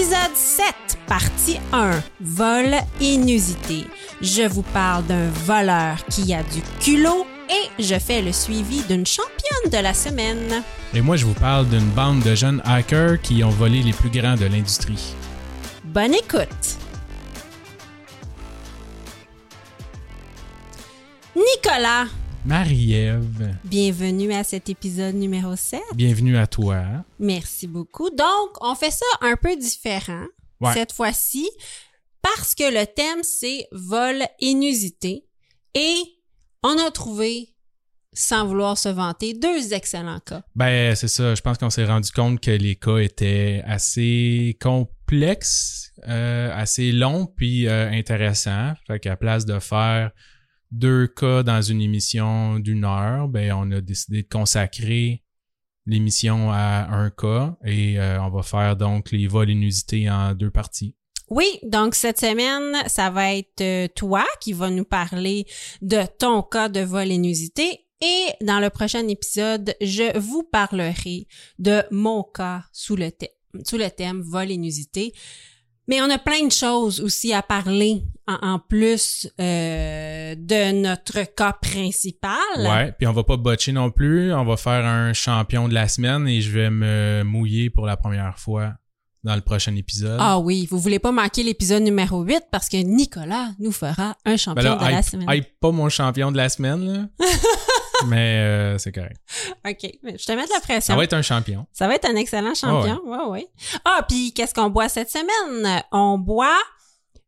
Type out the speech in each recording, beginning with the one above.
Épisode 7, partie 1, vol inusité. Je vous parle d'un voleur qui a du culot et je fais le suivi d'une championne de la semaine. Et moi, je vous parle d'une bande de jeunes hackers qui ont volé les plus grands de l'industrie. Bonne écoute! Nicolas, Marie-Ève, bienvenue à cet épisode numéro 7. bienvenue à toi. Merci beaucoup. Donc, on fait ça un peu différent Ouais. cette fois-ci parce que le thème, c'est vol inusité et on a trouvé, sans vouloir se vanter, deux excellents cas. Ben, c'est ça. Je pense qu'on s'est rendu compte que les cas étaient assez complexes, euh, assez longs, puis euh, intéressants. Fait qu'à place de faire deux cas dans une émission d'une heure, ben, on a décidé de consacrer l'émission à un cas et euh, on va faire donc les vols inusités en deux parties. Oui, donc cette semaine, ça va être euh, toi qui va nous parler de ton cas de vol inusité et dans le prochain épisode, je vous parlerai de mon cas sous le, thème sous le vol. Mais on a plein de choses aussi à parler en, en plus euh, de notre cas principal. Ouais, puis on va pas botcher non plus. On va faire un champion de la semaine et je vais me mouiller pour la première fois dans le prochain épisode. Ah oui, vous voulez pas manquer l'épisode numéro 8 parce que Nicolas nous fera un champion ben là, de la semaine. pas mon champion de la semaine, là. Mais euh, c'est correct. OK, je te mets de la pression. Ça va être un champion. Ça va être un excellent champion. Ouais, ouais. Ah, puis qu'est-ce qu'on boit cette semaine? On boit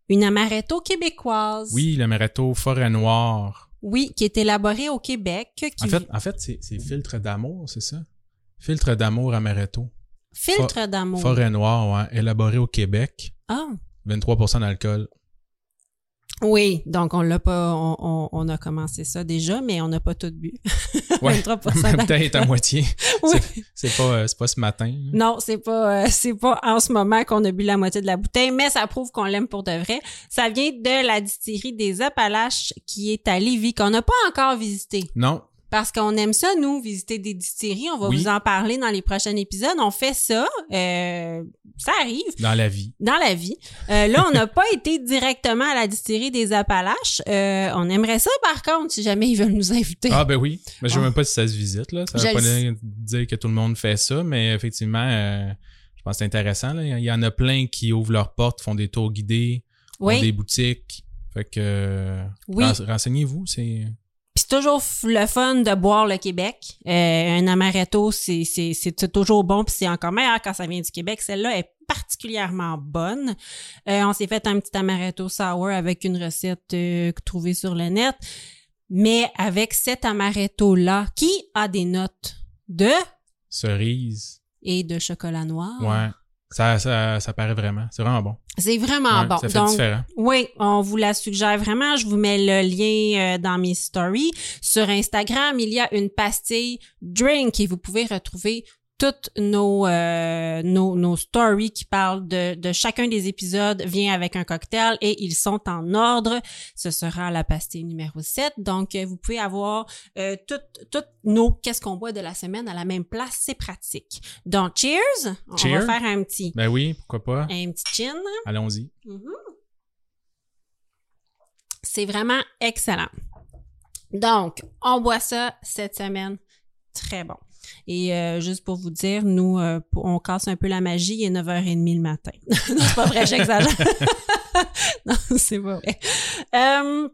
une amaretto québécoise. Oui, le Meretto Forêt Noire. Oui, qui est élaborée au Québec. Qui... En fait, en fait c'est c'est filtre d'amour, c'est ça? Filtre d'amour Amaretto. filtre d'amour. Forêt Noire, ouais. Élaboré au Québec. Ah. 23% d'alcool. Oui, donc on l'a pas, on, on, on a commencé ça déjà, mais on n'a pas tout bu. Ouais. 23% Ma bouteille est à moitié. Oui. C'est- pas, euh, c'est pas ce matin. Non, c'est pas, euh, c'est pas en ce moment qu'on a bu la moitié de la bouteille, mais ça prouve qu'on l'aime pour de vrai. Ça vient de la distillerie des Appalaches qui est à Lévis, qu'on n'a pas encore visité. Non, Parce qu'on aime ça, nous, visiter des distilleries. On va Oui. vous en parler dans les prochains épisodes. On fait ça. euh, ça arrive dans la vie. dans la vie. Euh, là, on n'a pas été directement à la distillerie des Appalaches. Euh, on aimerait ça, par contre, si jamais ils veulent nous inviter. Ah ben oui. Mais je sais Ah. même pas si ça se visite là. Ça Je veut pas dire- que tout le monde fait ça, mais effectivement, je pense que c'est intéressant. Là. Il y en a plein qui ouvrent leurs portes, font des tours guidés, ont oui, des boutiques. Fait que oui. rense- renseignez-vous, c'est Puis c'est toujours le fun de boire le Québec. Euh, un amaretto, c'est c'est c'est toujours bon, puis c'est encore meilleur quand ça vient du Québec. Celle-là est particulièrement bonne. Euh, on s'est fait un petit amaretto sour avec une recette euh, trouvée sur le net, mais avec cet amaretto là qui a des notes de cerise. et de chocolat noir. Ouais. Ça, ça, ça paraît vraiment. C'est vraiment bon. C'est vraiment Ouais, bon. Ça fait Donc, différent. Oui, on vous la suggère vraiment. Je vous mets le lien euh, dans mes stories. Sur Instagram, il y a une pastille drink et vous pouvez retrouver toutes nos, euh, nos, nos stories qui parlent de, de chacun des épisodes vient avec un cocktail et ils sont en ordre. Ce sera la pastille numéro 7. Donc, euh, vous pouvez avoir euh, toutes, nos qu'est-ce qu'on boit de la semaine à la même place. C'est pratique. Donc, cheers! On Cheers. va faire un petit, Ben oui, pourquoi pas? un petit chin. Allons-y. Mhm. C'est vraiment excellent. Donc, on boit ça cette semaine. Très bon. Et euh, juste pour vous dire, nous, euh, on casse un peu la magie, il est 9h30 le matin. non, c'est pas vrai, j'exagère. non, c'est pas vrai. Euh,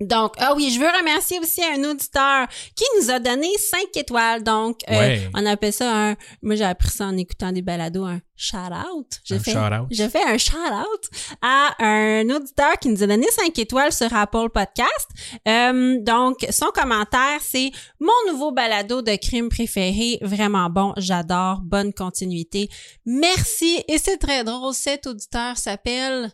Donc, ah oui, je veux remercier aussi un auditeur qui nous a donné 5 étoiles. Donc, euh, Ouais. on appelle ça un, moi j'ai appris ça en écoutant des balados, un shout-out. J'ai Un fait, shout-out. j'ai fait un shout-out à un auditeur qui nous a donné 5 étoiles sur Apple Podcast. Euh, donc, son commentaire, c'est « Mon nouveau balado de crime préféré, vraiment bon, j'adore, bonne continuité. Merci. » Et c'est très drôle, cet auditeur s'appelle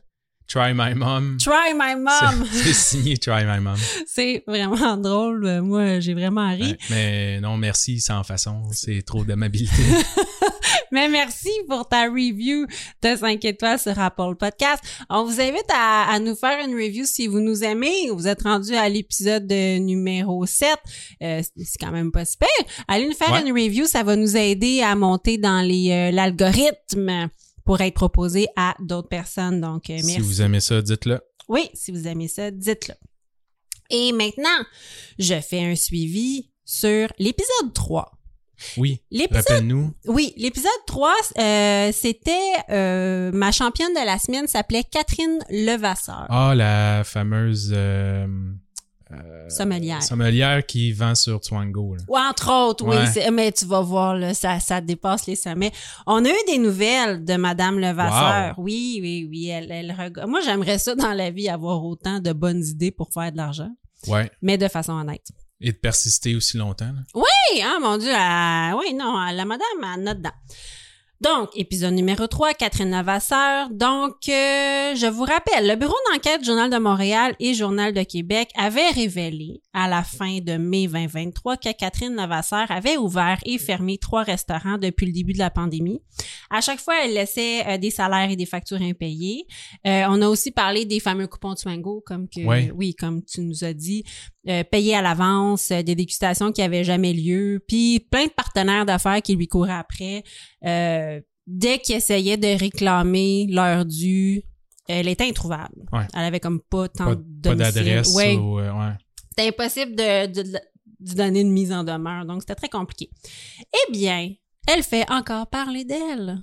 Try My Mom. Try My Mom. C'est signé Try My Mom. C'est vraiment drôle. Euh, Moi, j'ai vraiment ri. Ouais, mais non, merci sans façon. C'est trop d'amabilité. Mais merci pour ta review de 5 étoiles sur Apple Podcast. On vous invite à, à nous faire une review si vous nous aimez. Vous êtes rendu à l'épisode de numéro 7. Euh, c'est c'est quand même pas super. Allez nous faire Ouais. une review. Ça va nous aider à monter dans les euh, l'algorithme pour être proposé à d'autres personnes. Donc, euh, merci. si vous aimez ça, dites-le. Oui, si vous aimez ça, dites-le. Et maintenant, je fais un suivi sur l'épisode 3. Oui. L'épisode Rappelle-nous. oui, l'épisode 3, euh, c'était euh, ma championne de la semaine s'appelait Catherine Levasseur. Ah, la fameuse euh, euh, Sommelière. sommelière qui vend sur Twango. là. Ou entre autres, oui, Ouais. mais tu vas voir, là, ça, ça dépasse les sommets. On a eu des nouvelles de Madame Levasseur. Oui, oui, oui. Elle, elle reg- Moi, j'aimerais ça dans la vie, avoir autant de bonnes idées pour faire de l'argent, Ouais. mais de façon honnête. Et de persister aussi longtemps. là. Oui, hein, mon Dieu, oui, non, la madame, elle note dedans. Donc, épisode numéro 3, Catherine Levasseur. Donc, euh, je vous rappelle, le bureau d'enquête Journal de Montréal et Journal de Québec avait révélé à la fin de mai 2023 que Catherine Levasseur avait ouvert et fermé trois restaurants depuis le début de la pandémie. À chaque fois, elle laissait euh, des salaires et des factures impayées. Euh, on a aussi parlé des fameux coupons Twango, comme que, Ouais. oui, comme tu nous as dit, euh, payés à l'avance, des dégustations qui avaient jamais lieu, puis plein de partenaires d'affaires qui lui couraient après. Dès qu'ils essayaient de réclamer leur dû, elle était introuvable. Ouais. Elle avait comme pas tant Pas, de pas d'adresse. Ouais, ou, ouais. C'était impossible de, de, de, de donner une mise en demeure, donc c'était très compliqué. Eh bien, elle fait encore parler d'elle.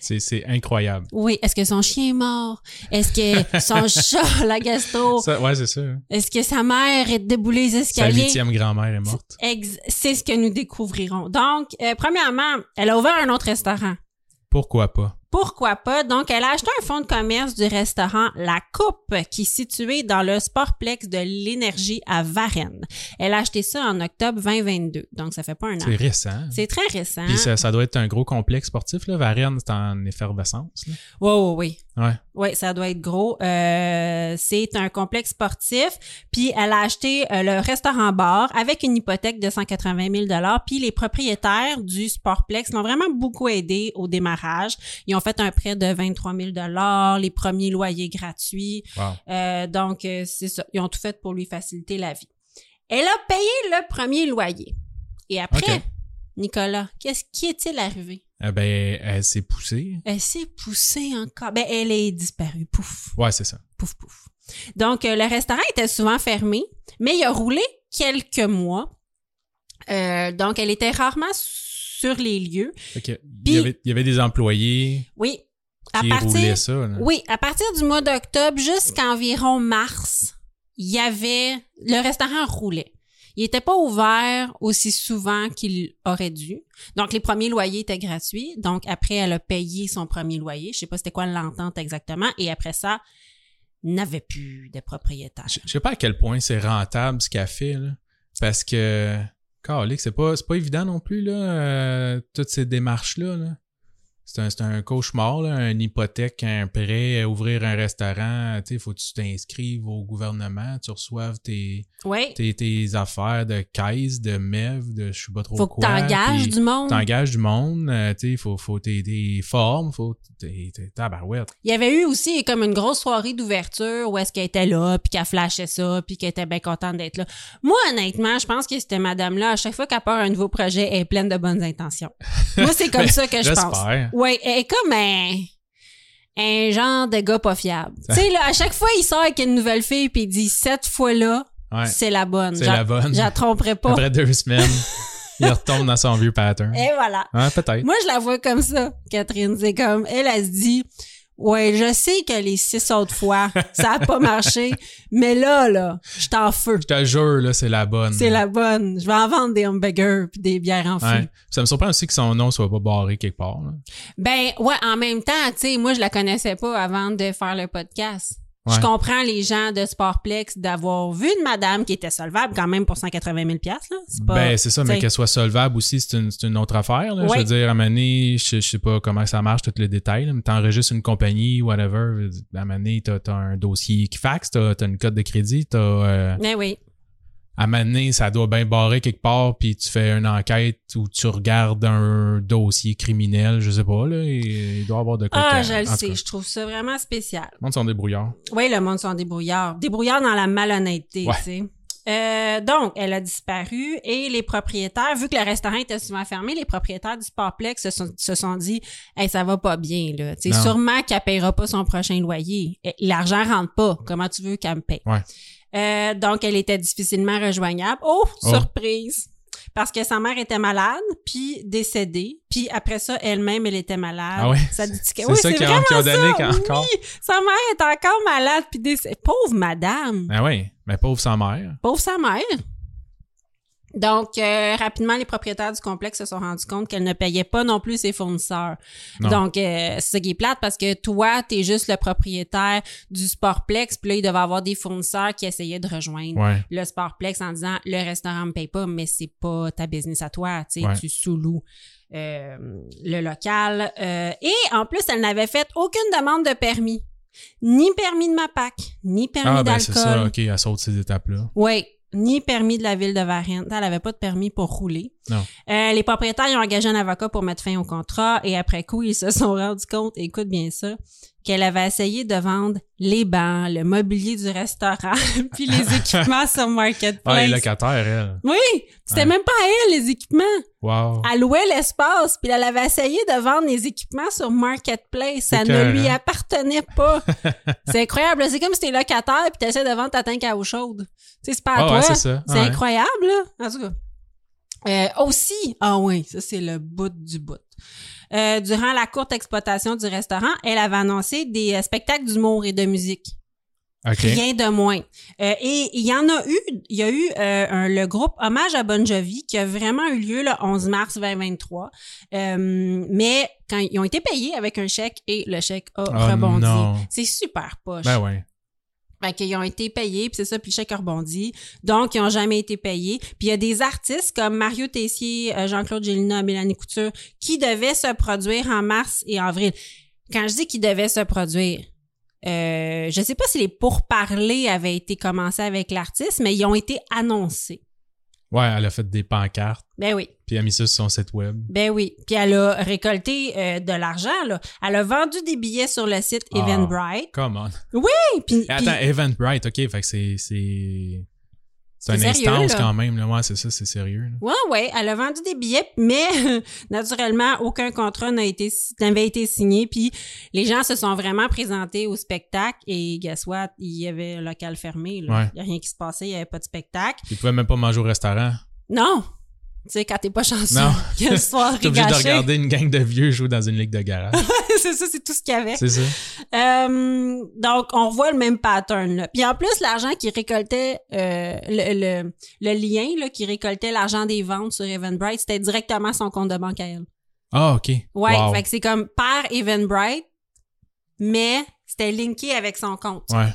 C'est, incroyable. Oui, est-ce que son chien est mort? Est-ce que son chat, la gastro? Ça, ouais, c'est ça. hein. Est-ce que sa mère est déboulée les Sa escaliers? huitième grand-mère est morte. C'est ce que nous découvrirons. Donc, euh, premièrement, elle a ouvert un autre restaurant. Pourquoi pas? Pourquoi pas? Donc, elle a acheté un fonds de commerce du restaurant La Coupe, qui est situé dans le Sportplex de l'énergie à Varennes. Elle a acheté ça en octobre 2022. Donc, ça fait pas un an. C'est récent. C'est très récent. Puis ça, ça doit être un gros complexe sportif. Là. Varennes, c'est en effervescence. Là. Oui, oui, oui. Ouais. Oui, ça doit être gros. Euh, c'est un complexe sportif. Puis elle a acheté euh, le restaurant-bar avec une hypothèque de 180 000 Puis les propriétaires du Sportplex l'ont vraiment beaucoup aidé au démarrage. Ils ont fait un prêt de 23 000 les premiers loyers gratuits. Wow. Euh, donc, euh, c'est ça. Ils ont tout fait pour lui faciliter la vie. Elle a payé le premier loyer. Et après. Nicolas, qu'est-ce qui est-il arrivé? Eh ben, elle s'est poussée. Elle s'est poussée encore. Ben, elle est disparue. Pouf Ouais, c'est ça. pouf pouf. Donc euh, le restaurant était souvent fermé, mais il a roulé quelques mois. Euh, donc elle était rarement sur les lieux. Il, y avait, il y avait des employés Oui. À qui partir roulaient ça. là. Oui, à partir du mois d'octobre jusqu'à environ mars, il y avait le restaurant roulait. Il était pas ouvert aussi souvent qu'il aurait dû. Donc les premiers loyers étaient gratuits. Donc après elle a payé son premier loyer, je sais pas c'était quoi l'entente exactement et après ça n'avait plus de propriétaire. Je je sais pas à quel point c'est rentable ce qu'elle fait, là. Parce que, Calique, c'est pas, pas évident non plus, là, euh, toutes ces démarches-là, là. C'est un, un cauchemar, là, une hypothèque, un prêt, euh, ouvrir un restaurant, tu sais, faut que tu t'inscrives au gouvernement, tu reçoives tes, tes, tes affaires de caisse, de MEV, de je sais pas trop Faut que quoi. t'engages puis du monde. T'engages du monde, euh, tu sais, faut, faut tes, tes formes, faut tes, tes tabarouettes. Il y avait eu aussi comme une grosse soirée d'ouverture où est-ce qu'elle était là, puis qu'elle flashait ça, puis qu'elle était bien contente d'être là. Moi, honnêtement, je pense que cette madame-là, à chaque fois qu'elle part un nouveau projet, elle est pleine de bonnes intentions. Moi, c'est comme Ben, ça que je pense. Oui, elle est comme un, un genre de gars pas fiable. tu sais, là, à chaque fois, il sort avec une nouvelle fille, puis il dit, cette fois-là, Ouais. c'est la bonne. C'est la bonne. Je la tromperai pas. Après deux semaines, il retombe dans son vieux pattern. Et voilà. Ouais, peut-être. Moi, je la vois comme ça, Catherine. C'est comme, elle, elle se dit, Ouais, je sais que les six autres fois, ça a pas marché, mais là, là, je t'en feu. Je te jure, là, c'est la bonne. C'est la bonne. Je vais en vendre des hamburgers puis des bières en. Ouais. Ça me surprend aussi que son nom soit pas barré quelque part. là. Ben, ouais, en même temps, tu sais, moi, je la connaissais pas avant de faire le podcast. Ouais. Je comprends les gens de Sportplex d'avoir vu une madame qui était solvable quand même pour 180 000 là. Pas, ben, c'est ça, mais qu'elle soit solvable aussi, c'est une, une autre affaire. Là. Je veux dire, à donné, je, je sais pas comment ça marche, tous les détails, là, mais t'enregistres une compagnie, whatever. À donné, t'as, t'as un dossier qui faxe, t'as, t'as une cote de crédit, t'as... euh, Mais oui. À donné, ça doit bien barrer quelque part, puis tu fais une enquête où tu regardes un dossier criminel, je sais pas, là, et il doit y avoir de quoi Ah, je le sais. Je trouve ça vraiment spécial. Le monde sont débrouillards. Oui, le monde sont débrouillards. Débrouillards dans la malhonnêteté, Ouais. tu sais. Euh, donc, elle a disparu et les propriétaires, vu que le restaurant était souvent fermé, les propriétaires du Sportplex se sont, se sont dit hey, ça va pas bien, là. Tu sais, Non. sûrement qu'elle paiera pas son prochain loyer. L'argent rentre pas. Comment tu veux qu'elle me paye? Ouais. Euh, donc, elle était difficilement rejoignable. Oh, Oh. surprise! Parce que sa mère était malade, puis décédée, puis après ça, elle-même, elle était malade. Ah ouais? Ça dit C'est oui, ça c'est qu'ils ont donné ça, quand- encore. oui. Sa mère est encore malade, puis décédée. Pauvre madame! Ben oui, mais pauvre sa mère. Pauvre sa mère. Donc, euh, rapidement, les propriétaires du complexe se sont rendus compte qu'elle ne payait pas non plus ses fournisseurs. Non. Donc, euh, c'est ça qui est plate parce que toi, t'es juste le propriétaire du Sportplex, puis là, il devait avoir des fournisseurs qui essayaient de rejoindre Ouais. le Sportplex en disant le restaurant me paye pas, mais c'est pas ta business à toi, tu sais, Ouais. tu sous-loues euh, le local. Euh, et en plus, elle n'avait fait aucune demande de permis. Ni permis de MAPAC, ni permis Ah, ben c'est ça, ok, elle saute ces étapes-là. Oui, ni permis de la ville de Varennes. Elle avait pas de permis pour rouler. Euh, les propriétaires ils ont engagé un avocat pour mettre fin au contrat et après coup, ils se sont rendus compte, écoute bien ça, qu'elle avait essayé de vendre les bancs, le mobilier du restaurant, puis les équipements sur Ah, les Marketplace. locataires, elle. oui, c'était Ouais. même pas à elle, les équipements. Wow. Elle louait l'espace, puis elle avait essayé de vendre les équipements sur Marketplace. Ça ne lui appartenait pas. c'est incroyable. C'est comme si t'es locataire puis t'essaies de vendre ta tank à eau chaude. Tu sais, c'est pas à Ah toi. ouais, c'est ça. C'est Ouais. incroyable, là. En tout cas. Euh, aussi, ah oui, ça c'est le bout du bout. Euh, durant la courte exploitation du restaurant, elle avait annoncé des euh, spectacles d'humour et de musique. OK. Rien de moins. Euh, et il y en a eu, il y a eu euh, un- le groupe Hommage à Bon Jovi qui a vraiment eu lieu le 11 mars 2023. Euh, mais quand ils ont été payés avec un chèque et le chèque a Oh rebondi. C'est super poche. Ben ouais. Fait qu'ils ont été payés, puis c'est ça, puis le chèque a rebondi. Donc, ils ont jamais été payés. Puis il y a des artistes comme Mario Tessier, euh, Jean-Claude Gélina, Mélanie Couture, qui devaient se produire en mars et avril. Quand je dis qu'ils devaient se produire, euh, je sais pas si les pourparlers avaient été commencés avec l'artiste, mais ils ont été annoncés. Ouais, elle a fait des pancartes, Ben oui. puis elle a mis ça sur son site web. Ben oui. Puis elle a récolté euh, de l'argent, là. Elle a vendu des billets sur le site Ah. Eventbrite. Come on. Puis- puis- Attends, Eventbrite, OK, fait que c'est... C'est une sérieux, instance là? quand même, là. Ouais, c'est ça, c'est sérieux. là. Ouais, ouais, elle a vendu des billets, mais naturellement, aucun contrat n'a été n'avait été signé. Puis les gens se sont vraiment présentés au spectacle et guess what, il y avait un local fermé. là. Ouais. Il y a rien qui se passait, il y avait pas de spectacle. Ils pouvaient même pas manger au restaurant. Non, tu sais quand t'es pas chanceux, Non. une soirée T'es obligé de regarder une gang de vieux jouer dans une ligue de garage. C'est ça, c'est tout ce qu'il y avait. c'est ça. Euh, donc, on voit le même pattern. Là. Puis en plus, l'argent qui récoltait, euh, le, le, le lien là, qui récoltait l'argent des ventes sur Eventbrite, c'était directement son compte de banque à elle. Ah, OK. Ouais, Wow. fait que c'est comme par Eventbrite, mais c'était linké avec son compte. Ouais.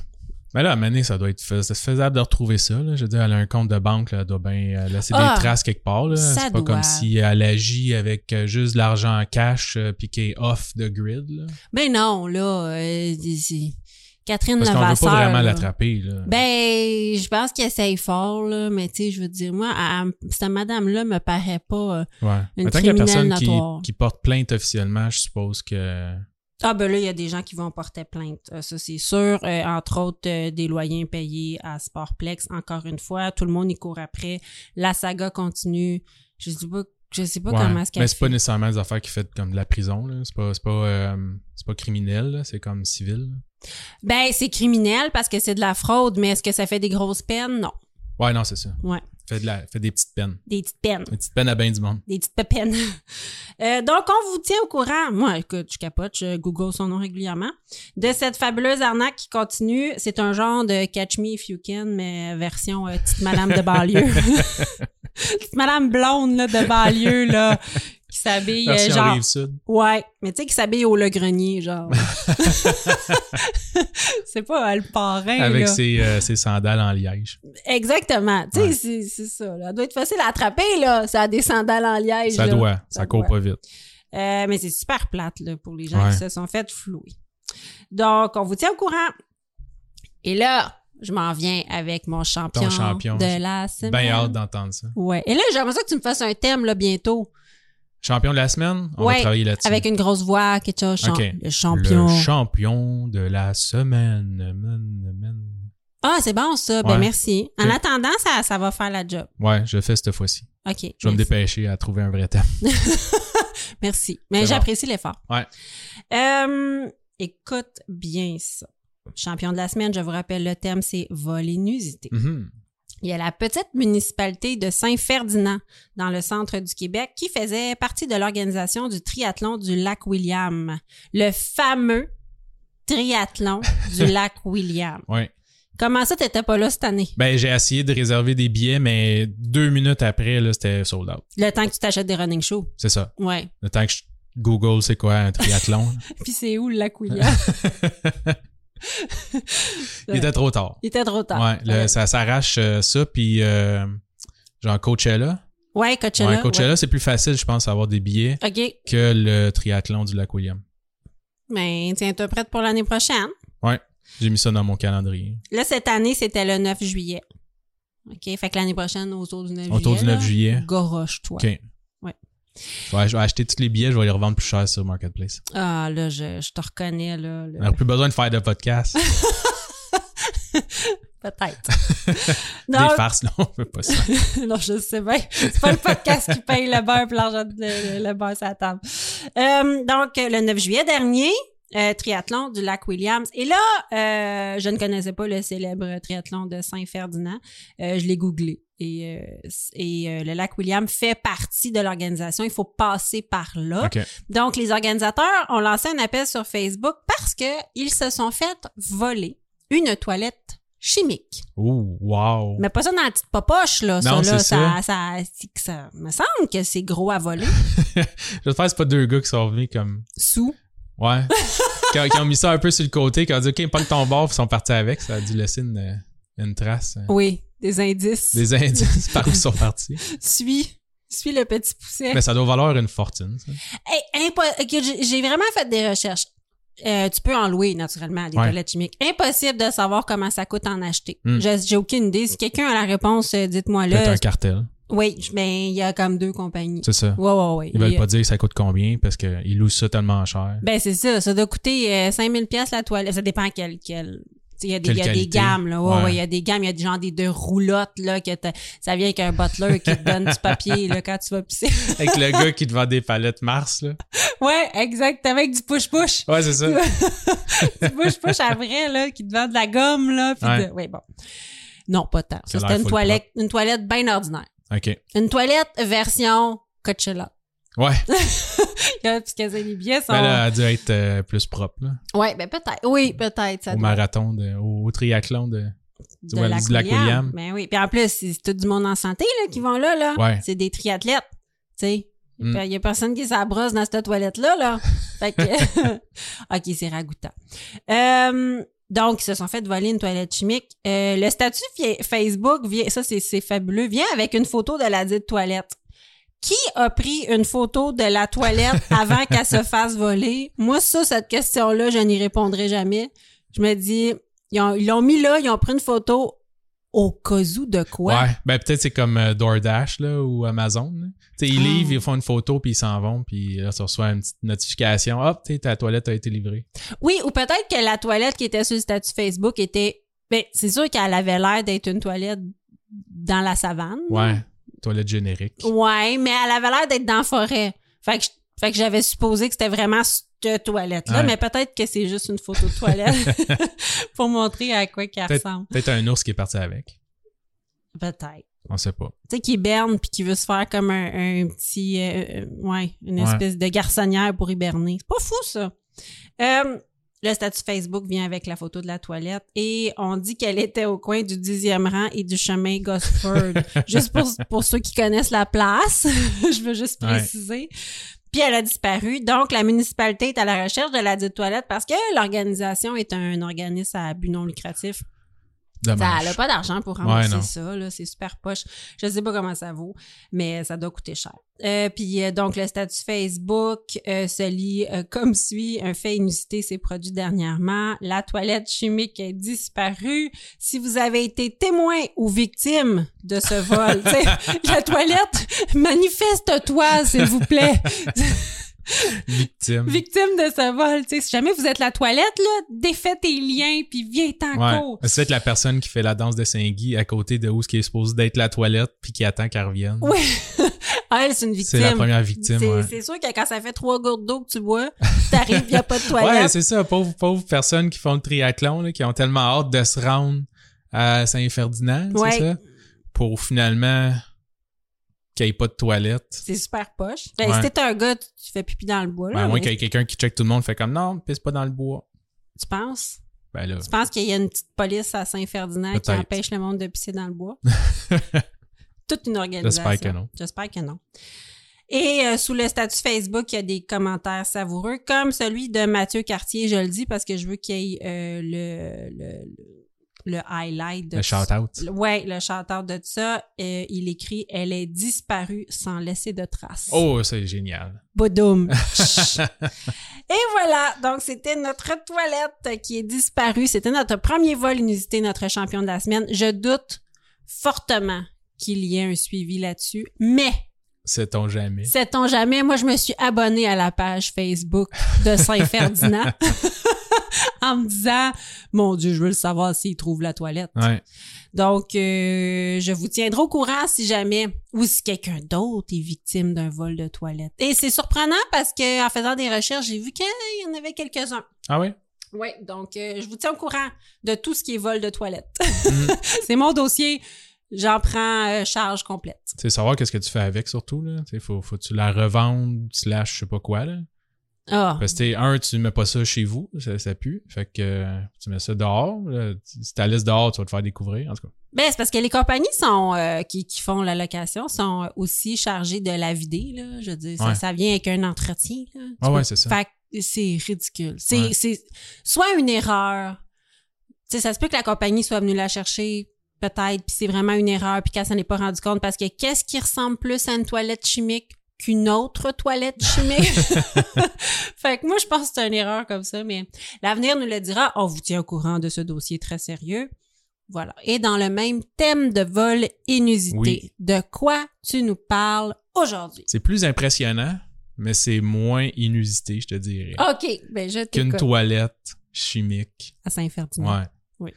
Mais là, à donné, ça doit être faisable de retrouver ça. Là. Je veux dire, elle a un compte de banque, là, elle doit bien euh, laisser Ah, des traces quelque part. C'est pas doit. comme si elle agit avec euh, juste de l'argent en cash euh, puis qui est off the grid. Là. Ben non, là, euh, Catherine Parce qu'on veut Levasseur. pas vraiment l'attraper. Là. Ben, je pense qu'elle essaye fort, là, mais tu sais, je veux dire, moi, elle- cette madame-là me paraît pas... euh, ouais. une Mais tant qu'il y a criminelle personne qui porte plainte officiellement, je suppose que. Ah ben là, il y a des gens qui vont porter plainte, euh, ça c'est sûr. Euh, entre autres, euh, des loyers impayés à Sportplex. Encore une fois, tout le monde y court après. La saga continue. Je sais pas, je sais pas Ouais. comment est-ce qu'elle Mais c'est pas nécessairement des affaires qui fait comme de la prison. C'est pas, pas, euh, pas criminel, c'est comme civil. là. Ben, c'est criminel parce que c'est de la fraude, mais est-ce que ça fait des grosses peines? Non. Ouais, non, c'est ça. Ouais. Fait, de la, fait des petites peines. Des petites peines. Des petites peines à bien du monde. Des petites pépines. Euh, donc, on vous tient au courant. Moi, écoute, je capote, je google son nom régulièrement. De cette fabuleuse arnaque qui continue. C'est un genre de Catch Me If You Can, mais version euh, petite madame de banlieue. petite madame blonde, là, de banlieue, là, qui s'habille, euh, genre... Rive-Sud. Ouais, mais tu sais, qui s'habille au Le Grenier, genre. c'est pas euh, le parrain, Avec là. ses, euh, ses sandales en liège. Exactement. Tu sais, Ouais. c'est- ça. Là. Ça doit être facile à attraper, là. Ça a des sandales en liège. Ça là. doit. Ça, Ça court doit. pas vite. Euh, mais c'est super plate là, pour les gens Ouais. qui se sont fait flouer. Donc, on vous tient au courant. Et là, je m'en viens avec mon champion, champion. de la semaine. Bien hâte d'entendre ça. Ouais. Et là, j'aimerais ça que tu me fasses un thème là, bientôt. Champion de la semaine, on Ouais, va travailler là-dessus. Avec une grosse voix, quelque chose. Le champion. Le champion de la semaine. Ah, c'est bon ça. Ben merci. En attendant, ça, ça va faire la job. Ouais, je le fais cette fois-ci. OK. Je vais me dépêcher à trouver un vrai thème. Merci. Mais bon. j'apprécie l'effort. Ouais. Euh, écoute bien ça. Champion de la semaine, je vous rappelle, le thème, c'est vol inusité. Il y a la petite municipalité de Saint-Ferdinand, dans le centre du Québec, qui faisait partie de l'organisation du triathlon du lac William. Le fameux triathlon du lac William. Ouais. Comment ça, t'étais pas là cette année? Ben, j'ai essayé de réserver des billets, mais deux minutes après, là, c'était sold out. Le temps que tu t'achètes des running shows. C'est ça. Ouais. Le temps que je Google, c'est quoi un triathlon? Puis c'est où le lac William? Il était trop tard. Il était trop tard. Ouais, le- ça s'arrache euh, ça, puis euh, genre Coachella. Ouais, Coachella. ouais, Coachella, c'est plus facile, je pense, d'avoir des billets que le triathlon du lac William. Ben, tiens-toi prête pour l'année prochaine? Ouais, j'ai mis ça dans mon calendrier. Là, cette année, c'était le 9 juillet. OK? Fait que l'année prochaine, autour du 9 juillet. Autour du 9 là, juillet. Goroche-toi. OK. Je vais acheter tous les billets, je vais les revendre plus cher sur Marketplace. Ah, là, je, je te reconnais, là. On plus besoin de faire de podcast. Peut-être. des farces, non, on veut pas ça. non, je sais bien. C'est pas le podcast qui paye le beurre et l'argent de le, le beurre sur la table. Euh, donc, le 9 juillet dernier, euh, triathlon du lac Williams. Et là, euh, je ne connaissais pas le célèbre triathlon de Saint-Ferdinand. Euh, je l'ai googlé. Et, euh, et euh, le lac William fait partie de l'organisation. Il faut passer par là. Donc, les organisateurs ont lancé un appel sur Facebook parce que ils se sont fait voler une toilette chimique. Oh, wow. Mais pas ça dans la petite popoche, là. Non, ça, là, ça, ça, c'est- ça me semble que c'est gros à voler. J'espère que c'est pas deux gars qui sont venus comme... Sous. Ouais. qui, ont, qui ont mis ça un peu sur le côté, qui ont dit, OK, pas ton bord, ils sont partis avec. Ça a dû laisser une, une trace. euh, Oui, des indices. Des indices par où ils sont partis. Suis. Suis le petit pousset. Mais ça doit valoir une fortune, ça. Hey, j'ai vraiment fait des recherches. Euh, tu peux en louer naturellement des Ouais. toilettes chimiques. Impossible de savoir comment ça coûte en acheter. Hmm. J'ai aucune idée. Si quelqu'un a la réponse, dites-moi Peut-être là. un cartel. Oui, je- ben il y a comme deux compagnies. C'est ça. Ouais, ouais, ouais. Ils veulent pas dire ça coûte combien parce qu'ils louent ça tellement cher. Ben c'est ça, ça doit coûter euh, 5000 pièces la toilette. Ça dépend quel quel il y a des, y a des gammes là, ouais, Ouais. ouais, il y a des gammes, il y a des genre des deux roulottes là que t'as- ça vient avec un butler qui te donne du papier là quand tu vas pisser. Avec le gars qui te vend des palettes Mars, là. ouais, exactement avec du push push. Ouais, c'est ça. du push push après là qui te vend de la gomme là puis Ouais. de- ouais bon. Non, pas tant. Ça c'était une toilette une toilette bien ordinaire. OK. Une toilette version Coachella. Ouais. Parce que les billets sont Ben là, elle a dû être euh, plus propre, là. Ouais, ben peut-être. Oui, peut-être ça Au doit marathon, de, au, au triathlon de. de lac William. William. Ben oui. Puis en plus, c'est tout du monde en santé là, qui vont là. là. Ouais. C'est des triathlètes. Tu sais. Mm. Il y a personne qui s'abrosse dans cette toilette-là. Là. fait que... OK, c'est ragoûtant. Euh, donc, ils se sont fait voler une toilette chimique. Euh, le statut Facebook, vient, ça c'est fabuleux, vient avec une photo de la dite toilette. Qui a pris une photo de la toilette avant qu'elle se fasse voler? Moi, ça, cette question-là, je n'y répondrai jamais. Je me dis, ils l'ont mis là, ils ont pris une photo au cas où de quoi? Ouais. Ben peut-être c'est comme euh, DoorDash, là, ou Amazon. Tu sais, ils Ah. livrent, ils font une photo, puis ils s'en vont, puis là, tu reçois une petite notification. Hop, tu sais, ta toilette a été livrée. Oui, ou peut-être que la toilette qui était sur le statut Facebook était. Ben, c'est sûr qu'elle avait l'air d'être une toilette dans la savane. Ouais. Toilette générique. Ouais, mais elle avait l'air d'être dans la forêt. Fait que, fait que j'avais supposé que c'était vraiment cette toilette-là, Ouais. mais peut-être que c'est juste une photo de toilette pour montrer à quoi qu'elle ressemble. peut-être un ours qui est parti avec. Peut-être. On sait pas. Tu sais, qui hiberne puis qui veut se faire comme un, un petit, euh, euh, ouais, une Ouais. espèce de garçonnière pour hiberner. C'est pas fou, ça. Euh, le statut Facebook vient avec la photo de la toilette et on dit qu'elle était au coin du 10e rang et du chemin Gosford. juste pour, pour ceux qui connaissent la place, je veux juste préciser. Puis elle a disparu. Donc, la municipalité est à la recherche de la dite toilette parce que l'organisation est un organisme à but non lucratif. Ça, Dommage. elle a pas d'argent pour rembourser Ouais, ça, là. C'est super poche. Je sais pas comment ça vaut, mais ça doit coûter cher. Euh, puis euh, donc, le statut Facebook euh, se lit euh, comme suit. Un fait inusité s'est produit dernièrement. La toilette chimique est disparue. Si vous avez été témoin ou victime de ce vol, la toilette, manifeste-toi, s'il vous plaît. Victime. victime de ce vol. Si jamais vous êtes la toilette, là, défais tes liens, puis viens t'en Ouais. cours. C'est peut-être la personne qui fait la danse de Saint-Guy à côté de où ce qui est supposé d'être la toilette puis qui attend qu'elle revienne. Oui. Ah, elle, c'est une victime. C'est la première victime, C'est ouais. sûr que quand ça fait trois gouttes d'eau que tu bois, t'arrives, il n'y a pas de Ouais, toilette. c'est ça, pauvres pauvres personnes qui font le triathlon, là, qui ont tellement hâte de se rendre à Saint-Ferdinand, Ouais. c'est ça? Pour finalement qu'il n'y ait pas de toilette. c'est super poche. Ben, Ouais. Si t'es un gars, tu, tu fais pipi dans le bois. Ben, Là, à moins mais qu'il y ait quelqu'un qui check tout le monde, fait comme non, pisse pas dans le bois. Tu penses? Ben là. Tu penses qu'il y a une petite police à Saint-Ferdinand qui empêche le monde de pisser dans le bois? Toute une organisation. J'espère que non. J'espère que non. Et euh, sous le statut Facebook, il y a des commentaires savoureux, comme celui de Mathieu Cartier, je le dis parce que je veux qu'il y ait euh, le, le, le, le highlight de Le shout-out. Ouais, le chanteur de ça, euh, il écrit « Elle est disparue sans laisser de traces Oh, c'est génial. Bodoum. Et voilà, donc c'était notre toilette qui est disparue. C'était notre premier vol inusité, notre champion de la semaine. Je doute fortement qu'il y ait un suivi là-dessus, mais Sait-on jamais. sait-on jamais, moi je me suis abonnée à la page Facebook de Saint-Ferdinand en me disant « Mon Dieu, je veux le savoir s'il trouve la toilette. Ouais. Donc, euh, je vous tiendrai au courant si jamais ou si quelqu'un d'autre est victime d'un vol de toilette. Et c'est surprenant parce que en faisant des recherches, j'ai vu qu'il y en avait quelques-uns. Ah ouais? Oui, donc euh, je vous tiens au courant de tout ce qui est vol de toilette. Mm. c'est mon dossier. J'en prends euh, charge complète. Tu sais, savoir qu'est-ce que tu fais avec surtout, là. Faut, faut tu la revendre, slash, je sais pas quoi, là. Ah, Parce que, un, tu mets pas ça chez vous, ça, ça pue. Fait que euh, tu mets ça dehors. là. Si tu la laisses dehors, tu vas te faire découvrir, en tout cas. ben c'est parce que les compagnies sont euh, qui, qui font la location sont aussi chargées de la vider là. Je veux dire, ça, Ouais. ça vient avec un entretien. Là. Ah peux- ouais, c'est ça. Fait que c'est ridicule. C'est Ouais. c'est soit une erreur. Tu sais, ça se peut que la compagnie soit venue la chercher peut-être, puis c'est vraiment une erreur, puis qu'elle s'en est pas rendu compte parce que qu'est-ce qui ressemble plus à une toilette chimique qu'une autre toilette chimique? fait que moi, je pense que c'est une erreur comme ça, mais l'avenir nous le dira. On vous tient au courant de ce dossier très sérieux. Voilà. Et dans le même thème de vol inusité, Oui. de quoi tu nous parles aujourd'hui? C'est plus impressionnant, mais c'est moins inusité, je te dirais. OK, ben je Qu'une toilette chimique. À Saint-Ferdinand. Ouais. Oui.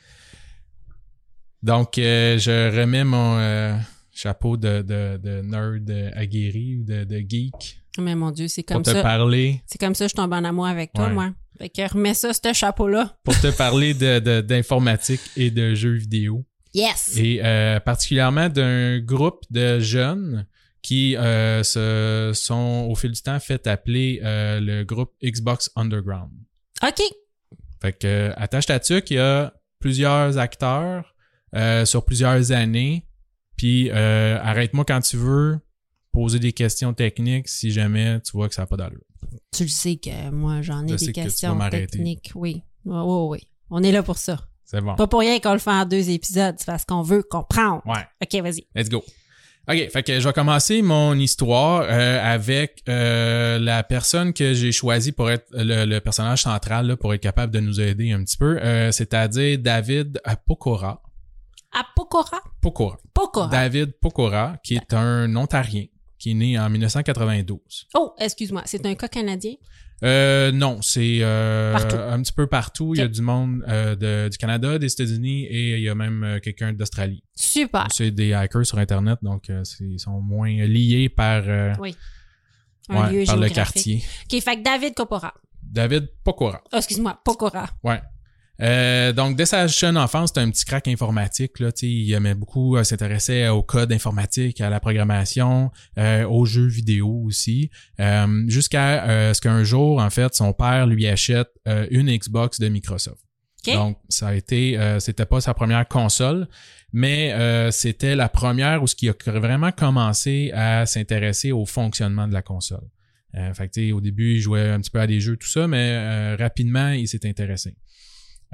Donc, euh, je remets mon euh, chapeau de, de, de nerd euh, aguerri ou de, de geek Mais mon Dieu, c'est pour comme te ça. parler C'est comme ça que je tombe en amour avec toi, Ouais. moi. Fait que remets ça, ce chapeau-là. pour te parler de de- d'informatique et de jeux vidéo. Yes! Et euh, particulièrement d'un groupe de jeunes qui euh, se sont au fil du temps fait appeler euh, le groupe Xbox Underground. OK. Fait que attache ta tuque, il y a plusieurs acteurs sur plusieurs années. Puis euh, arrête-moi quand tu veux poser des questions techniques si jamais tu vois que ça n'a pas d'allure. Tu le sais que moi, j'en ai Je des questions techniques. Oui. Oui, oui, oui. On est là pour ça. C'est bon. Pas pour rien qu'on le fait en deux épisodes. C'est parce qu'on veut comprendre. Ouais. OK, vas-y. Let's go. OK, fait que je vais commencer mon histoire euh, avec euh, la personne que j'ai choisie pour être le, le personnage central, là, pour être capable de nous aider un petit peu, euh, c'est-à-dire David Pokora. À Pokora? Pokora. Pokora. David Pokora, qui est un Ontarien, qui est né en 1992. oh, excuse-moi. C'est un cas canadien? Euh, non, c'est euh, un petit peu partout. Il y a du monde euh, de- du Canada, des États-Unis et il y a même quelqu'un d'Australie. Super. C'est des hackers sur Internet, donc ils sont moins liés par, Oui. Un ouais, lieu par le quartier. OK, fait que David Copora. David Pokora. Oh, excuse-moi, Pokora. Ouais. Euh, donc, dès sa jeune enfance, c'était un petit crack informatique. Là, il aimait beaucoup euh, s'intéresser au code informatique, à la programmation, euh, aux jeux vidéo aussi. Euh, Jusqu'à ce qu'un jour, en fait, son père lui achète une Xbox de Microsoft. OK. Donc, ça a été, euh, c'était pas sa première console, mais euh, c'était la première où ce qui a vraiment commencé à s'intéresser au fonctionnement de la console. Euh, fait que, au début, il jouait un petit peu à des jeux, tout ça, mais euh, rapidement, il s'est intéressé.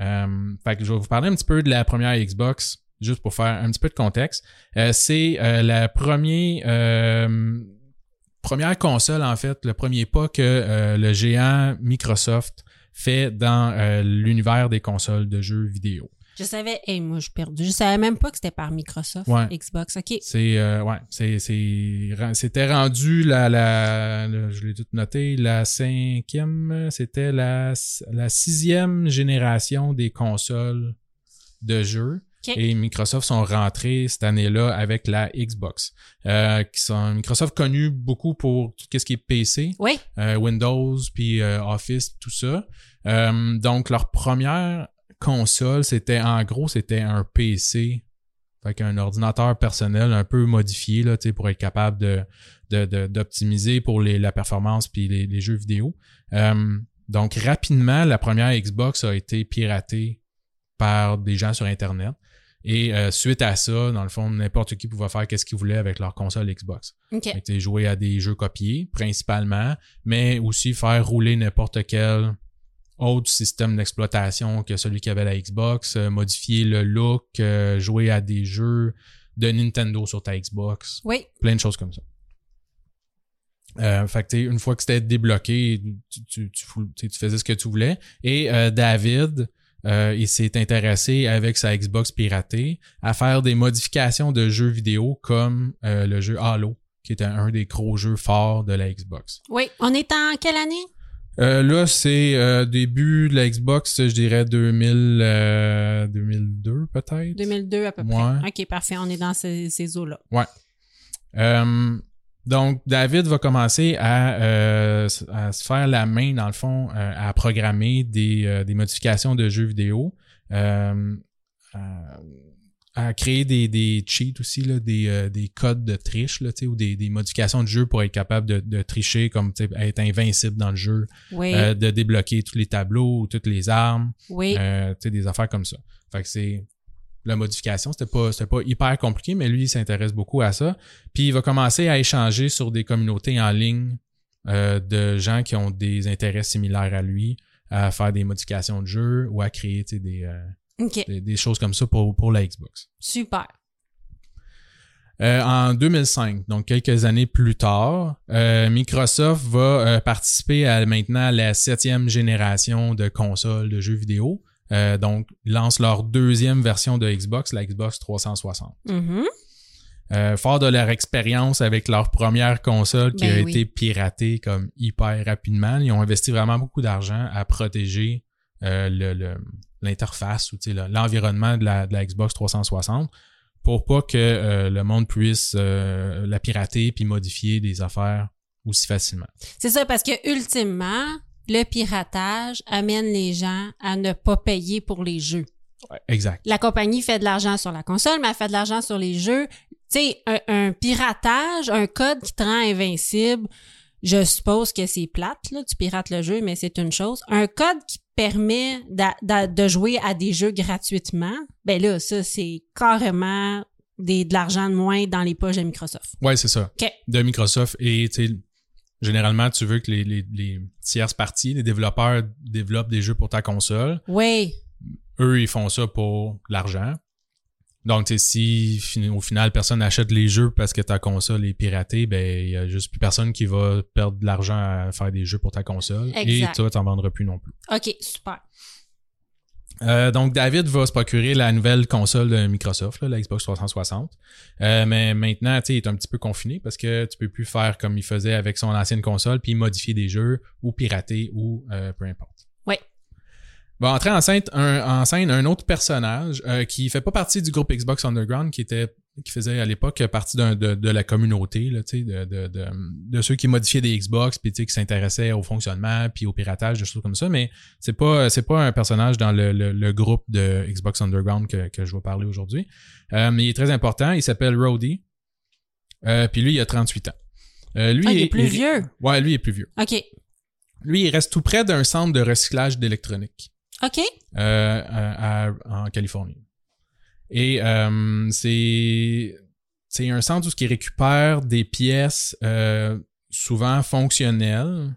Euh, fait que je vais vous parler un petit peu de la première Xbox, juste pour faire un petit peu de contexte. Euh, c'est euh, la première, euh, première console, en fait, le premier pas que euh, le géant Microsoft fait dans euh, l'univers des consoles de jeux vidéo. Je savais, hey, moi, je suis perdu. Je savais même pas que c'était par Microsoft, Ouais. Xbox. OK. C'est euh, ouais, c'est c'était rendu la la, je l'ai tout noté la cinquième, c'était la la sixième génération des consoles de jeux. Et Microsoft sont rentrés cette année-là avec la Xbox, euh, qui sont Microsoft connu beaucoup pour tout ce qui est PC, Oui. euh, Windows, puis euh, Office, tout ça. Euh, donc, leur première console, c'était en gros, c'était un PC. Fait qu'un ordinateur personnel un peu modifié là, tu sais, pour être capable de, de, de- d'optimiser pour les, la performance puis les, les jeux vidéo. Euh, donc, rapidement, la première Xbox a été piratée par des gens sur Internet. Et euh, suite à ça, dans le fond, n'importe qui pouvait faire qu'est-ce qu'il voulait avec leur console Xbox. OK. Fait que, tu sais, jouer à des jeux copiés, principalement, mais aussi faire rouler n'importe quel autre système d'exploitation que celui qui avait la Xbox, euh, modifier le look, euh, jouer à des jeux de Nintendo sur ta Xbox, Oui. plein de choses comme ça. Euh, fait que, une fois que c'était débloqué, tu, tu, tu faisais ce que tu voulais. Et euh, David, euh, il s'est intéressé avec sa Xbox piratée à faire des modifications de jeux vidéo comme euh, le jeu Halo, qui était un des gros jeux forts de la Xbox. Oui. On est en quelle année? Euh, là, c'est euh, début de la Xbox, je dirais 2000, euh, 2002 peut-être. 2002 à peu près. Ouais. OK, parfait. On est dans ces, ces eaux-là. Euh, donc, David va commencer à, euh, à se faire la main, dans le fond, à programmer des, euh, des modifications de jeux vidéo, euh, à, créer des, des cheats aussi, là, des, euh, des codes de triche, là, tu sais, ou des, des modifications de jeu pour être capable de, de tricher, comme tu sais, être invincible dans le jeu, Oui. euh, de débloquer tous les tableaux ou toutes les armes. oui. Euh, tu sais, des affaires comme ça. Fait que c'est la modification, c'était pas c'était pas hyper compliqué, mais lui il s'intéresse beaucoup à ça. Puis il va commencer à échanger sur des communautés en ligne euh, de gens qui ont des intérêts similaires à lui, à faire des modifications de jeu ou à créer tu sais, des, des, des choses comme ça pour, pour la Xbox. Super. Euh, en 2005, donc quelques années plus tard, euh, Microsoft va euh, participer à maintenant la septième génération de consoles de jeux vidéo. Donc, ils lancent leur deuxième version de Xbox, la Xbox 360. Mhm. Euh, fort de leur expérience avec leur première console qui Ben a oui. été piratée comme hyper rapidement, ils ont investi vraiment beaucoup d'argent à protéger le- le- l'interface ou l'environnement de la, de la Xbox 360 pour pas que euh, le monde puisse euh, la pirater puis modifier des affaires aussi facilement. C'est ça, parce que ultimement, le piratage amène les gens à ne pas payer pour les jeux. Exact. La compagnie fait de l'argent sur la console, mais elle fait de l'argent sur les jeux. Tu sais, un, un piratage, un code qui te rend invincible, je suppose que c'est plate, là, tu pirates le jeu, mais c'est une chose. Un code qui permet de jouer à des jeux gratuitement, ben là, ça, c'est carrément des, de l'argent de moins dans les poches de Microsoft. Ouais, c'est ça. De Microsoft et tu sais généralement tu veux que les, les, les tierces parties, les développeurs développent des jeux pour ta console. Oui, eux, ils font ça pour l'argent. Donc, tu sais, si au final, personne n'achète les jeux parce que ta console est piratée, ben, il y a juste plus personne qui va perdre de l'argent à faire des jeux pour ta console. Exact. Et toi, t'en vendras plus non plus. OK, super. Euh, donc, David va se procurer la nouvelle console de Microsoft, là, la Xbox 360. Euh, mais maintenant, tu sais, il est un petit peu confiné parce que tu peux plus faire comme il faisait avec son ancienne console puis modifier des jeux ou pirater ou euh, peu importe. Ouais. Va entrer en scène un, en scène un autre personnage euh, qui fait pas partie du groupe Xbox Underground, qui était qui faisait à l'époque partie de, de la communauté, là, tu sais, de, de, de, de ceux qui modifiaient des Xbox, puis tu sais, qui s'intéressaient au fonctionnement, puis au piratage, des choses comme ça. Mais c'est pas c'est pas un personnage dans le, le, le groupe de Xbox Underground que, que je vais parler aujourd'hui. Euh, mais il est très important. Il s'appelle Rody. Euh, puis lui, il a 38 ans. Euh, lui, Ah, il est plus vieux. Ouais, lui il est plus vieux. OK. Lui, il reste tout près d'un centre de recyclage d'électronique OK. euh, en Californie. Et euh, c'est c'est un centre où qui récupère des pièces euh, souvent fonctionnelles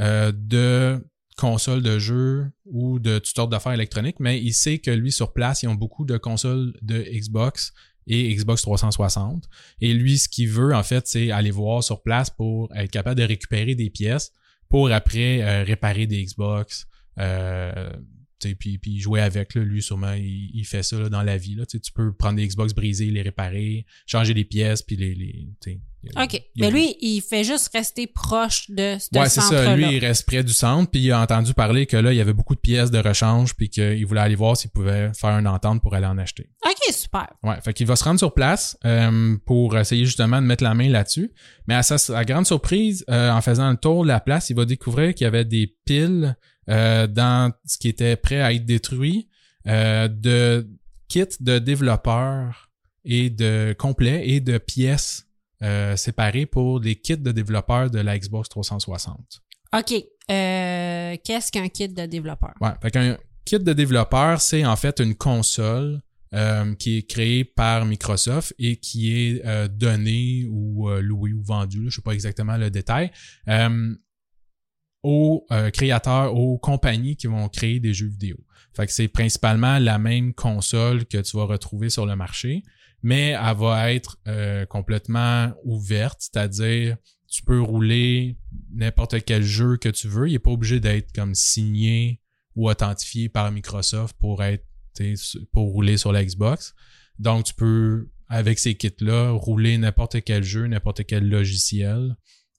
euh, de consoles de jeux ou de toutes sortes d'affaires électroniques, mais il sait que lui, sur place, ils ont beaucoup de consoles de Xbox et Xbox 360. Et lui, ce qu'il veut, en fait, c'est aller voir sur place pour être capable de récupérer des pièces pour après euh, réparer des Xbox, euh, puis, puis jouer avec. Là, lui, sûrement, il, il fait ça là, dans la vie. Là, tu peux prendre des Xbox brisées, les réparer, changer des pièces, puis les... les OK. Mais lui, il fait juste rester proche de ce Ouais, c'est ça. Lui, il reste près du centre, puis il a entendu parler que là, il y avait beaucoup de pièces de rechange, puis qu'il voulait aller voir s'il pouvait faire une entente pour aller en acheter. OK, super. Ouais, fait qu'il va se rendre sur place euh, pour essayer justement de mettre la main là-dessus. Mais à sa à grande surprise, euh, en faisant le tour de la place, il va découvrir qu'il y avait des piles euh, dans ce qui était prêt à être détruit euh, de kits de développeurs et de complets et de pièces euh, séparées pour des kits de développeurs de la Xbox 360. OK. Euh, Qu'est-ce qu'un kit de développeur? Ouais, fait qu'un kit de développeur, c'est en fait une console euh, qui est créée par Microsoft et qui est euh, donnée ou euh, louée ou vendue, là, je sais pas exactement le détail, euh, aux euh, créateurs, aux compagnies qui vont créer des jeux vidéo. Fait que c'est principalement la même console que tu vas retrouver sur le marché, mais elle va être euh, complètement ouverte, c'est-à-dire tu peux rouler n'importe quel jeu que tu veux. Il n'est pas obligé d'être comme signé ou authentifié par Microsoft pour être pour rouler sur la Xbox. Donc, tu peux, avec ces kits-là, rouler n'importe quel jeu, n'importe quel logiciel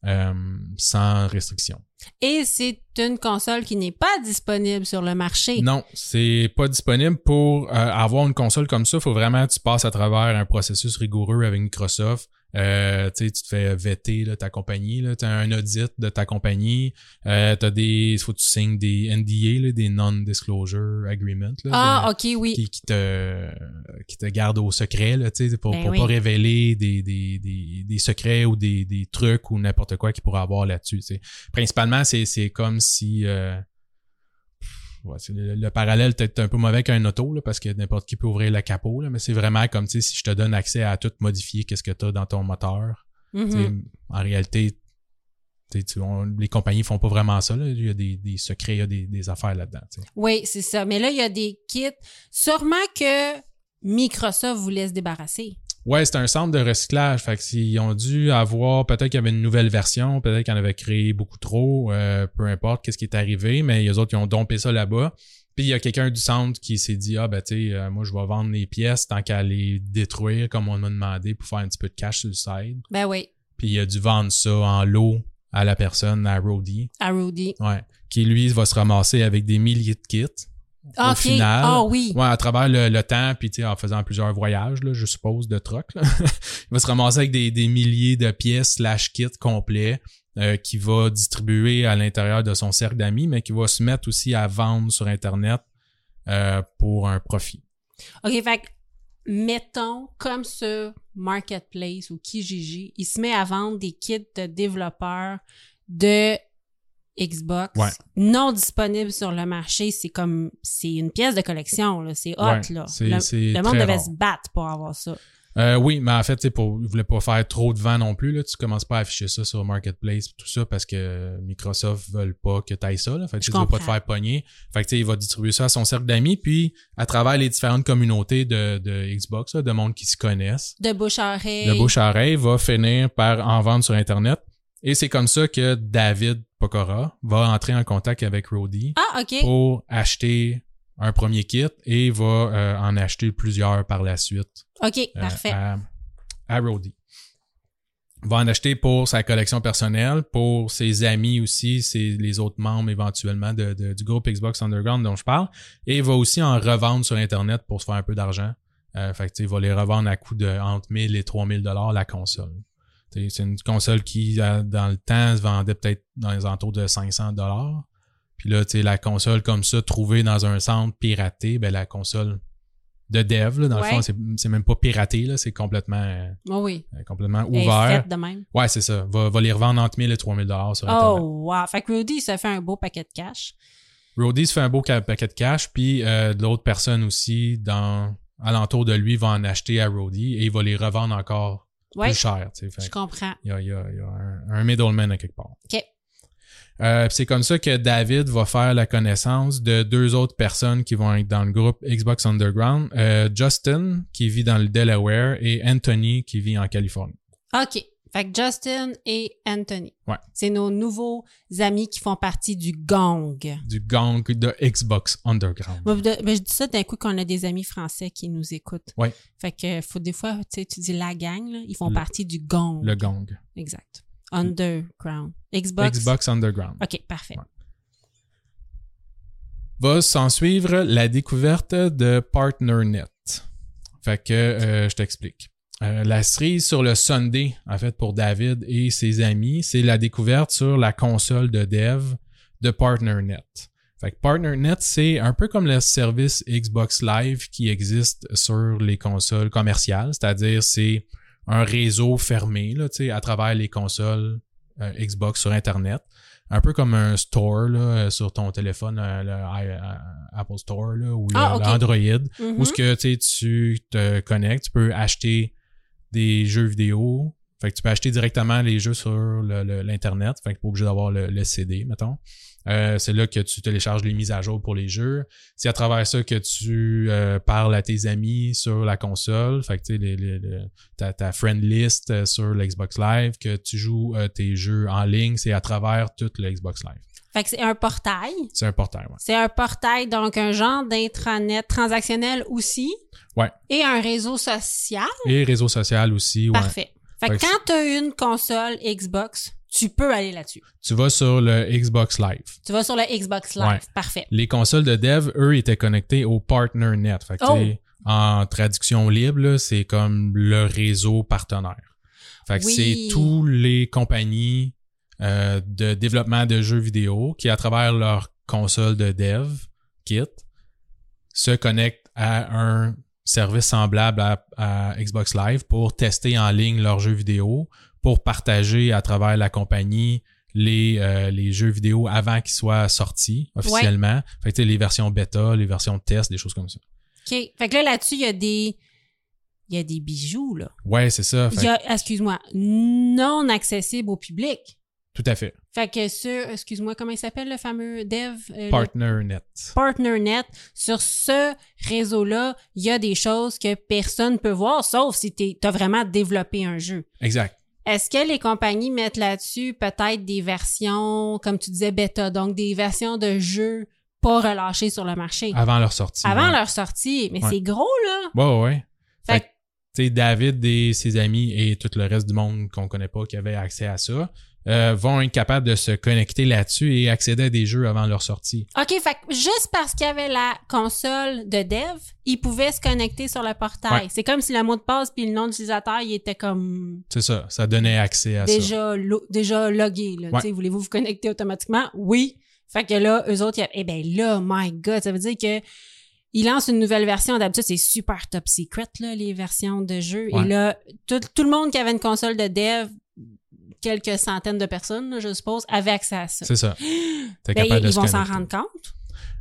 euh, sans restriction. Et c'est une console qui n'est pas disponible sur le marché. Non, c'est pas disponible. Pour euh, avoir une console comme ça, il faut vraiment que tu passes à travers un processus rigoureux avec Microsoft. Euh, tu te fais vetter là, ta compagnie, tu as un audit de ta compagnie, euh, t'as des. faut que tu signes des NDA, là, des non-disclosure agreements. là, Ah, de- OK, oui. qui, qui te qui te garde au secret là, tu sais, pour, Ben pour oui. pas révéler des, des, des, des secrets ou des, des trucs ou n'importe quoi qu'il pourrait avoir là-dessus. Principalement, c'est, c'est comme si euh, ouais, le, le parallèle peut-être un peu mauvais qu'un auto là, parce que n'importe qui peut ouvrir le capot, là, mais c'est vraiment comme si je te donne accès à tout modifier qu'est-ce que tu as dans ton moteur. Mhm. En réalité, tu on- les compagnies font pas vraiment ça. Là. Il y a des, des secrets, il y a des, des affaires là-dedans. Oui, c'est ça. Mais là, il y a des kits. Sûrement que Microsoft voulait se débarrasser. Ouais, c'est un centre de recyclage. Fait que s'ils ont dû avoir, peut-être qu'il y avait une nouvelle version, peut-être qu'ils en avaient créé beaucoup trop, euh, peu importe qu'est-ce qui est arrivé, mais les autres, ils ont dompé ça là-bas. Puis il y a quelqu'un du centre qui s'est dit, ah ben tu sais, euh, moi je vais vendre les pièces tant qu'à les détruire comme on m'a demandé pour faire un petit peu de cash sur le side. Ben oui, Puis il a dû vendre ça en lot à la personne, à Rody. à Rudy. Ouais. Qui lui va se ramasser avec des milliers de kits. Ah, Au final, Ah oui. Ouais, à travers le, le temps, puis tu sais, en faisant plusieurs voyages, là, je suppose, de troc, là. il va se ramasser avec des, des milliers de pièces slash kits complets euh, qu'il va distribuer à l'intérieur de son cercle d'amis, mais qui va se mettre aussi à vendre sur Internet euh, pour un profit. OK, fait mettons, comme ce Marketplace ou Kijiji, il se met à vendre des kits de développeurs de Xbox Ouais. non disponibles sur le marché. C'est comme, c'est une pièce de collection, là. C'est hot, Ouais, là. le, le monde devait rare. se battre pour avoir ça. Euh, oui, mais en fait, pour, il voulait pas faire trop de vent non plus. Là. Tu commences pas à afficher ça sur Marketplace tout ça parce que Microsoft veulent pas que tu ailles ça. Là. Fait que tu veux pas te faire pogner. Fait que il va distribuer ça à son cercle d'amis, puis à travers les différentes communautés de, de Xbox, là, de monde qui se connaissent. De bouche à oreille. Le bouche à oreille va finir par en vendre sur Internet. Et c'est comme ça que David Pokora va entrer en contact avec Rody Ah, pour acheter un premier kit et va euh, en acheter plusieurs par la suite OK, euh, parfait. à, à va en acheter pour sa collection personnelle, pour ses amis aussi, les autres membres éventuellement de, de- du groupe Xbox Underground dont je parle, et il va aussi en revendre sur Internet pour se faire un peu d'argent. Euh, fait que, il va les revendre à coût de entre 1000 et 3000 dollars la console. C'est une console qui, euh, dans le temps, se vendait peut-être dans les entours de 500 dollars. Puis là, tu sais, la console comme ça, trouvée dans un centre piraté, ben la console de dev, là, dans Ouais. le fond, c'est même pas piraté, là, c'est complètement, euh, Oh oui. complètement Elle est ouvert. faite de même. Ouais, c'est ça. Va, va les revendre entre 1000 et 3000 dollars sur Internet. Oh, wow. Fait que Rudy, ça fait un beau paquet de cash. Roddy se fait un beau paquet de cash, puis euh, d'autres personnes aussi dans alentour de lui vont en acheter à Roddy et il va les revendre encore Ouais, plus cher. tu sais. Je comprends. Il y a, il y a- il y a un, un middleman à quelque part. OK. Euh, c'est comme ça que David va faire la connaissance de deux autres personnes qui vont être dans le groupe Xbox Underground. Euh, Justin, qui vit dans le Delaware, et Anthony, qui vit en Californie. OK. Fait que Justin et Anthony. Ouais. C'est nos nouveaux amis qui font partie du gang. Du gang de Xbox Underground. De- ben, je dis ça d'un coup qu'on a des amis français qui nous écoutent. Ouais. Fait que faut des fois, tu sais, tu dis la gang, là, ils font Le- partie du gang. Le gang. Exact. Underground. Xbox? Xbox Underground. OK, parfait. Ouais. va s'en suivre la découverte de PartnerNet. Fait que euh, je t'explique. Euh, la cerise sur le Sunday, en fait, pour David et ses amis, c'est la découverte sur la console de dev de PartnerNet. Fait que PartnerNet, c'est un peu comme le service Xbox Live qui existe sur les consoles commerciales, c'est-à-dire c'est un réseau fermé là, à travers les consoles euh, Xbox sur Internet. Un peu comme un store là, euh, sur ton téléphone, euh, le I- Apple Store là, ou Ah, Android, où ce que tu te connectes, tu peux acheter des jeux vidéo. Fait que tu peux acheter directement les jeux sur l'Internet. Fait que pas obligé d'avoir le, le CD, mettons. Euh, c'est là que tu télécharges les mises à jour pour les jeux. C'est à travers ça que tu euh, parles à tes amis sur la console. Fait que tu sais, les- les- les- ta, ta friend list euh, sur l'Xbox Live, que tu joues euh, tes jeux en ligne, c'est à travers tout le Xbox Live. Fait que c'est un portail. C'est un portail. C'est un portail, donc un genre d'intranet transactionnel aussi. Ouais. Et un réseau social? Et réseau social aussi, ouais. Parfait. Fait que quand tu as une console Xbox, tu peux aller là-dessus. Tu vas sur le Xbox Live. Tu vas sur le Xbox Live. Ouais. Parfait. Les consoles de dev, eux, étaient connectés au PartnerNet. Fait que, Oh! en traduction libre, c'est comme le réseau partenaire. Fait que Oui. c'est tous les compagnies euh, de développement de jeux vidéo qui, à travers leur console de dev kit, se connectent à un service semblable à, à Xbox Live pour tester en ligne leurs jeux vidéo, pour partager à travers la compagnie les, euh, les jeux vidéo avant qu'ils soient sortis officiellement. Fait que tu sais, les versions bêta, les versions de test, des choses comme ça. OK. Fait que là, là-dessus, il y a des. Il y a des bijoux, là. Ouais, c'est ça. Il y a, excuse-moi, non accessible au public. tout à fait. Fait que sur, excuse-moi, comment il s'appelle le fameux dev? euh, PartnerNet. PartnerNet, sur ce réseau-là, il y a des choses que personne peut voir, sauf si tu as vraiment développé un jeu. Exact. Est-ce que les compagnies mettent là-dessus peut-être des versions, comme tu disais, bêta, donc des versions de jeux pas relâchées sur le marché? Avant leur sortie. avant ouais. leur sortie? Mais Ouais. c'est gros, là! Ouais, ouais, ouais. Fait Fait que, tu sais, David et ses amis et tout le reste du monde qu'on connaît pas qui avait accès à ça euh, vont être capables de se connecter là-dessus et accéder à des jeux avant leur sortie. OK, fait que juste parce qu'il y avait la console de dev, ils pouvaient se connecter sur le portail. Ouais. C'est comme si le mot de passe puis le nom d'utilisateur, il était comme C'est ça. Ça donnait accès à ça. déjà, lo- déjà logué. Là. Ouais. Voulez-vous vous connecter automatiquement? Oui. Fait que là, eux autres, il y a- eh ben là, my God, ça veut dire que ils lancent une nouvelle version. D'habitude, c'est super top secret, là, les versions de jeu. Ouais. Et là, tout, tout le monde qui avait une console de dev, quelques centaines de personnes, là, je suppose, avait accès à ça. C'est ça. T'es Ben, capable ils de se vont s'en rendre compte?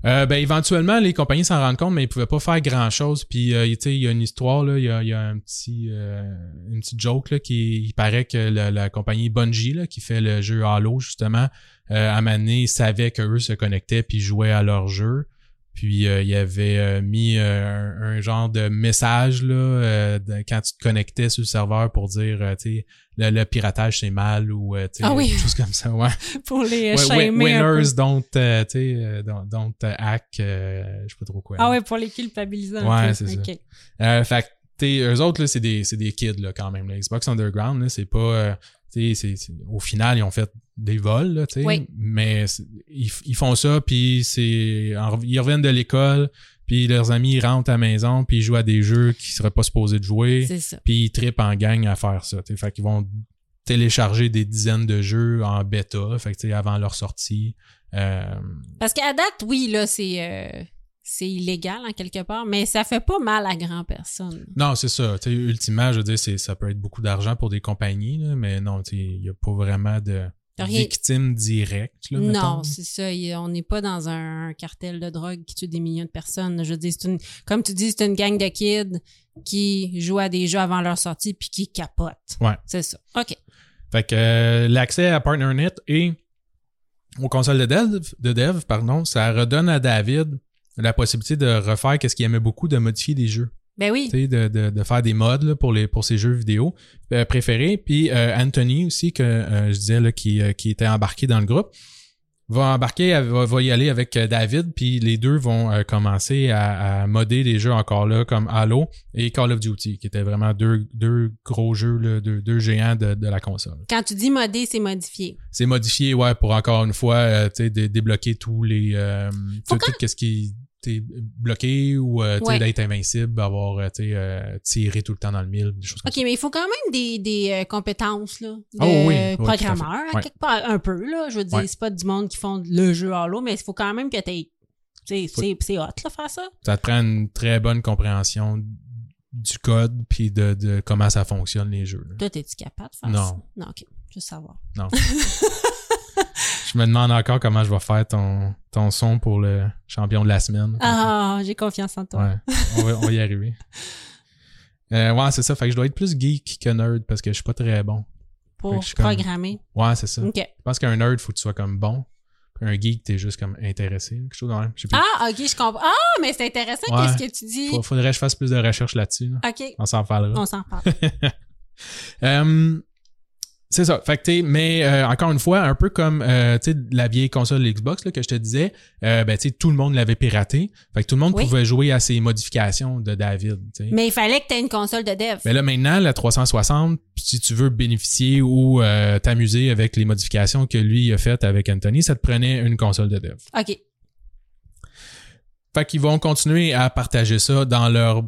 Euh, ben éventuellement les compagnies s'en rendent compte mais ils pouvaient pas faire grand chose puis euh, tu sais il y a une histoire là il y a, il y a un petit euh, une petite joke là qui il paraît que la, la compagnie Bungie là qui fait le jeu Halo justement à un moment donné, ils savaient que eux se connectaient puis jouaient à leur jeu puis euh, il avait euh, mis euh, un, un genre de message là euh, de- quand tu te connectais sur le serveur pour dire euh, tu sais le, le piratage c'est mal ou euh, tu sais Ah oui. choses comme ça ouais Pour les Ouais, winners don't, euh, tu sais, euh, don't, don't, hack, euh, je sais pas trop quoi. Ah ouais, pour les culpabiliser un Ouais, c'est ça. Ok. Euh, fait eux autres, là, c'est des, c'est des kids, là, quand même. là. Xbox Underground, là, c'est pas... au final, ils ont fait des vols, là, Oui. mais ils, ils font ça, puis c'est... Ils reviennent de l'école, puis leurs amis ils rentrent à la maison, puis ils jouent à des jeux qu'ils seraient pas supposés de jouer, C'est ça. puis ils trippent en gang à faire ça. Fait qu'ils vont télécharger des dizaines de jeux en bêta, fait que, avant leur sortie. Euh, Parce qu'à date, oui, là, c'est euh, c'est illégal en quelque part, mais ça fait pas mal à grand personne. Non, c'est ça. Tu sais, ultimement, je veux dire, c'est, ça peut être beaucoup d'argent pour des compagnies, là, mais non, il n'y a pas vraiment de Rien- victime directe. Là, Non, c'est ça. On n'est pas dans un cartel de drogue qui tue des millions de personnes. Je veux dire, c'est une, comme tu dis, c'est une gang de kids qui jouent à des jeux avant leur sortie puis qui capotent. Ouais. C'est ça. OK. Fait que euh, l'accès à PartnerNet et aux consoles de dev, de dev, pardon, ça redonne à David la possibilité de refaire qu'est-ce qu'il aimait beaucoup, de modifier des jeux. Ben oui. Tu sais, de, de, de faire des mods là, pour les pour ses jeux vidéo euh, préférés. Puis euh, Anthony aussi, que euh, je disais là, qui, euh, qui était embarqué dans le groupe, va embarquer, va, va y aller avec euh, David, puis les deux vont euh, commencer à, à modder des jeux encore là, comme Halo et Call of Duty, qui étaient vraiment deux, deux gros jeux, là, deux, deux géants de, de la console. Quand tu dis modé, c'est modifié. C'est modifié, ouais, pour encore une fois, euh, tu sais, dé- débloquer tous les... Euh, tout, tout qu'est-ce qui t'es bloqué ou euh, Ouais. d'être invincible, avoir euh, euh, tiré tout le temps dans le mille, des choses comme OK, mais il faut quand même des, des euh, compétences là, de Oh oui, à programmeur, à Ouais. quelque part, un peu. Là, je veux dire, Ouais. c'est pas du monde qui font le jeu Halo, mais il faut quand même que tu C'est hot, là, faire ça. ça te prend une très bonne compréhension du code puis de, de comment ça fonctionne les jeux. là. Toi, es-tu capable de faire Non. ça? Non. OK. Je veux savoir. Non. je me demande encore comment je vais faire ton, ton son pour le champion de la semaine. Ah, j'ai confiance en toi. Ouais, on va, on va y arriver. Euh, ouais, c'est ça. Fait que je dois être plus geek que nerd parce que je suis pas très bon. Pour comme- programmer. Ouais, c'est ça. Je pense qu'un nerd, faut que tu sois comme bon. Un geek, t'es juste comme intéressé. Quelque chose plus. Ah, OK, je comprends. Ah, mais c'est intéressant, Ouais. qu'est-ce que tu dis? Faudrait que je fasse plus de recherches là-dessus. là. OK, On s'en parlera. on s'en parle. Euh, c'est ça. Fait que t'es- mais euh, encore une fois, un peu comme euh, la vieille console Xbox là, que je te disais, euh, ben, tout le monde l'avait piraté. Fait que tout le monde Oui. pouvait jouer à ces modifications de David. tu sais. Mais il fallait que tu aies une console de dev. Mais là maintenant, la 360, si tu veux bénéficier ou euh, t'amuser avec les modifications que lui a faites avec Anthony, ça te prenait une console de dev. OK. Fait qu'ils vont continuer à partager ça dans leur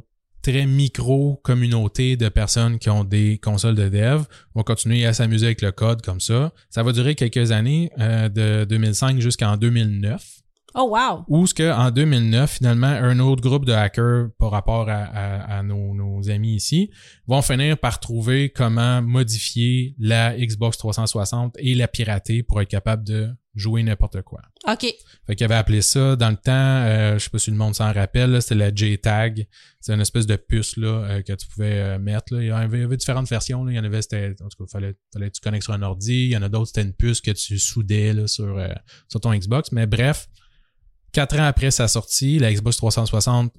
très micro communauté de personnes qui ont des consoles de dev. Vont continuer à s'amuser avec le code comme ça. Ça va durer quelques années, euh, de 2005 jusqu'en 2009. Oh, wow. Où ce que en 2009, finalement, un autre groupe de hackers par rapport à, à- à nos, nos amis ici vont finir par trouver comment modifier la Xbox 360 et la pirater pour être capable de jouer n'importe quoi. OK. Fait qu'il avait appelé ça dans le temps, euh, je sais pas si le monde s'en rappelle, c'était la J-Tag. C'est une espèce de puce là, euh, que tu pouvais euh, mettre. Là. Il, y avait, il y avait différentes versions. Là. Il y en avait, c'était. En tout cas, fallait, fallait que tu connectes sur un ordi. Il y en a d'autres, c'était une puce que tu soudais là, sur, euh, sur ton Xbox. Mais bref, quatre ans après sa sortie, la Xbox 360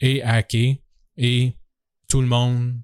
est hackée et tout le monde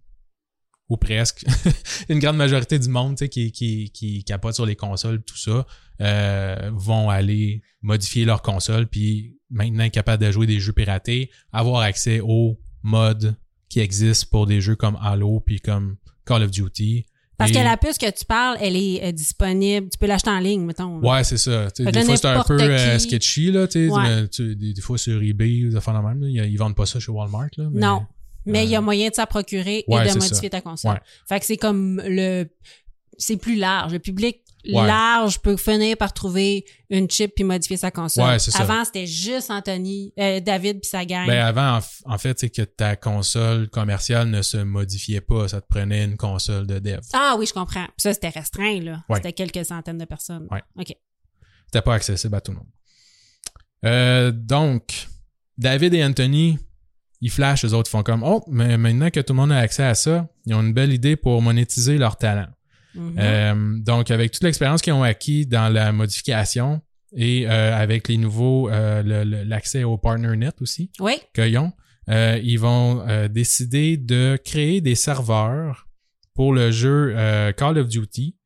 ou presque, une grande majorité du monde qui, qui, qui capote sur les consoles, tout ça, euh, vont aller modifier leur console, puis maintenant capable de jouer des jeux piratés, avoir accès aux mods qui existent pour des jeux comme Halo, puis comme Call of Duty. Parce Et- que la puce que tu parles, elle est euh, disponible. Tu peux l'acheter en ligne, mettons. Ouais, c'est ça. Des fois, c'est un peu euh, sketchy, là, tu sais, Ouais. mais tu- des, des fois sur eBay, ou des affaires de même, là, ils, vendent pas ça chez Walmart, là. mais- Non. Mais il y a euh, moyen de s'en procurer ouais, et de modifier ta console. Ouais. Fait que c'est comme le. C'est plus large. Le public Ouais. large peut finir par trouver une chip puis modifier sa console. Ouais, c'est ça. Avant, c'était juste Anthony, euh, David puis sa gang. Ben avant, en fait, c'est que ta console commerciale ne se modifiait pas. Ça te prenait une console de dev. ah oui, je comprends. Puis ça, c'était restreint, là. Ouais. C'était quelques centaines de personnes. Ouais. OK. C'était pas accessible à tout le monde. Euh, donc, David et Anthony, ils flashent, les autres font comme Oh, mais maintenant que tout le monde a accès à ça, ils ont une belle idée pour monétiser leur talent. Mhm. Euh, donc, avec toute l'expérience qu'ils ont acquis dans la modification et euh, avec les nouveaux, euh, l'accès au PartnerNet aussi oui. qu'ils ont, ils vont décider de créer des serveurs pour le jeu Call of Duty.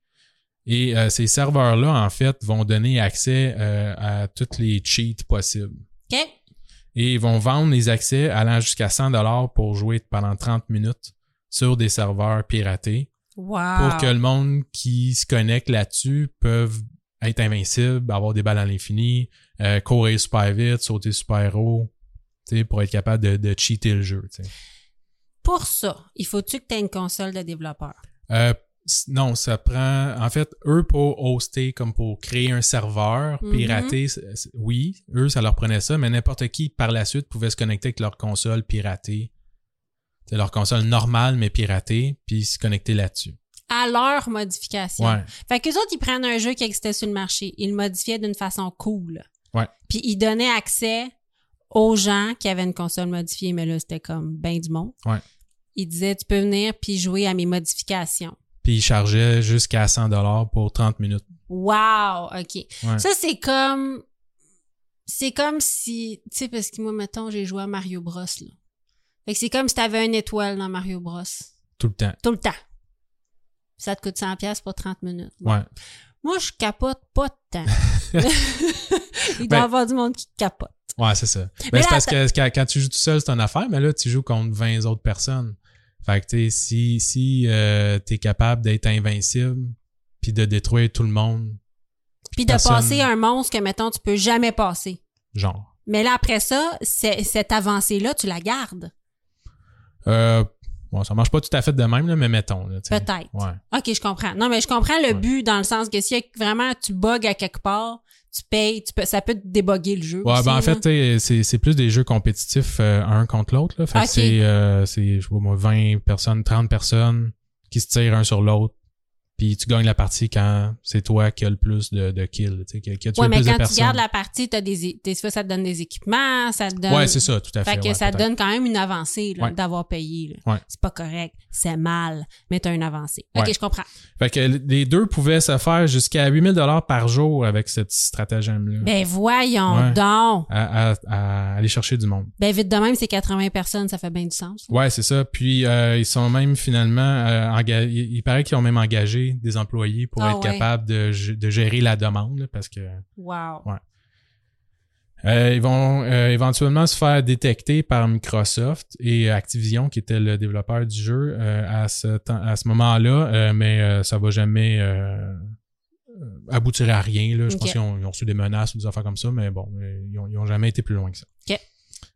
Et ces serveurs-là, en fait, vont donner accès à toutes les cheats possibles. OK. et ils vont vendre les accès allant jusqu'à 100 dollars pour jouer pendant 30 minutes sur des serveurs piratés Wow. pour que le monde qui se connecte là-dessus peuvent être invincibles, avoir des balles à l'infini, euh, courir super vite, sauter super haut, pour être capable de, de cheater le jeu. Pour ça, il faut-tu que tu aies une console de développeur? Euh, non, ça prend. En fait, eux pour hoster, comme pour créer un serveur c- c- oui, eux ça leur prenait ça, mais n'importe qui par la suite pouvait se connecter avec leur console piratée, c'est leur console normale mais piratée, puis se connecter là-dessus. À leur modification. Ouais, Fait qu'eux autres, ils prennent un jeu qui existait sur le marché. Ils le modifiaient d'une façon cool. Ouais. Puis ils donnaient accès aux gens qui avaient une console modifiée, mais là, c'était comme ben du monde. Ouais. Ils disaient, tu peux venir puis jouer à mes modifications. puis ils chargeaient jusqu'à 100 dollars pour 30 minutes. Wow! OK. Ouais. Ça, c'est comme... C'est comme si... Tu sais, parce que moi, mettons, j'ai joué à Mario Bros, là. Fait que c'est comme si t'avais une étoile dans Mario Bros. Tout le temps. Tout le temps. Ça te coûte 100$ piastres pour 30 minutes. Ouais. Moi, je capote pas de temps. Il doit y Ben- avoir du monde qui capote. Ouais, c'est ça. Mais Ben, c'est parce que quand, quand tu joues tout seul, c'est une affaire, mais là, tu joues contre 20 autres personnes. Fait que, tu si, si euh, t'es capable d'être invincible puis de détruire tout le monde, Puis de Personne- passer un monstre que, mettons, tu peux jamais passer. genre. Mais là, après ça, cette avancée-là, tu la gardes. Euh, bon, ça marche pas tout à fait de même, là, mais mettons. Peut-être. Ouais. OK, je comprends. Non, mais je comprends le Ouais. but dans le sens que si vraiment tu bugs à quelque part, tu payes, tu peux, ça peut te déboguer le jeu. Ouais, aussi, ben en fait, c'est, plus des jeux compétitifs euh, un contre l'autre. Fait c'est, euh, c'est, je sais pas moi, 20 personnes, 30 personnes qui se tirent un sur l'autre. Puis tu gagnes la partie quand c'est toi qui as le plus de, de kills, tu sais, qui, qui a tué Ouais, le mais plus de quand tu gardes la partie, t'as des, des ça te donne des équipements, ça te donne. Ouais, c'est ça, tout à fait. Fait que ouais, ça donne quand même une avancée Ouais. d'avoir payé. C'est pas correct, c'est mal, mais t'as une avancée. OK, je comprends. Fait que les deux pouvaient se faire jusqu'à 8000 dollars par jour avec cette stratagème-là. Ben voyons donc. À, à- à aller chercher du monde. Ben vite de même, c'est 80 personnes, ça fait bien du sens. Ouais, c'est ça. Puis euh, ils sont même finalement euh, enga- il, il paraît qu'ils ont même engagé des employés pour Ah être ouais. capables de, de gérer la demande parce que Wow. euh, ils vont euh, éventuellement se faire détecter par Microsoft et Activision qui était le développeur du jeu euh, à ce temps, à ce moment-là, mais ça va jamais aboutir à rien. Là. Je pense qu'ils ont, reçu des menaces ou des affaires comme ça, mais bon, ils ont, ils ont jamais été plus loin que ça.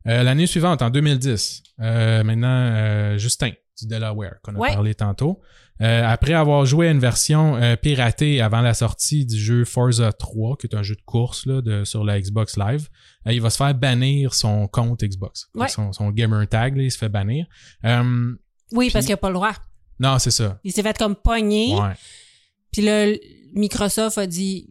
Euh, L'année suivante, en 2010, euh, maintenant euh, Justin du Delaware qu'on a Ouais. parlé tantôt. Après avoir joué à une version piratée avant la sortie du jeu Forza 3, qui est un jeu de course là, de, sur la Xbox Live, il va se faire bannir son compte Xbox. Ouais. Son, son gamer tag, là, il se fait bannir. Oui, parce qu'il a pas le droit. non, c'est ça. Il s'est fait comme pogner. Ouais. Puis là, Microsoft a dit,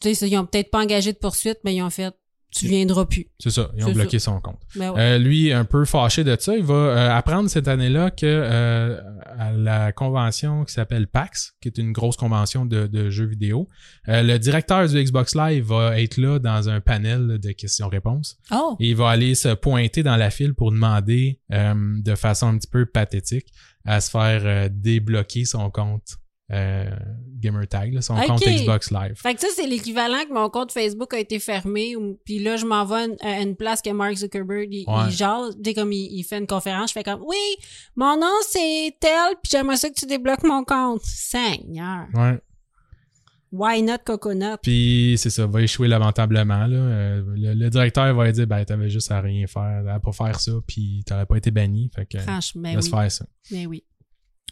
tu sais, ils ont peut-être pas engagé de poursuite, mais ils ont fait, tu viendras plus. C'est ça. Ils ont bloqué son compte. Ben ouais. Euh, lui, un peu fâché de ça, il va euh, apprendre cette année-là que euh, à la convention qui s'appelle PAX, qui est une grosse convention de, de jeux vidéo, euh, le directeur du Xbox Live va être là dans un panel de questions-réponses. oh! Et il va aller se pointer dans la file pour demander euh, de façon un petit peu pathétique à se faire euh, débloquer son compte euh, Gamertag, là, son compte Xbox Live. Fait que ça, c'est l'équivalent que mon compte Facebook a été fermé, ou- puis là, je m'en vais à une, place que Mark Zuckerberg, il, Ouais. il jase, dès comme il, il fait une conférence, je fais comme, oui, mon nom c'est tel, puis j'aimerais ça que tu débloques mon compte. Seigneur. Ouais. Why not coconut? Puis c'est ça, va échouer lamentablement. Là. Euh, le, le directeur va lui dire ben t'avais juste à rien faire, à pas faire ça, puis t'aurais pas été banni. Fait que Franchement, mais laisse oui. faire ça. Mais oui.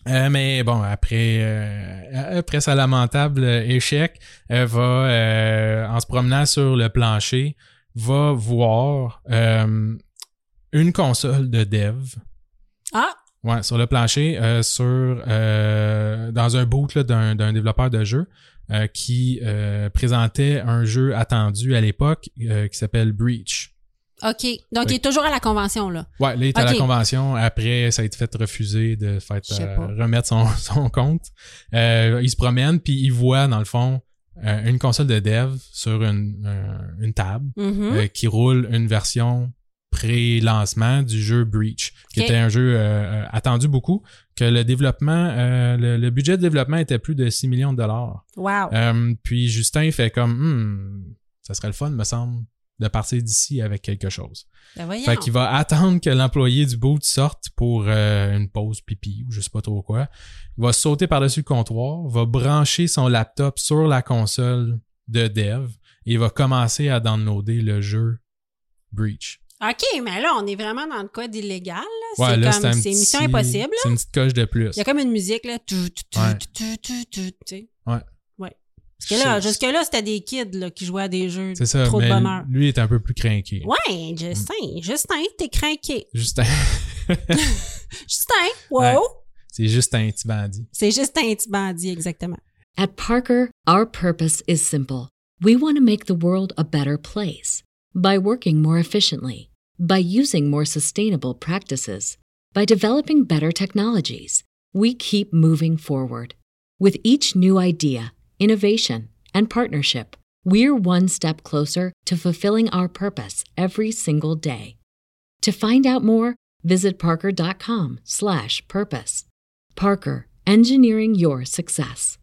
Euh, mais bon, après euh, après sa lamentable échec, elle va euh, en se promenant sur le plancher, va voir une console de dev. Ah! Ouais, sur le plancher, sur dans un boot d'un, développeur de jeu qui présentait un jeu attendu à l'époque qui s'appelle Breach. OK. Donc, il est toujours à la convention, là. Ouais, là, il est à la convention. Après, ça a été fait refuser de faire euh, remettre son, son compte. Euh, il se promène, puis il voit, dans le fond, euh, une console de dev sur une, euh, une table Mhm. euh, qui roule une version pré-lancement du jeu Breach, qui était un jeu attendu beaucoup, que le développement, le, le budget de développement était plus de 6 millions de dollars. Wow. Euh, puis Justin fait comme, Hmm, ça serait le fun, me semble, de partir d'ici avec quelque chose. Ben. Fait qu'il va attendre que l'employé du boot sorte pour euh, une pause pipi ou je sais pas trop quoi. Il va sauter par-dessus le comptoir, va brancher son laptop sur la console de dev et il va commencer à downloader le jeu Breach. OK, mais là, on est vraiment dans le code illégal. là. Ouais, c'est comme, c'est mission impossible. C'est une petite coche de plus. Il y a comme une musique, là. Ouais. sais. Ouais. Parce que là, C'est- jusque-là, c'était des kids, là, qui jouaient à des jeux. C'est ça, Trop de mais bonheur. lui est un peu plus craqué. Ouais, Justin. Justin, t'es craqué. Justin, Justin, wow. Ouais. c'est juste un petit bandit. C'est juste un petit bandit, exactement. At Parker, our purpose is simple. We want to make the world a better place by working more efficiently, by using more sustainable practices, by developing better technologies. We keep moving forward. With each new idea, innovation, and partnership, we're one step closer to fulfilling our purpose every single day. To find out more, visit parker.com/purpose. Parker, engineering your success.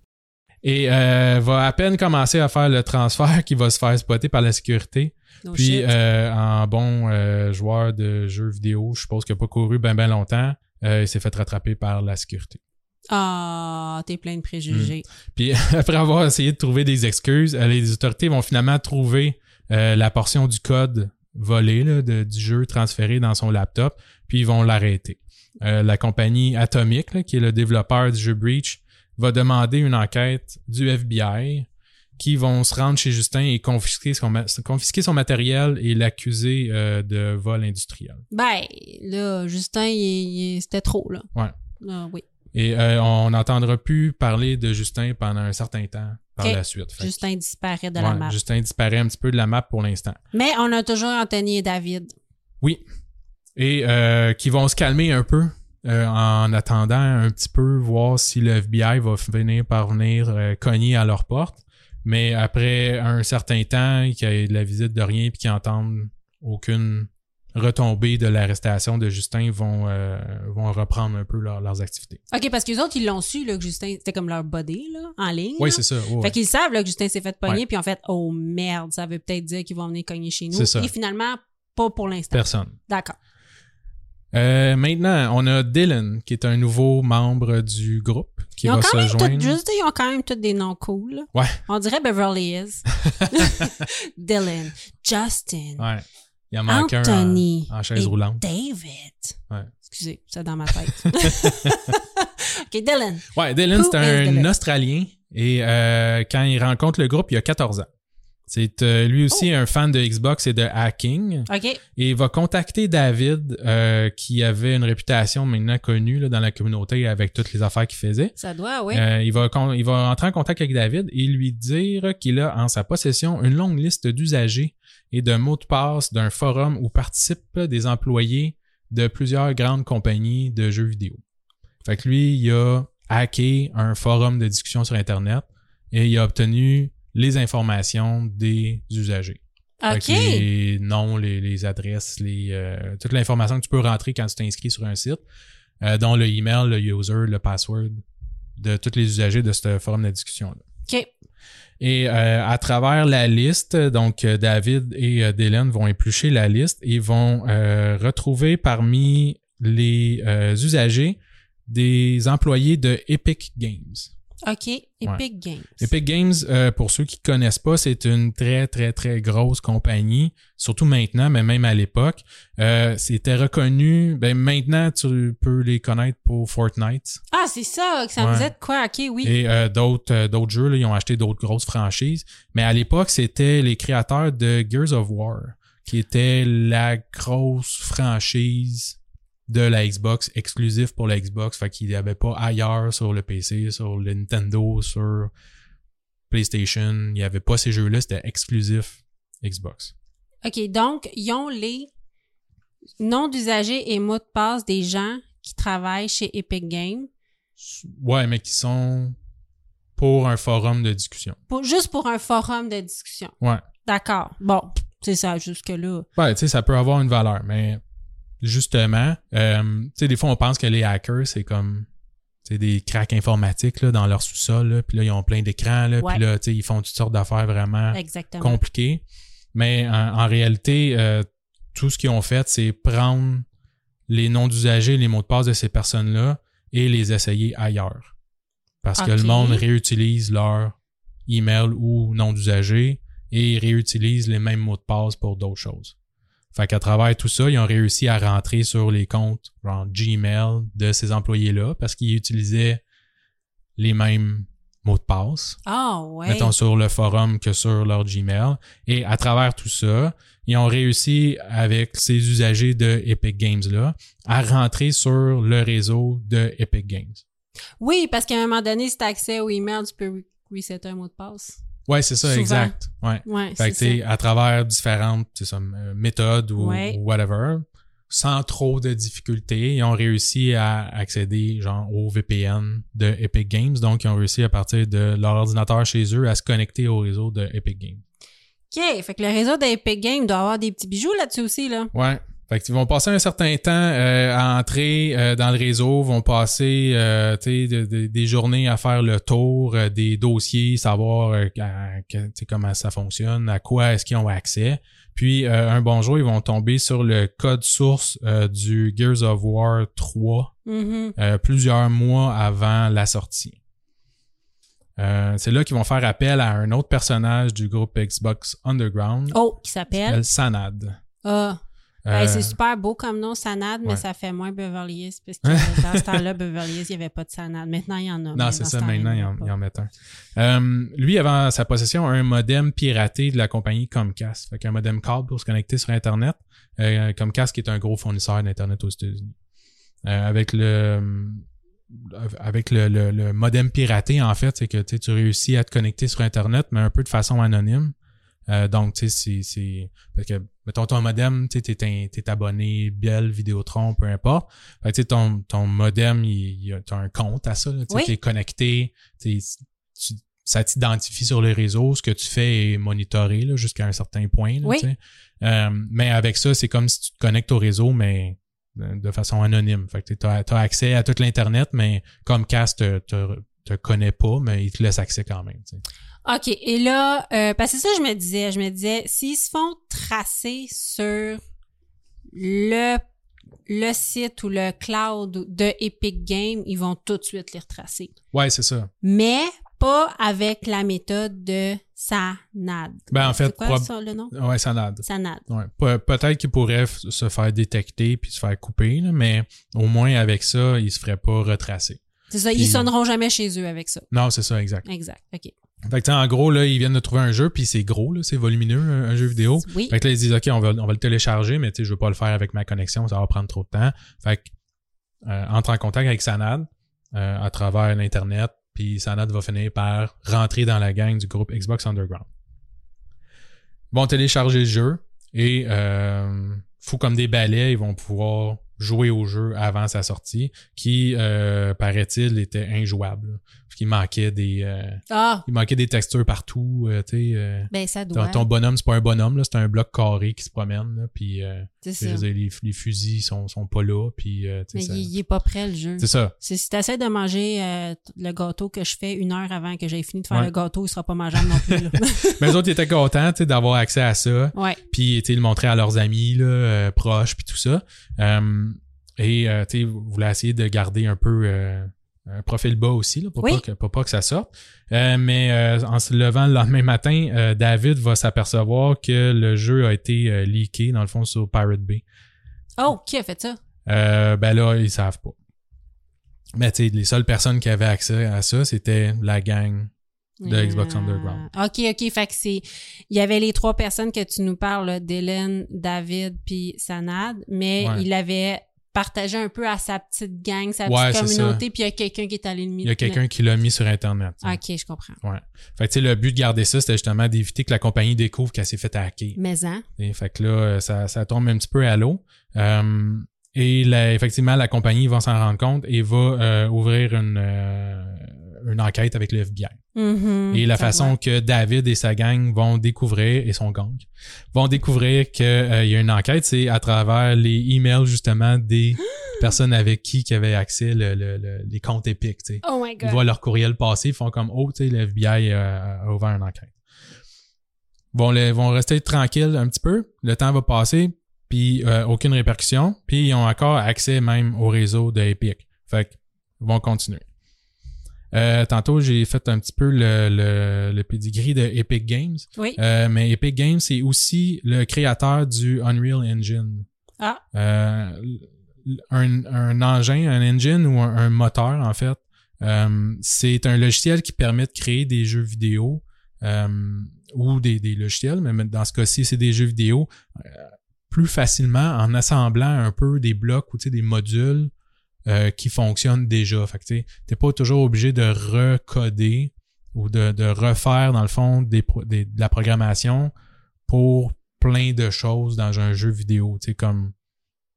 Et euh, va à peine commencer à faire le transfert qui va se faire spotter par la sécurité. No Puis euh, en bon euh, joueur de jeux vidéo, je suppose qu'il n'a pas couru ben ben longtemps, euh, il s'est fait rattraper par la sécurité. Ah, t'es plein de préjugés. Puis après avoir essayé de trouver des excuses, euh, les autorités vont finalement trouver euh, la portion du code volé là, de- du jeu transféré dans son laptop, puis ils vont l'arrêter. Euh, la compagnie Atomic, là, qui est le développeur du jeu Breach, va demander une enquête du FBI qui vont se rendre chez Justin et confisquer son, ma- confisquer son matériel et l'accuser euh, de vol industriel. Ben, là, Justin, c'était trop, là. Ouais. Ah, oui. Et euh, on n'entendra plus parler de Justin pendant un certain temps par la suite. Fait que- Justin disparaît de la map. Justin disparaît un petit peu de la map pour l'instant. Mais on a toujours Anthony et David. Oui. Et euh, qui vont se calmer un peu euh, en attendant un petit peu voir si le FBI va par venir euh, cogner à leur porte. Mais après un certain temps, qu'il y ait de la visite de rien puis qu'ils entendent aucune retombée de l'arrestation de Justin, vont, euh, vont reprendre un peu leur- leurs activités. OK, parce que les autres, ils l'ont su, là, que Justin, c'était comme leur body, là, en ligne. Oui, c'est ça. ouais, Fait qu'ils savent, là, que Justin s'est fait pogner, puis en fait, oh merde, ça veut peut-être dire qu'ils vont venir cogner chez nous. C'est ça. Et finalement, pas pour l'instant. Personne. D'accord. Euh, maintenant, on a Dylan, qui est un nouveau membre du groupe, qui Ils ont va quand se même joindre. juste, ils ont quand même tous des noms cool. Ouais. On dirait Beverly Hills. Dylan, Justin, Ouais. Il en manque un Anthony en, en chaise et roulante. David. Ouais. Excusez, c'est dans ma tête. OK, Dylan. Ouais, Dylan, c'est un Dylan? Australien et euh, quand il rencontre le groupe, il a 14 ans. C'est euh, lui aussi Oh. un fan de Xbox et de hacking OK. et il va contacter David euh, qui avait une réputation maintenant connue là, dans la communauté avec toutes les affaires qu'il faisait. Ça doit, oui. Euh, il, va, il va entrer en contact avec David et lui dire qu'il a en sa possession une longue liste d'usagers et de mots de passe d'un forum où participent des employés de plusieurs grandes compagnies de jeux vidéo. Fait que lui, il a hacké un forum de discussion sur Internet et il a obtenu les informations des usagers. OK. les noms, les, les adresses, les, euh, toute l'information que tu peux rentrer quand tu t'inscris sur un site, euh, dont le email, le user, le password de tous les usagers de ce forum de discussion-là. OK. Et euh, à travers la liste, donc euh, David et euh, Dylan vont éplucher la liste et vont retrouver parmi les usagers des employés de Epic Games. OK. Epic Games. Epic Games, euh, pour ceux qui connaissent pas, c'est une très, très, très grosse compagnie, surtout maintenant, mais même à l'époque. Euh, C'était reconnu, ben maintenant, tu peux les connaître pour Fortnite Ah, c'est ça, que ça Ouais. me disait de quoi? OK, oui. et euh, d'autres euh, d'autres jeux. Là, ils ont acheté d'autres grosses franchises. Mais à l'époque, c'était les créateurs de Gears of War, qui était la grosse franchise de la Xbox, exclusif pour la Xbox. Fait qu'il n'y avait pas ailleurs sur le PC, sur le Nintendo, sur PlayStation. Il n'y avait pas ces jeux-là, c'était exclusif Xbox. OK, donc, ils ont les noms d'usagers et mots de passe des gens qui travaillent chez Epic Games. Ouais, mais qui sont pour un forum de discussion. Pour, juste pour un forum de discussion. Ouais. D'accord. Bon, c'est ça, jusque-là. Ouais, tu sais, ça peut avoir une valeur, mais justement, euh, tu sais, des fois, on pense que les hackers, c'est comme, tu sais, des cracks informatiques, là, dans leur sous-sol, puis là, ils ont plein d'écrans, là, puis là, tu sais, ils font toutes sortes d'affaires vraiment Exactement. compliquées. Mais en, en réalité, euh, tout ce qu'ils ont fait, c'est prendre les noms d'usagers, les mots de passe de ces personnes-là et les essayer ailleurs. Parce que le monde réutilise leur email ou nom d'usager et réutilise les mêmes mots de passe pour d'autres choses. Fait qu'à travers tout ça, ils ont réussi à rentrer sur les comptes genre Gmail de ces employés-là parce qu'ils utilisaient les mêmes mots de passe Ah, ouais. mettons sur le forum que sur leur Gmail. Et à travers tout ça, ils ont réussi avec ces usagers de Epic Games là à rentrer sur le réseau de Epic Games. Oui, parce qu'à un moment donné, si tu as accès au email, tu peux re- resetter un mot de passe. Ouais, c'est ça, Souvent. exact. Ouais. Ouais, Fait c'est que tu sais, ça. à travers différentes ça, euh, méthodes ou, Ouais. ou whatever, sans trop de difficultés, ils ont réussi à accéder genre au VPN de Epic Games. Donc, ils ont réussi à partir de leur ordinateur chez eux à se connecter au réseau de Epic Games. OK, fait que le réseau d'Epic Games doit avoir des petits bijoux là-dessus aussi, là. Ouais. Fait qu'ils vont passer un certain temps euh, à entrer euh, dans le réseau, vont passer euh, de- de- des journées à faire le tour des dossiers, savoir à- comment ça fonctionne, à quoi est-ce qu'ils ont accès. Puis un bon jour, ils vont tomber sur le code source du Gears of War 3 Mhm. euh, plusieurs mois avant la sortie. Euh, c'est là qu'ils vont faire appel à un autre personnage du groupe Xbox Underground, Oh, qui s'appelle Sanad. Ah. Euh, Hey, c'est super beau comme nom, Sanad, mais ouais. ça fait moins Beverly Hills, parce que dans ce temps-là, Beverly Hills, il n'y avait pas de Sanad. Maintenant, il y en a. Non, c'est ça, ce maintenant, il en, en met un. Euh, lui avait en sa possession un modem piraté de la compagnie Comcast. Fait qu'un modem câble pour se connecter sur Internet. Euh, Comcast qui est un gros fournisseur d'Internet aux États-Unis. Euh, avec le avec le, le, le modem piraté, en fait, c'est que tu sais, tu réussis à te connecter sur Internet, mais un peu de façon anonyme. Euh, donc, tu sais, c'est- c'est... Parce que, mettons, ton modem, tu sais, t'es, abonné, Bell, Vidéotron, peu importe. Fait tu sais, ton, ton modem, il, il, t'as un compte à ça, là, tu Oui. t'es connecté, tu ça t'identifie sur les réseaux, ce que tu fais est monitoré là, jusqu'à un certain point. là, Oui. Euh, mais avec ça, c'est comme si tu te connectes au réseau, mais de façon anonyme. Fait que tu as, accès à toute l'Internet, mais Comcast te, te, te connaît pas, mais il te laisse accès quand même. OK. Et là, euh, parce que c'est ça, je me disais, je me disais, s'ils se font tracer sur le, le site ou le cloud de Epic Games, ils vont tout de suite les retracer. Ouais, c'est ça. Mais pas avec la méthode de Sanad. Ben, en fait, quoi prob- ça, le nom? Ouais, ça nade. Sanad. Ouais. Pe- Peut-être qu'il pourrait f- se faire détecter puis se faire couper, là, mais au moins avec ça, il se ferait pas retracer. C'est ça, Puis- ils sonneront jamais chez eux avec ça. Non, c'est ça, exact. Exact. OK. Fait que, en gros, là, ils viennent de trouver un jeu, puis c'est gros, là, c'est volumineux, un, un jeu vidéo. Oui. Fait que là, ils disent, OK, on va, on va le télécharger, mais je veux pas le faire avec ma connexion, ça va prendre trop de temps. Fait que, euh, entre en contact avec Sanad euh, à travers l'Internet, puis Sanad va finir par rentrer dans la gang du groupe Xbox Underground. Ils vont télécharger le jeu et, euh, fou comme des balais, ils vont pouvoir jouer au jeu avant sa sortie, qui, euh, paraît-il, était injouable. Qu'il manquait des... euh, Ah, il manquait des textures partout, euh, tu sais. euh, ben ça ton, doit. ton bonhomme, c'est pas un bonhomme, là, c'est un bloc carré qui se promène, là, puis euh, ça. dire, les, les fusils sont, sont pas là, puis euh, Mais ça- il, il est pas prêt, le jeu. c'est ça. C'est si t'essaies de manger euh, le gâteau que je fais une heure avant que j'aie fini de faire Ouais. le gâteau, il sera pas mangeable non plus. là. Mais les autres, ils étaient contents, tu sais, d'avoir accès à ça, ouais. puis tu sais, le montrer à leurs amis, là, proches, puis tout ça. Euh, et euh, tu sais, vous voulez essayer de garder un peu euh, un profil bas aussi, là, pour, Oui. pas que, pour pas que ça sorte. Euh, mais euh, en se levant le lendemain matin, euh, David va s'apercevoir que le jeu a été leaké, dans le fond, sur Pirate Bay. Oh, qui a fait ça? Ben là, ils savent pas. Mais tu sais, les seules personnes qui avaient accès à ça, c'était la gang. De Xbox Underground. OK, OK. Fait que c'est. Il y avait les trois personnes que tu nous parles, Dylan, David, puis Sanad, mais Ouais. il avait partagé un peu à sa petite gang, sa Ouais, petite communauté, puis il y a quelqu'un qui est allé le Il y a quelqu'un qui l'a mis sur Internet. OK, je comprends. Ouais. Fait que tu sais, le but de garder ça, c'était justement d'éviter que la compagnie découvre qu'elle s'est fait hacker. Mais hein? Et fait que là, euh, ça, ça tombe un petit peu à l'eau. Euh, et là, effectivement, la compagnie va s'en rendre compte et va euh, ouvrir une, euh, une enquête avec le FBI. Mhm, Et la façon que David et sa gang vont découvrir, et son gang, vont découvrir qu'il y a une enquête, c'est à travers les emails justement des personnes avec qui qui avaient accès le, le- le- les comptes épiques. tu sais. Oh my Ils God. voient leur courriel passer, ils font comme oh, tu sais, le FBI euh, a ouvert une enquête. vont, les, vont rester tranquilles un petit peu. Le temps va passer, puis euh, aucune répercussion. Puis ils ont encore accès même au réseau de Epic. Fait qu'ils vont continuer. Euh, tantôt, j'ai fait un petit peu le, le, le pedigree de Epic Games. Oui. Euh, mais Epic Games, c'est aussi le créateur du Unreal Engine. Ah. Euh, un, un engin, un engine ou un, un moteur, en fait, euh, c'est un logiciel qui permet de créer des jeux vidéo euh, ou des, des logiciels, mais dans ce cas-ci, c'est des jeux vidéo plus facilement en assemblant un peu des blocs ou tu sais, des modules euh, qui fonctionnent déjà. Fait que tu n'es pas toujours obligé de recoder ou de, de refaire, dans le fond, des, des- de la programmation pour plein de choses dans un jeu vidéo, tu comme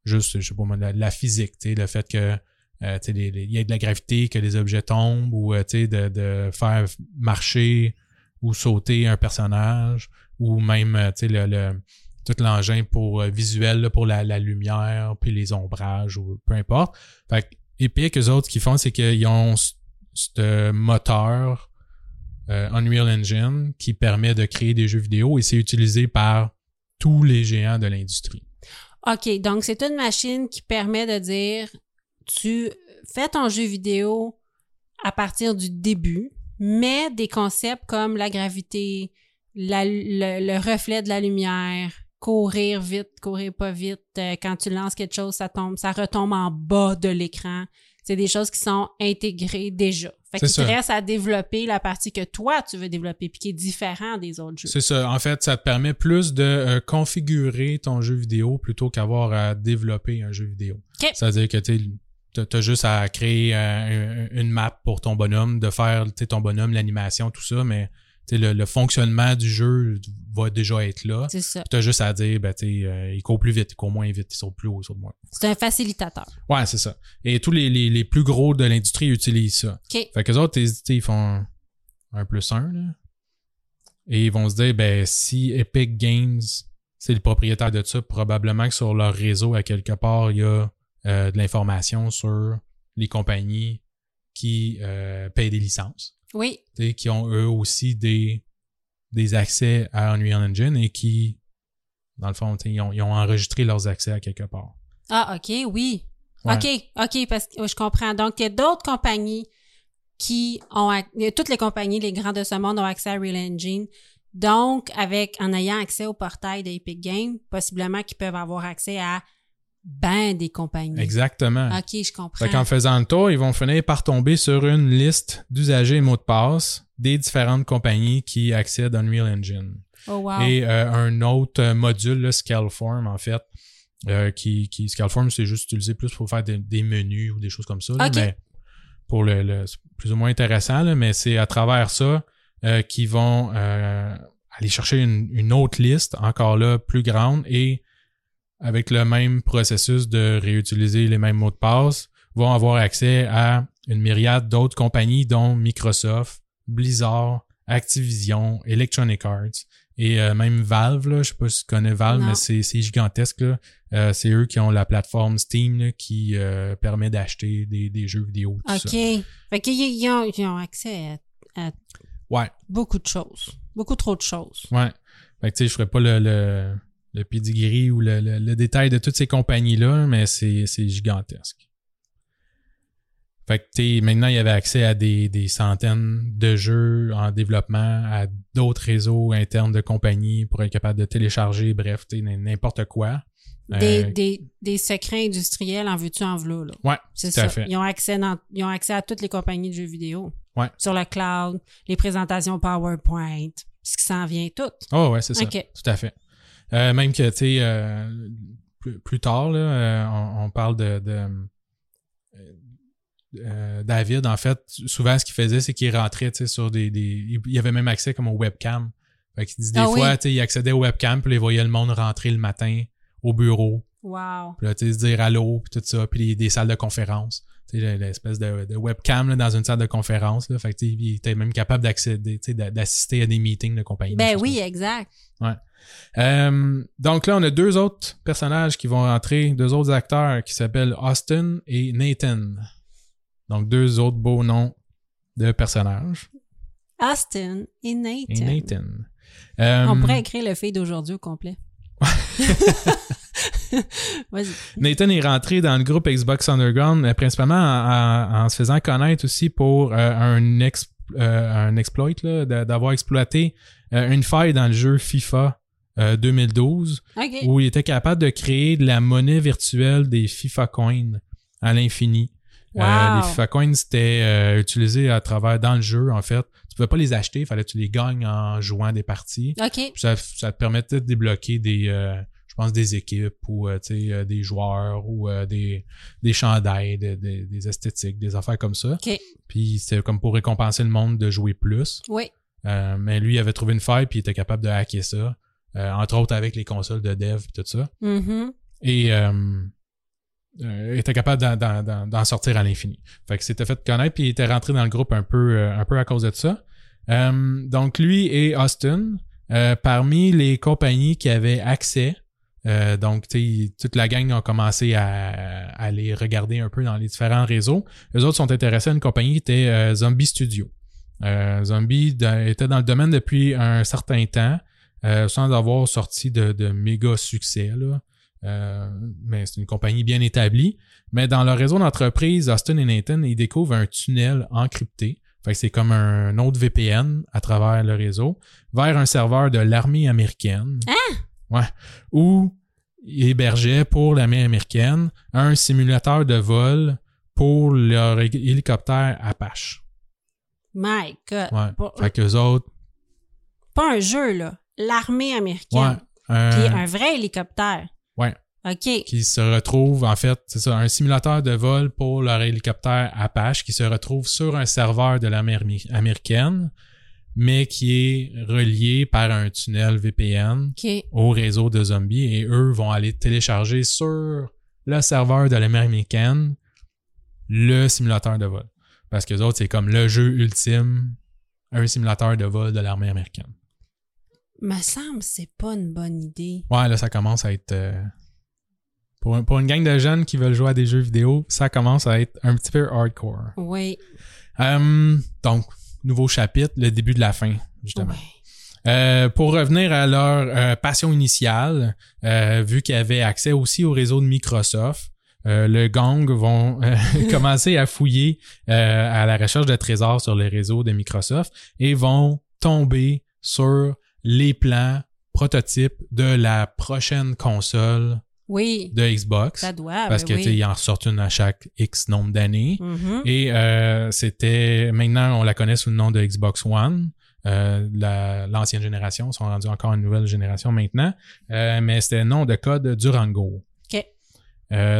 juste, je sais pas la, la physique, tu le fait que euh, il y ait de la gravité, que les objets tombent, ou euh, de, de faire marcher ou sauter un personnage, ou même euh, tu le, le- tout l'engin pour euh, visuel pour la, la lumière, puis les ombrages, ou peu importe. Fait que Epic, eux autres, ce qu'ils font, c'est qu'ils ont ce- moteur euh, Unreal Engine qui permet de créer des jeux vidéo et c'est utilisé par tous les géants de l'industrie. OK, donc c'est une machine qui permet de dire tu fais ton jeu vidéo à partir du début, mais des concepts comme la gravité, le, le reflet de la lumière, courir vite, courir pas vite, euh, quand tu lances quelque chose, ça tombe, ça retombe en bas de l'écran. C'est des choses qui sont intégrées déjà. Fait qu'il te reste à développer la partie que toi, tu veux développer, puis qui est différent des autres jeux. C'est ça. En fait, ça te permet plus de euh, configurer ton jeu vidéo plutôt qu'avoir à développer un jeu vidéo. OK. C'est-à-dire que tu as juste à créer euh, un- une map pour ton bonhomme, de faire ton bonhomme, l'animation, tout ça, mais le, le fonctionnement du jeu va déjà être là. C'est ça. Tu as juste à dire, ben, tu euh, il court plus vite, il court moins vite, il saute plus haut, il saute moins. C'est un facilitateur. Ouais, c'est ça. Et tous les, les, les plus gros de l'industrie utilisent ça. OK. Fait que les autres, ils font un plus un, là. Et ils vont se dire, ben, si Epic Games, c'est le propriétaire de ça, probablement que sur leur réseau, à quelque part, il y a euh, de l'information sur les compagnies qui euh, payent des licences, Oui. qui ont eux aussi des, des accès à Unreal Engine et qui, dans le fond, ils ont, ils ont enregistré leurs accès à quelque part. Ah, OK, oui. Ouais. OK, OK, parce que je comprends. Donc, il y a d'autres compagnies qui ont... Toutes les compagnies, les grands de ce monde ont accès à Real Engine. Donc, avec en ayant accès au portail d'Epic Games, possiblement qu'ils peuvent avoir accès à ben des compagnies. Exactement. OK, je comprends. Fait qu'en faisant le tour, ils vont finir par tomber sur une liste d'usagers et mots de passe des différentes compagnies qui accèdent à Unreal Engine. Oh, wow. Et euh, un autre euh, module, le Scaleform, en fait, euh, qui, qui Scaleform, c'est juste utilisé plus pour faire des, des menus ou des choses comme ça. là, mais pour le, plus ou moins intéressant, là, mais c'est à travers ça euh, qu'ils vont aller chercher une, une autre liste, encore là, plus grande, et avec le même processus de réutiliser les mêmes mots de passe, vont avoir accès à une myriade d'autres compagnies, dont Microsoft, Blizzard, Activision, Electronic Arts et euh, même Valve. Là, je sais pas si tu connais Valve, Non. mais c'est c'est gigantesque. là. Euh, c'est eux qui ont la plateforme Steam là, qui euh, permet d'acheter des, des jeux vidéo. Tout OK. ça. Fait qu'ils ils ont, ils ont accès à, à Ouais, beaucoup de choses. Beaucoup trop de choses. ouais. Fait que tu sais, je ferai pas le, le, le pedigree ou le, le, le détail de toutes ces compagnies-là, mais c'est gigantesque. Fait que tu sais, maintenant, il y avait accès à des, des centaines de jeux en développement, à d'autres réseaux internes de compagnies pour être capable de télécharger, bref, n'importe quoi. Des, Euh, des, des secrets industriels en veux-tu en v'là, là. Ouais, C'est ça. fait. Ils ont, accès dans- ils ont accès à toutes les compagnies de jeux vidéo. Ouais. Sur le cloud, les présentations PowerPoint, ce qui s'en vient tout. Oh ouais, c'est ça. OK. Tout à fait. Euh, même que, tu sais, euh, plus, plus tard, là, euh, on, on parle de, de euh, euh, David, en fait, souvent ce qu'il faisait, c'est qu'il rentrait, tu sais, sur des, des. Il avait même accès comme aux webcams. Fait qu'il dit des Ah fois, oui. tu sais, il accédait aux webcams, puis il voyait le monde rentrer le matin au bureau, Wow. puis là, tu sais, se dire allô, puis tout ça, puis des salles de conférence. Tu sais, l'espèce de, de webcam là, dans une salle de conférence, là. Fait que, tu sais, il était même capable d'accéder, tu sais, d'a- d'assister à des meetings de compagnie. Ben oui, exact. Euh, donc là, on a deux autres personnages qui vont rentrer, deux autres acteurs qui s'appellent Austin et Nathan. Donc deux autres beaux noms de personnages. Austin et Nathan. Et Nathan. Euh, On pourrait écrire le feed d'aujourd'hui au complet. Nathan est rentré dans le groupe Xbox Underground, euh, principalement en, en- en se faisant connaître aussi pour euh, un, ex- euh, un exploit, d'avoir exploité euh, une faille dans le jeu FIFA euh, 2012, OK. où il était capable de créer de la monnaie virtuelle des FIFA Coins à l'infini. Euh, les FIFA Coins, c'était euh, utilisé à travers dans le jeu, en fait. Tu pouvais pas les acheter, il fallait que tu les gagnes en jouant des parties. Ça, ça te permettait de débloquer des, euh, je pense, des équipes ou euh, euh, des joueurs ou euh, des, des chandails, des, des, des esthétiques, des affaires comme ça. Puis c'était comme pour récompenser le monde de jouer plus. Oui. Euh, mais lui, il avait trouvé une faille puis il était capable de hacker ça. Euh, entre autres avec les consoles de dev et tout ça. Mhm. Et euh, euh, était capable d'en- sortir à l'infini. Fait que s'était fait connaître puis il était rentré dans le groupe un peu, un peu à cause de ça. Euh, donc lui et Austin, euh, parmi les compagnies qui avaient accès, euh, donc toute la gang a commencé à, à les regarder un peu dans les différents réseaux. Les autres sont intéressés à une compagnie qui était Zombie Studio. Euh, Zombie de- était dans le domaine depuis un certain temps, euh, sans avoir sorti de, de méga succès. Là. Euh, mais c'est une compagnie bien établie. Mais dans leur réseau d'entreprise, Austin et Nathan, ils découvrent un tunnel encrypté. Fait que c'est comme un autre VPN à travers le réseau vers un serveur de l'armée américaine. Hein? Ouais. Où ils hébergeaient pour l'armée américaine un simulateur de vol pour leur hé- hélicoptère Apache. My God. Ouais. Fait qu'eux autres, pas un jeu, là. L'armée ouais. américaine. un- Puis un vrai hélicoptère. Ouais. OK. qui se retrouve en fait, c'est ça, un simulateur de vol pour leur hélicoptère Apache qui se retrouve sur un serveur de l'armée américaine, mais qui est relié par un tunnel VPN au réseau de zombies et eux vont aller télécharger sur le serveur de l'armée américaine le simulateur de vol. Parce que les autres, c'est comme le jeu ultime, un simulateur de vol de l'armée américaine. Me semble que c'est pas une bonne idée. Ouais, là, ça commence à être. euh, pour, un- pour une gang de jeunes qui veulent jouer à des jeux vidéo, ça commence à être un petit peu hardcore. Oui. Euh, donc, nouveau chapitre, le début de la fin, justement. Ouais. Euh, pour revenir à leur euh, passion initiale, euh, vu qu'ils avaient accès aussi au réseau de Microsoft, euh, le gang vont euh, commencer à fouiller euh, à la recherche de trésors sur les réseaux de Microsoft et vont tomber sur les plans prototypes de la prochaine console Oui. de Xbox. Ça doit. parce ben que oui. tu en ressortent une à chaque X nombre d'années. Mhm. Et euh, c'était maintenant on la connaît sous le nom de Xbox One. Euh, la- L'ancienne génération, ils sont rendus encore une nouvelle génération maintenant. Euh, mais c'était le nom de code Durango. OK.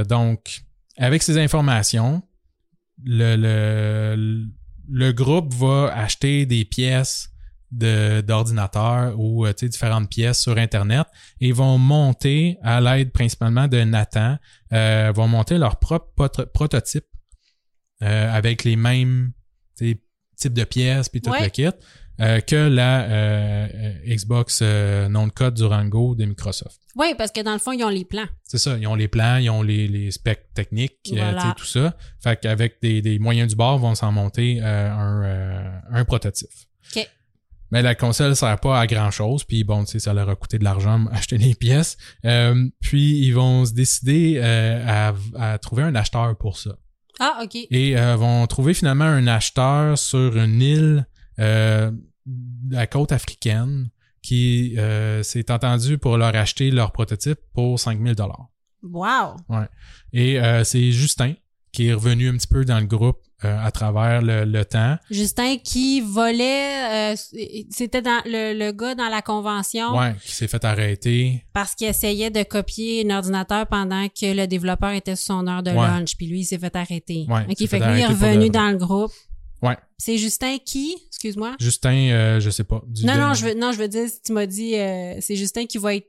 Donc, avec ces informations, le, le, le groupe va acheter des pièces de- d'ordinateur ou euh, différentes pièces sur Internet et vont monter, à l'aide principalement de Nathan, euh, vont monter leur propre prototype euh, avec les mêmes types de pièces puis tout Ouais. le kit euh, que la euh, euh, Xbox euh, de code Durango de Microsoft. Oui, parce que dans le fond, ils ont les plans. C'est ça, ils ont les plans, ils ont les, les specs techniques, Voilà. tout ça. Fait qu'avec des, des moyens du bord, vont s'en monter euh, un, euh, un prototype. OK. Mais la console sert pas à grand chose, puis bon, tu sais, ça leur a coûté de l'argent acheter les pièces. Euh, puis ils vont se décider euh, à, à trouver un acheteur pour ça. Ah, OK. Et euh, vont trouver finalement un acheteur sur une île euh, de la côte africaine qui euh, s'est entendu pour leur acheter leur prototype pour 5000 dollars. Wow. Et euh, c'est Justin qui est revenu un petit peu dans le groupe euh, à travers le, le temps. Justin qui volait, euh, c'était dans le, le gars dans la convention Ouais, qui s'est fait arrêter. parce qu'il essayait de copier un ordinateur pendant que le développeur était sur son heure de Ouais. lunch, puis lui il s'est fait arrêter. Ouais, ok, il s'est fait fait que lui est revenu dans le groupe. Ouais. C'est Justin qui, excuse-moi? Justin, euh, je sais pas. du- Non de- non, je veux non, je veux dire tu m'as dit euh, c'est Justin qui va être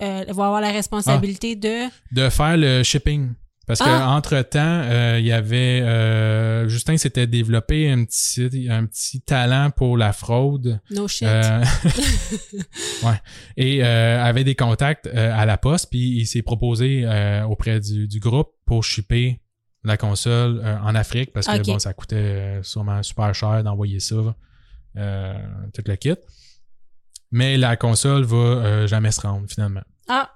va avoir la responsabilité de de faire le shipping. Parce que Ah! entre temps, il y avait euh, Justin s'était développé un petit un petit talent pour la fraude. no shit. Euh, ouais. Et euh, avait des contacts euh, à la poste, puis il s'est proposé euh, auprès du, du groupe pour shipper la console euh, en Afrique parce que bon, ça coûtait euh, sûrement super cher d'envoyer ça, euh, tout le kit. mais la console va euh, jamais se rendre finalement. Ah,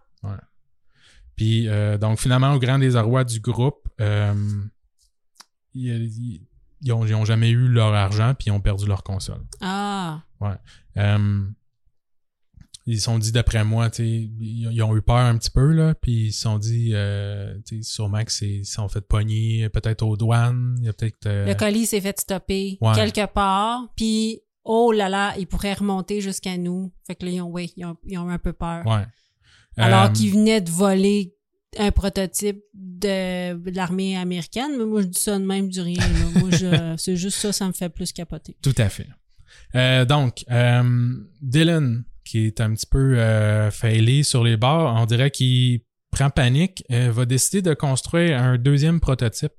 Puis euh, donc finalement, au grand désarroi du groupe, euh, ils, ils ont, jamais eu leur argent puis ils ont perdu leur console. ah. Euh, ils se sont dit d'après moi, tu sais, ils, ils ont eu peur un petit peu là, puis ils se sont dit, euh, sûrement que c'est ils se sont fait pogner peut-être aux douanes, il y a peut-être euh, Le colis s'est fait stopper Ouais. quelque part, puis oh là là, il pourrait remonter jusqu'à nous. Fait que là, ils ont, ouais, ils ont, ils ont eu un peu peur. ouais. Alors Euh, qu'ils venaient de voler un prototype de, de l'armée américaine, mais moi je dis ça de même du rien. là. Moi, je- c'est juste ça, ça me fait plus capoter. Tout à fait. Euh, donc, euh, Dylan, qui est un petit peu failé sur les bords, on dirait qu'il prend panique, va décider de construire un deuxième prototype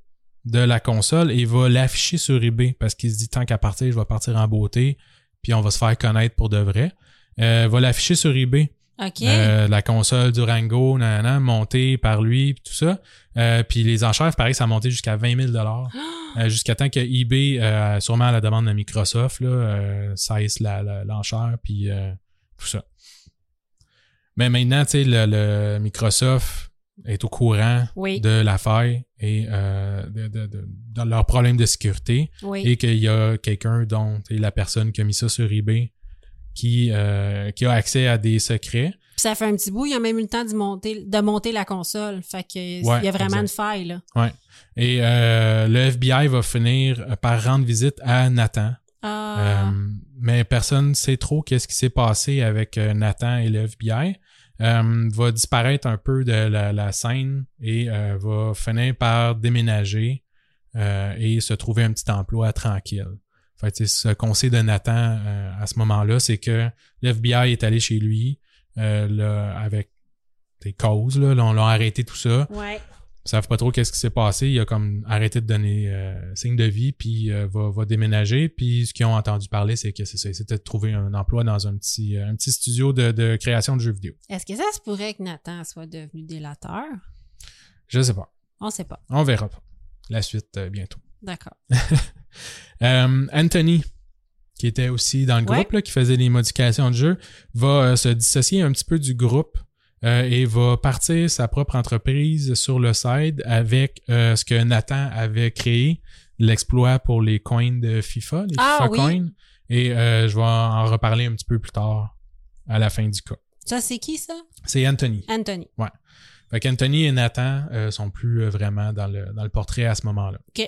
de la console et va l'afficher sur eBay parce qu'il se dit tant qu'à partir, je vais partir en beauté, puis on va se faire connaître pour de vrai. Va l'afficher sur eBay. Euh, la console Durango, nanana, montée par lui, tout ça. Euh, puis les enchères, pareil, ça a monté jusqu'à 20 000 euh, jusqu'à temps que eBay, euh, sûrement à la demande de Microsoft, là, cesse l'enchère, puis tout ça. Mais maintenant, tu sais, le, le Microsoft est au courant oui, de la faille et de, de, de, de leurs problèmes de sécurité oui. et qu'il y a quelqu'un dont la personne qui a mis ça sur eBay qui, euh, qui a accès à des secrets. Puis ça fait un petit bout, il a même eu le temps de monter, de monter la console. Fait que Ouais, il y a vraiment exact. une faille, là. Et euh, le FBI va finir par rendre visite à Nathan. Ah, Euh, mais personne ne sait trop qu'est-ce qui s'est passé avec Nathan et le FBI. Va disparaître un peu de la, la scène et va finir par déménager et se trouver un petit emploi tranquille. Fait que, ce qu'on sait de Nathan euh, à ce moment-là, c'est que l'FBI est allé chez lui euh, là, avec des causes. Là, Là, on l'a arrêté tout ça. ouais. Ils savent pas trop qu'est-ce qui s'est passé. Il a comme arrêté de donner euh, signe de vie, puis va, va déménager. Puis ce qu'ils ont entendu parler, c'est que. C'était de trouver un emploi dans un petit, un petit studio de, de création de jeux vidéo. Est-ce que ça se pourrait que Nathan soit devenu délateur? Je sais pas. On sait pas. On verra pas. La suite bientôt. D'accord. Euh, Anthony, qui était aussi dans le Ouais. groupe, là, qui faisait les modifications de jeu, va euh, se dissocier un petit peu du groupe euh, et va partir sa propre entreprise sur le side avec euh, ce que Nathan avait créé, l'exploit pour les coins de FIFA, les Ah, FIFA oui. coins. Et euh, je vais en reparler un petit peu plus tard à la fin du cas. Ça, c'est qui, ça? C'est Anthony. Anthony. Fait qu'Anthony et Nathan sont plus vraiment dans le, dans le portrait à ce moment-là. OK.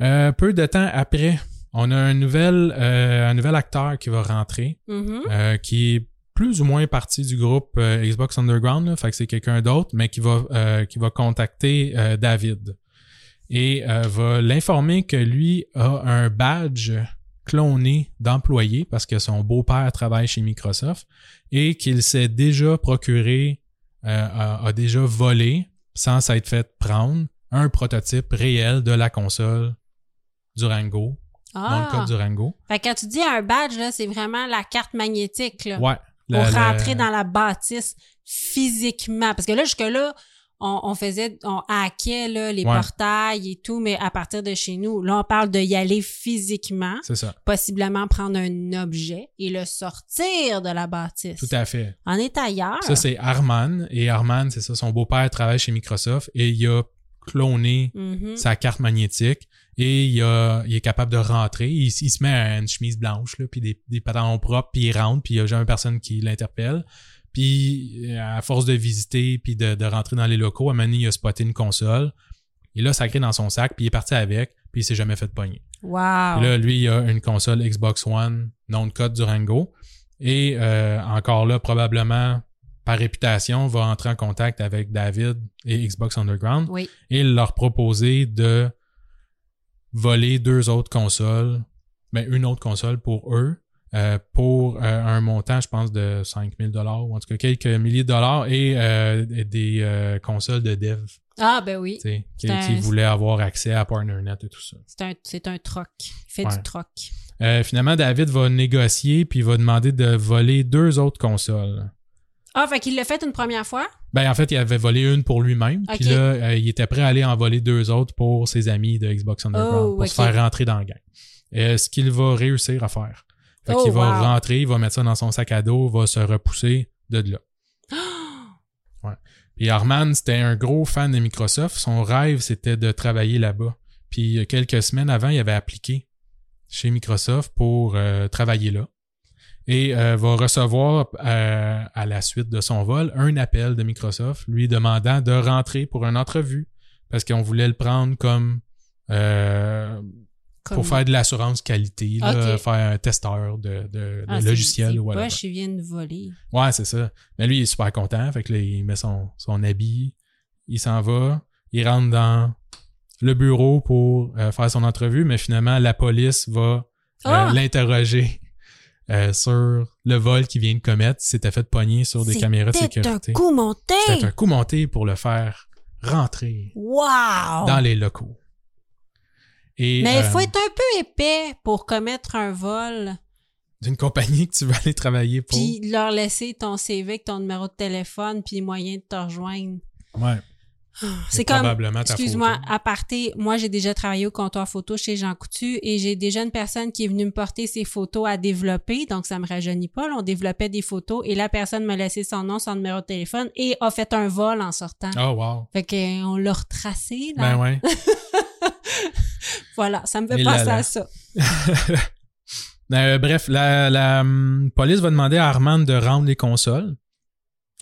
Euh, peu de temps après, on a un nouvel, euh, un nouvel acteur qui va rentrer, Mhm. euh, qui est plus ou moins partie du groupe Xbox Underground, là, fait que c'est quelqu'un d'autre, mais qui va, qui va contacter David et va l'informer que lui a un badge cloné d'employé parce que son beau-père travaille chez Microsoft et qu'il s'est déjà procuré, a, a déjà volé sans s'être fait prendre un prototype réel de la console Durango, dans le Ah. code Durango. Fait que quand tu dis un badge, là, c'est vraiment la carte magnétique, là. Ouais. pour la- rentrer dans la bâtisse physiquement. Parce que là, jusque-là, on, on faisait, on hackait là, les Ouais. portails et tout, mais à partir de chez nous, là, on parle de y aller physiquement, C'est ça. possiblement prendre un objet et le sortir de la bâtisse. Tout à fait. On est ailleurs. Ça, c'est Arman. Et Arman, c'est ça, son beau-père travaille chez Microsoft et il a cloné Mhm. sa carte magnétique et il, a, il est capable de rentrer. Il, il se met à une chemise blanche, là, puis des, des pantalons propres, puis il rentre, puis il n'y a jamais personne qui l'interpelle. Puis, à force de visiter, puis de, de rentrer dans les locaux, à il a spoté une console. Et là, sacré dans son sac, puis il est parti avec, puis il s'est jamais fait pogner. Wow. Puis Là, lui, il a une console Xbox One, non de code Durango. Et euh, encore là, probablement, par réputation, va entrer en contact avec David et Xbox Underground oui. et leur proposer de voler deux autres consoles, mais une autre console pour eux, euh, pour euh, un montant, je pense, de 5000 dollars ou en tout cas quelques milliers de dollars et euh, des consoles de dev, Ah, ben oui. qui, un- qui voulaient avoir accès à PartnerNet et tout ça. C'est un, un troc. Il fait Ouais. du troc. Finalement, David va négocier puis va demander de voler deux autres consoles. Ah, fait qu'il l'a fait une première fois? Ben en fait, il avait volé une pour lui-même, puis là, euh, il était prêt à aller en voler deux autres pour ses amis de Xbox Underground Oh, pour se faire rentrer dans le gang. Euh, ce qu'il va réussir à faire. Fait Oh, qu'il va rentrer, il va mettre ça dans son sac à dos, va se repousser de là. Puis Arman, c'était un gros fan de Microsoft. Son rêve, c'était de travailler là-bas. Puis euh, quelques semaines avant, il avait appliqué chez Microsoft pour euh, travailler là. Et euh, va recevoir euh, à la suite de son vol un appel de Microsoft lui demandant de rentrer pour une entrevue parce qu'on voulait le prendre comme euh, Comme- pour faire de l'assurance qualité, là, faire un testeur de, de, Ah, logiciel ou poche, ils viennent de voler. Ouais, c'est ça. Mais lui, il est super content. Fait que là, il met son, son habit, il s'en va, il rentre dans le bureau pour euh, faire son entrevue, mais finalement, la police va Ah! l'interroger euh, sur le vol qu'il vient de commettre. Il s'était fait pogner sur des caméras de C'était sécurité. un coup monté! C'était un coup monté pour le faire rentrer Wow! dans les locaux. Et, Mais il faut euh, être un peu épais pour commettre un vol, d'une compagnie que tu vas aller travailler pour. puis leur laisser ton CV avec ton numéro de téléphone, puis moyen de te rejoindre. ouais. C'est comme, excuse-moi, photo. à parté, moi j'ai déjà travaillé au comptoir photo chez Jean Coutu et j'ai déjà une personne qui est venue me porter ses photos à développer, donc ça me rajeunit pas. là. on développait des photos et la personne m'a laissé son nom, son numéro de téléphone et a fait un vol en sortant. Oh, wow. Fait qu'on l'a retracé, là. Ben ouais. Voilà, ça me fait Et penser là. à ça. Euh, bref, la, la hum, police va demander à Armand de rendre les consoles,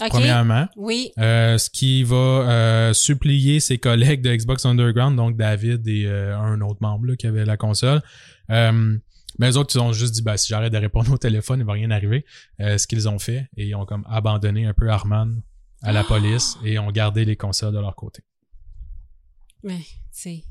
Premièrement. Oui. Euh, ce qui va euh, supplier ses collègues de Xbox Underground, donc David et euh, un autre membre là, qui avait la console. Mais eux autres, ils ont juste dit, ben, si j'arrête de répondre au téléphone, il va rien arriver. Ce qu'ils ont fait, et ils ont comme abandonné un peu Armand à la Ah! police et ont gardé les consoles de leur côté. Mais, sais,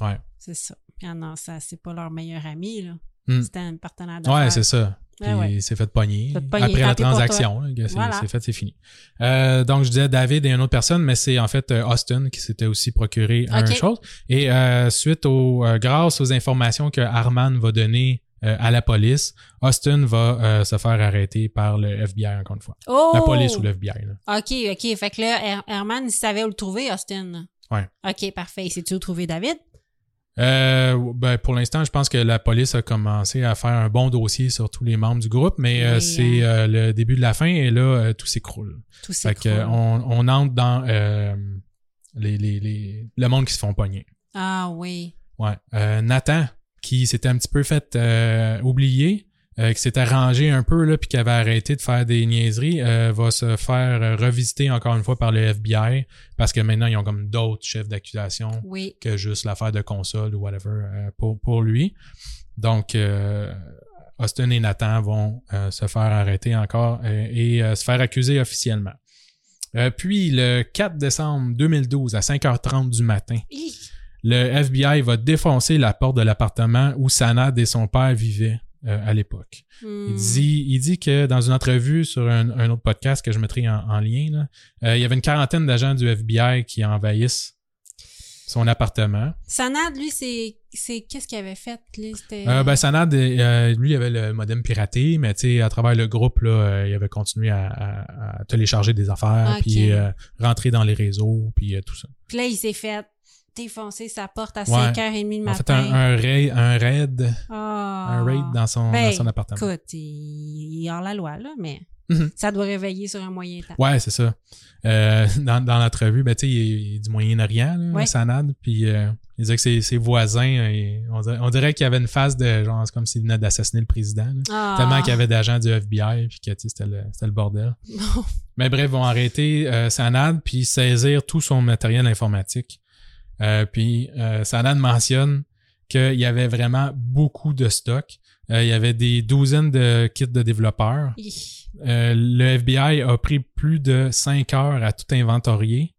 Ouais. c'est ça. Ah non, ça, c'est pas leur meilleur ami, là. Hmm. C'était un partenaire d'affaires. Ouais, c'est ça. Puis Ah ouais. il s'est fait pogner. Pogner, Après la transaction, c'est Voilà. c'est fait, c'est fini. Euh, donc, je disais David et une autre personne, mais c'est en fait euh, Austin qui s'était aussi procuré un Ok. chose. Et euh, suite au, euh, grâce aux informations que Arman va donner euh, à la police, Austin va se faire arrêter par le FBI encore une fois. Oh! La police ou le FBI. Là. OK, OK. Fait que là, Her- Herman, il savait où le trouver, Austin. Ouais. OK, parfait. Sais-tu où trouver David? Euh, ben, pour l'instant, je pense que la police a commencé à faire un bon dossier sur tous les membres du groupe, mais euh, c'est hein. euh, le début de la fin et là, euh, tout s'écroule. Tout ça. Fait on, on entre dans euh, les, les, les, le monde qui se font pogner. Ah oui. Ouais. Euh, Nathan, qui s'était un petit peu fait euh, oublier, euh, qui s'était rangé un peu, là, puis qui avait arrêté de faire des niaiseries, euh, va se faire euh, revisiter encore une fois par le FBI, parce que maintenant, ils ont comme d'autres chefs d'accusation Oui. que juste l'affaire de console ou whatever euh, pour, pour lui. Donc, euh, Austin et Nathan vont euh, se faire arrêter encore euh, et euh, se faire accuser officiellement. Euh, puis, le 4 décembre 2012, à 5h30 du matin, Hi. le FBI va défoncer la porte de l'appartement où Sanad et son père vivaient euh, à l'époque. Hmm. Il dit, il dit que dans une entrevue sur un, un autre podcast que je mettrai en, en lien, là, euh, il y avait une quarantaine d'agents du FBI qui envahissent son appartement. Sanad, lui, c'est. Qu'est-ce qu'il avait fait? Lui. Euh, ben, Sanad, euh, lui, il avait le modem piraté, mais tu sais, à travers le groupe, là, il avait continué à, à- à télécharger des affaires, Ok. puis euh, rentrer dans les réseaux, puis tout ça. Puis là, il s'est fait défoncer sa porte à Ouais. 5h30 le En fait, matin. un, un raid, un raid, Ah. un raid dans son, Ben, dans son appartement. Écoute, il est hors la loi, là, mais Mhm. ça doit réveiller sur un moyen temps. Ouais, c'est ça. Euh, dans dans l'entrevue, ben, tu sais, il, est du Moyen-Orient, là, Ouais. Sanad, puis euh, il disait que ses, ses voisins, euh, on dirait, dirait qu'il y avait une phase de genre, c'est comme s'il venait d'assassiner le président. là. Ah. Tellement qu'il y avait d'agents du FBI, puis que tu sais, c'était le, le bordel. Mais bref, vont arrêter euh, Sanad puis saisir tout son matériel informatique. Euh, puis euh, mentionne qu'il y avait vraiment beaucoup de stock. Euh, il y avait des douzaines de kits de développeurs. Euh, le FBI a pris plus de cinq heures à tout inventorier.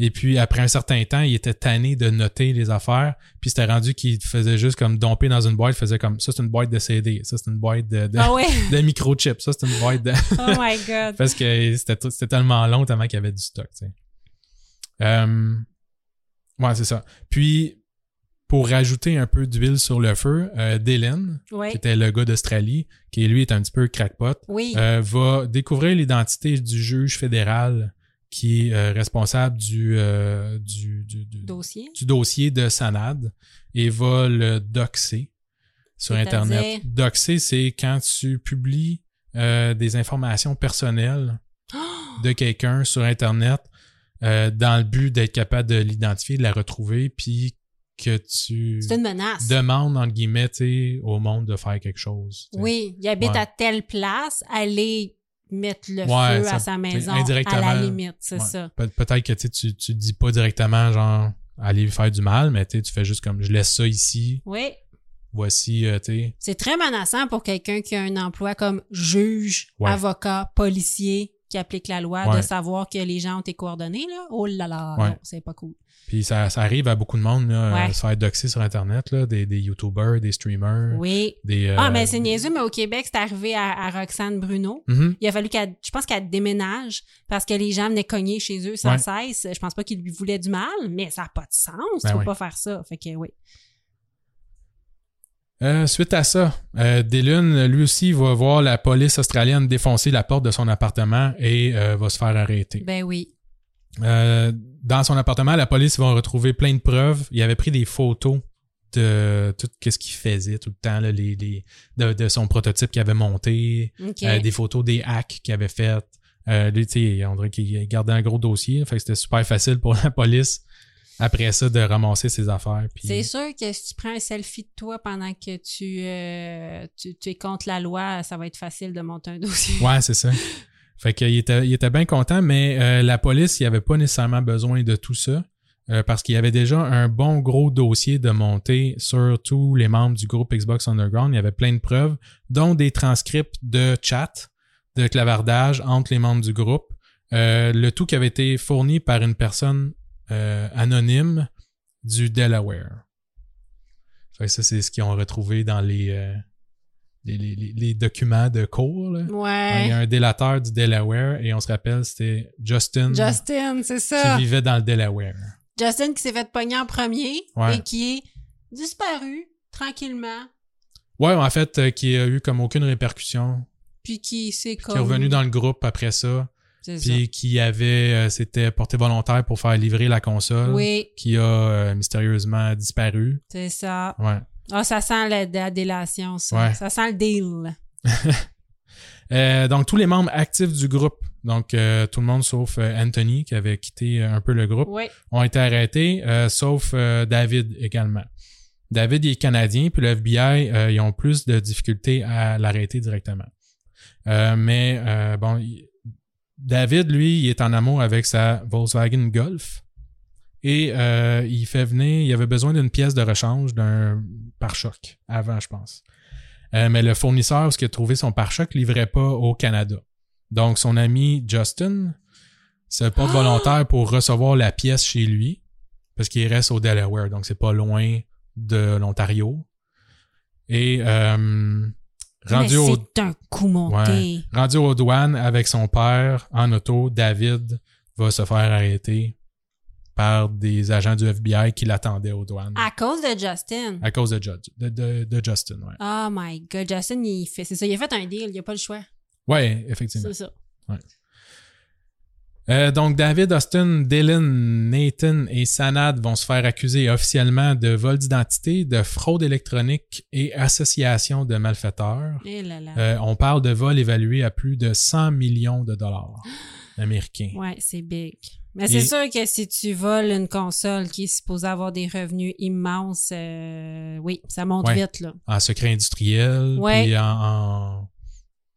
Et puis, après un certain temps, il était tanné de noter les affaires. Puis, c'était rendu qu'il faisait juste comme domper dans une boîte. Il faisait comme, ça, c'est une boîte de CD. Ça, c'est une boîte de, de, Ah ouais. de microchips. Ça, c'est une boîte de... Oh my God. Parce que c'était tellement long tellement qu'il y avait du stock, tu sais. Euh, ouais, c'est ça. Puis, pour rajouter un peu d'huile sur le feu, euh, Dylan, qui était le gars d'Australie, qui lui est un petit peu crackpot, Oui. euh, va découvrir l'identité du juge fédéral qui est euh, responsable du, euh, du, du, du- Dossier. du dossier de Sanad et va le doxer sur? Internet. Doxer, c'est quand tu publies des informations personnelles de quelqu'un sur Internet euh, dans le but d'être capable de l'identifier, de la retrouver, puis que tu C'est une menace. demandes, entre guillemets, au monde de faire quelque chose. Oui, il habite Ouais. à telle place, aller mettre le Ouais, feu ça- à sa maison indirectement, à la limite, c'est Ouais. ça. Pe- Peut-être que tu tu dis pas directement, genre, aller lui faire du mal, mais tu fais juste comme, je laisse ça ici, Oui, voici, euh, tu c'est très menaçant pour quelqu'un qui a un emploi comme juge, avocat, policier qui applique la loi Ouais. de savoir que les gens ont tes coordonnées là. Oh là là, Ouais. non, c'est pas cool. Puis ça, ça arrive à beaucoup de monde, là, se faire doxer sur Internet, là, des, des YouTubers, des streamers, Oui. des... euh, Ah, mais c'est niaiseux, mais au Québec, c'est arrivé à, à Roxane Bruno. mhm. Il a fallu qu'elle, je pense qu'elle déménage parce que les gens venaient cogner chez eux sans cesse. Je pense pas qu'ils lui voulaient du mal, mais ça n'a pas de sens. Ben tu peux oui. pas faire ça. Fait que oui. Euh, suite à ça, euh, Dylan, lui aussi, va voir la police australienne défoncer la porte de son appartement et euh, va se faire arrêter. Ben oui. Euh, dans son appartement, la police va retrouver plein de preuves. Il avait pris des photos de tout ce qu'il faisait tout le temps, là, les, les- de, de son prototype qu'il avait monté, des photos des hacks qu'il avait faites. Euh, lui, tu sais, on dirait qu'il gardait un gros dossier. Fait que c'était super facile pour la police après ça de ramasser ses affaires. Puis, C'est sûr que si tu prends un selfie de toi pendant que tu, euh, tu, tu es contre la loi, ça va être facile de monter un dossier. Ouais, c'est ça. Fait qu'il était, il était bien content, mais euh, la police, il avait pas nécessairement besoin de tout ça. euh, parce qu'il y avait déjà un bon gros dossier de monter sur tous les membres du groupe Xbox Underground. Il y avait plein de preuves, dont des transcripts de chat, de clavardage entre les membres du groupe. Euh, le tout qui avait été fourni par une personne euh, anonyme du Delaware. Fait que ça, c'est ce qu'ils ont retrouvé dans les, euh, les, les- les- les documents de cours. là. Ouais. Il y a un délateur du Delaware et on se rappelle, c'était Justin Justin, c'est qui ça. vivait dans le Delaware. Justin qui s'est fait pogner en premier Ouais. et qui est disparu tranquillement, Ouais, en fait, euh, qui a eu comme aucune répercussion, puis qui s'est qui est revenu dans le groupe après ça. Puis qui avait, euh, s'était porté volontaire pour faire livrer la console, Oui, qui a euh, mystérieusement disparu. c'est ça. Ouais. Ah, ça sent la, la délation, ça. Ouais. Ça sent le deal. Euh, donc tous les membres actifs du groupe, donc euh, tout le monde sauf euh, Anthony qui avait quitté euh, un peu le groupe, Oui. ont été arrêtés, euh, sauf euh, David également. David il est canadien, puis le FBI, euh, ils ont plus de difficultés à l'arrêter directement. Euh, mais euh, bon, il- David, lui, il est en amour avec sa Volkswagen Golf. Et euh, il fait venir, il avait besoin d'une pièce de rechange d'un pare-choc avant, je pense. Euh, mais le fournisseur, ce qui a trouvé son pare-choc, livrait pas au Canada. Donc, son ami Justin se porte Ah! volontaire pour recevoir la pièce chez lui, parce qu'il reste au Delaware, donc c'est pas loin de l'Ontario. Et euh, rendu, au, c'est un coup monté. Ouais. rendu aux douanes avec son père en auto, David va se faire arrêter par des agents du FBI qui l'attendaient aux douanes À cause de Justin. à cause de, Jud- de, de- de Justin. Ouais. Oh my god, Justin, il fait, c'est ça, il a fait un deal, il a pas le choix. ouais, effectivement. C'est ça. Euh, donc, David, Austin, Dylan, Nathan et Sanad vont se faire accuser officiellement de vol d'identité, de fraude électronique et association de malfaiteurs. Eh là là. Euh, on parle de vol évalué à plus de 100 millions de dollars américains. Ouais, c'est big. Mais c'est sûr que si tu voles une console qui est supposée avoir des revenus immenses, euh, oui, ça monte Ouais. vite, là. En secret industriel, Ouais. puis en, en,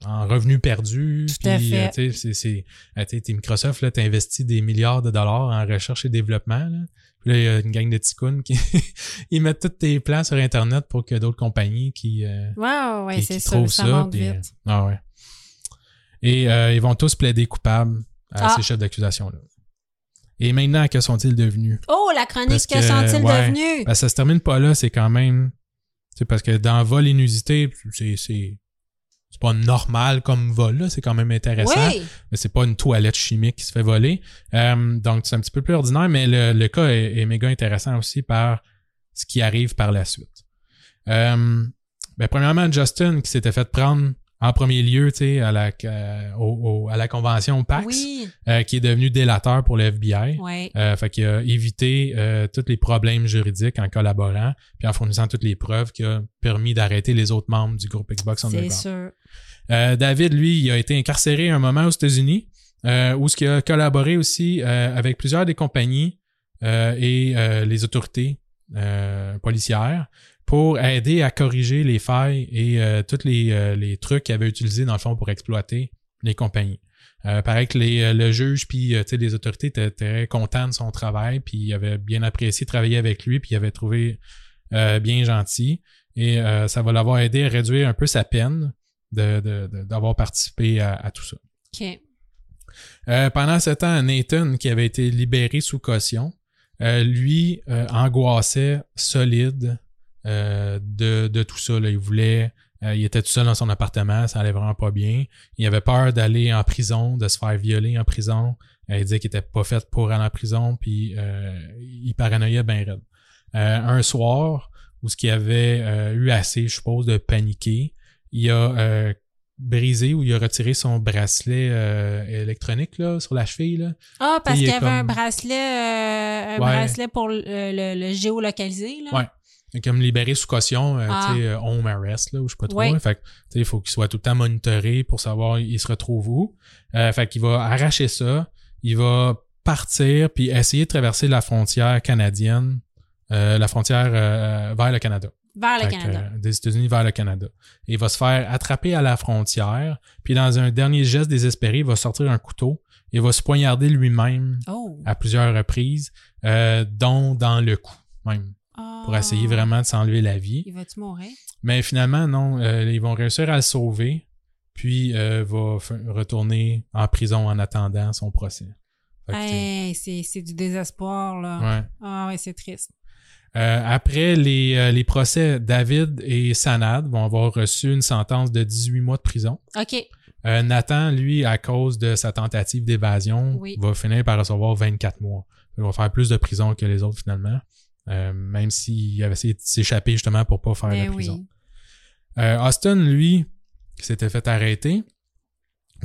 en revenus perdus. Tout à puis, fait. euh, tu sais, c'est, euh, Microsoft, là, t'investis des milliards de dollars en recherche et développement. Là. Puis là, il y a une gang de ticounes qui ils mettent tous tes plans sur Internet pour que d'autres compagnies qui, euh, Ouais, ouais, qui, c'est qui sûr, trouvent ça, puis, vite. euh, ah ouais. Et euh, ils vont tous plaider coupables à Ah. ces chefs d'accusation-là. Et maintenant, que sont-ils devenus? Oh, la chronique, Parce que, que, sont-ils ouais. devenus? Ben, ça se termine pas là, c'est quand même. C'est parce que dans vol inusité, c'est, c'est, pas normal comme vol, là, c'est quand même intéressant. oui, Mais c'est pas une toilette chimique qui se fait voler. Euh, donc c'est un petit peu plus ordinaire, mais le, le cas est, est méga intéressant aussi par ce qui arrive par la suite. Euh, ben, premièrement, Justin qui s'était fait prendre en premier lieu, tu sais, à la, euh, au- au- à la convention PAX, Oui. euh, qui est devenu délateur pour le FBI. Ouais. Euh, fait qu'il a évité euh, tous les problèmes juridiques en collaborant, puis en fournissant toutes les preuves qui a permis d'arrêter les autres membres du groupe Xbox C'est Underground. sûr. Euh, David, lui, il a été incarcéré un moment aux États-Unis, euh, où ce qu'il a collaboré aussi euh, avec plusieurs des compagnies euh, et euh, les autorités euh, policières pour aider à corriger les failles et euh, tous les, euh, les trucs qu'il avait utilisés dans le fond pour exploiter les compagnies. Euh, pareil que les, euh, le juge puis euh, tu sais, les autorités étaient très contents de son travail puis il avait bien apprécié travailler avec lui puis il avait trouvé euh, bien gentil et euh, ça va l'avoir aidé à réduire un peu sa peine de- de- de- d'avoir participé à, à tout ça. OK. Euh, pendant ce temps, Nathan, qui avait été libéré sous caution, euh, lui euh, angoissait solide euh, de, de tout ça. là. Il voulait, euh, il était tout seul dans son appartement, ça allait vraiment pas bien. Il avait peur d'aller en prison, de se faire violer en prison. Euh, il disait qu'il était pas fait pour aller en prison, puis euh, il paranoïait bien raide. Euh, un soir, où ce qu'il avait euh, eu assez, je suppose, de paniquer, il a euh, brisé ou il a retiré son bracelet euh, électronique là, sur la cheville. Là. Ah, parce Il qu'il y avait un bracelet, euh, un Ouais. bracelet pour le, le, le géolocalisé, là. Ouais. Comme libéré sous caution, euh, Ah. tu sais, euh, home arrest, là, ou je sais pas trop. Là. Fait que, tu sais, il faut qu'il soit tout le temps monitoré pour savoir il se retrouve où. Euh, fait qu'il va arracher ça. Il va partir puis essayer de traverser la frontière canadienne, euh, la frontière euh, vers le Canada. Vers le Fait Canada. euh, des États-Unis vers le Canada. Et il va se faire attraper à la frontière, puis dans un dernier geste désespéré, il va sortir un couteau et va se poignarder lui-même Oh. à plusieurs reprises, euh, dont dans le cou même, pour Ah. essayer vraiment de s'enlever la vie. Il va-tu mourir? Mais finalement, non, euh, ils vont réussir à le sauver, puis euh, va retourner en prison en attendant son procès. Hey, c'est c'est du désespoir, là. ouais. Ah ouais, c'est triste. Euh, après les, euh, les procès, David et Sanad vont avoir reçu une sentence de 18 mois de prison. OK. Euh, Nathan, lui, à cause de sa tentative d'évasion, Oui. va finir par recevoir 24 mois. Il va faire plus de prison que les autres finalement, euh, même s'il avait essayé de s'échapper justement pour pas faire Ben la prison. oui. Euh, Austin, lui, qui s'était fait arrêter,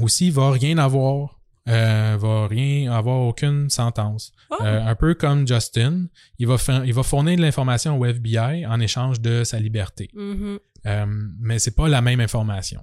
aussi va rien avoir, euh, va rien avoir aucune sentence. Oh. Euh, un peu comme Justin, il va, il va fournir de l'information au FBI en échange de sa liberté. Mhm. Euh, mais c'est pas la même information.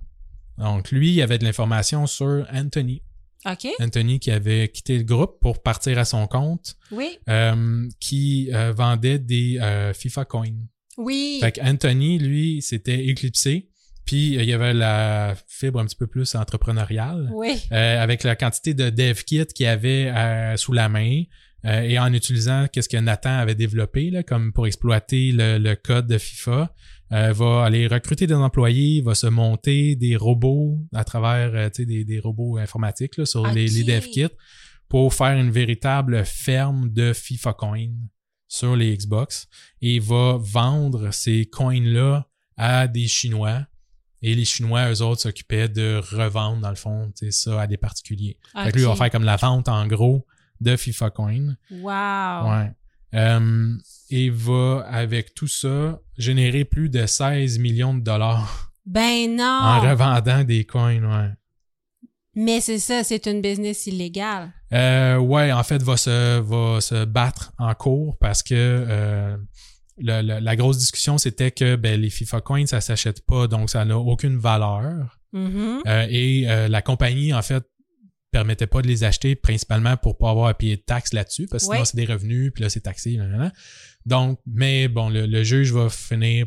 Donc lui, il avait de l'information sur Anthony. Anthony qui avait quitté le groupe pour partir à son compte, Oui. euh, qui euh, vendait des euh, FIFA coins. Oui. Fait Anthony, lui, s'était éclipsé. Puis il y avait la fibre un petit peu plus entrepreneuriale. Oui. Avec la quantité de dev kit qu'il y avait sous la main et en utilisant qu'est-ce que Nathan avait développé là, comme pour exploiter le, le code de FIFA, euh, va aller recruter des employés, va se monter des robots à travers euh, des, des robots informatiques là, sur les, les dev kits pour faire une véritable ferme de FIFA coins sur les Xbox et va vendre ces coins-là à des Chinois. Et les Chinois, eux autres, s'occupaient de revendre, dans le fond, ça à des particuliers. Fait que lui, il va faire comme la vente, en gros, de FIFA Coin. Wow. Ouais. Euh, et va, avec tout ça, générer plus de 16 millions de dollars Ben non. en revendant des coins, ouais. Mais c'est ça, c'est une business illégale. Euh, ouais, en fait, va se, va se battre en cours parce que euh, le- le- la grosse discussion, c'était que ben, les FIFA Coins, ça s'achète pas, donc ça n'a aucune valeur. Mhm. Euh, et euh, la compagnie, en fait, permettait pas de les acheter principalement pour pas avoir à payer de taxes là-dessus, parce que sinon Ouais. c'est des revenus, puis là c'est taxé. Donc, mais bon, le, le juge va finir,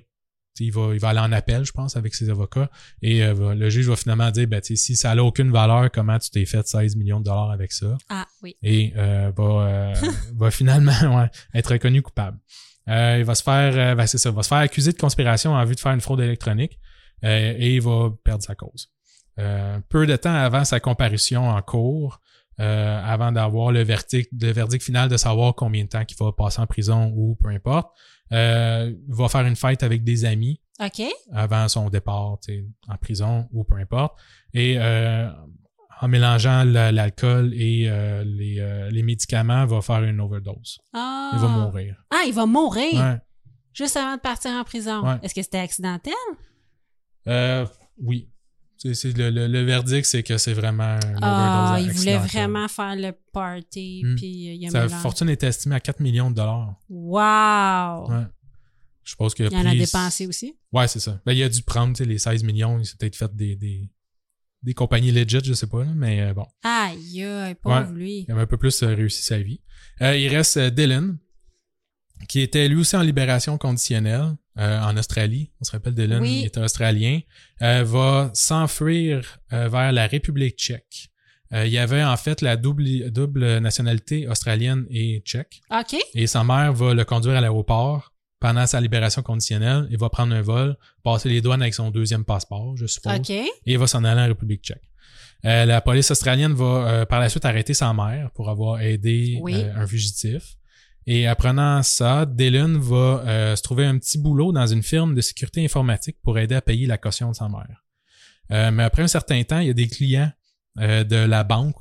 il va, il va aller en appel, je pense, avec ses avocats, et euh, le juge va finalement dire, ben, si ça n'a aucune valeur, comment tu t'es fait 16 millions de dollars avec ça? Ah oui. et euh, va, euh, va finalement ouais, être reconnu coupable. Euh, il va se faire, euh, ben, c'est ça, va se faire accuser de conspiration en vue de faire une fraude électronique euh, et il va perdre sa cause. Euh, peu de temps avant sa comparution en cours, euh, avant d'avoir le verdict, le verdict final de savoir combien de temps qu'il va passer en prison ou peu importe, euh, il va faire une fête avec des amis avant son départ en prison ou peu importe. Et euh, en mélangeant la- l'alcool et les, les médicaments, va faire une overdose. Ah. Il va mourir. Ah, il va mourir? Ouais. Juste avant de partir en prison. Ouais. Est-ce que c'était accidentel? Euh, oui. C'est, c'est le, le, le verdict, c'est que c'est vraiment Ah, il voulait vraiment faire le party, Hmm. puis euh, il a Sa fortune est estimée à 4 millions de dollars. Wow! Ouais. Je qu'il a Il en a dépensé aussi? Ouais, c'est ça. Ben, il a dû prendre les 16 millions. Il s'est peut-être fait des, des, des compagnies legit, je sais pas. là, mais euh, bon, Aïe, pauvre lui. il avait un peu plus euh, réussi sa vie. Euh, il reste Dylan, qui était lui aussi en libération conditionnelle euh, en Australie. On se rappelle, Dylan, Oui. il était australien. Euh, va s'enfuir euh, vers la République tchèque. Euh, il y avait en fait la double, double nationalité australienne et tchèque. OK. Et sa mère va le conduire à l'aéroport pendant sa libération conditionnelle. Il va prendre un vol, passer les douanes avec son deuxième passeport, je suppose, OK. et il va s'en aller en République tchèque. Euh, la police australienne va euh, par la suite arrêter sa mère pour avoir aidé Oui. un fugitif. Et apprenant ça, Dylan va euh, se trouver un petit boulot dans une firme de sécurité informatique pour aider à payer la caution de sa mère. Euh, mais après un certain temps, il y a des clients euh, de la banque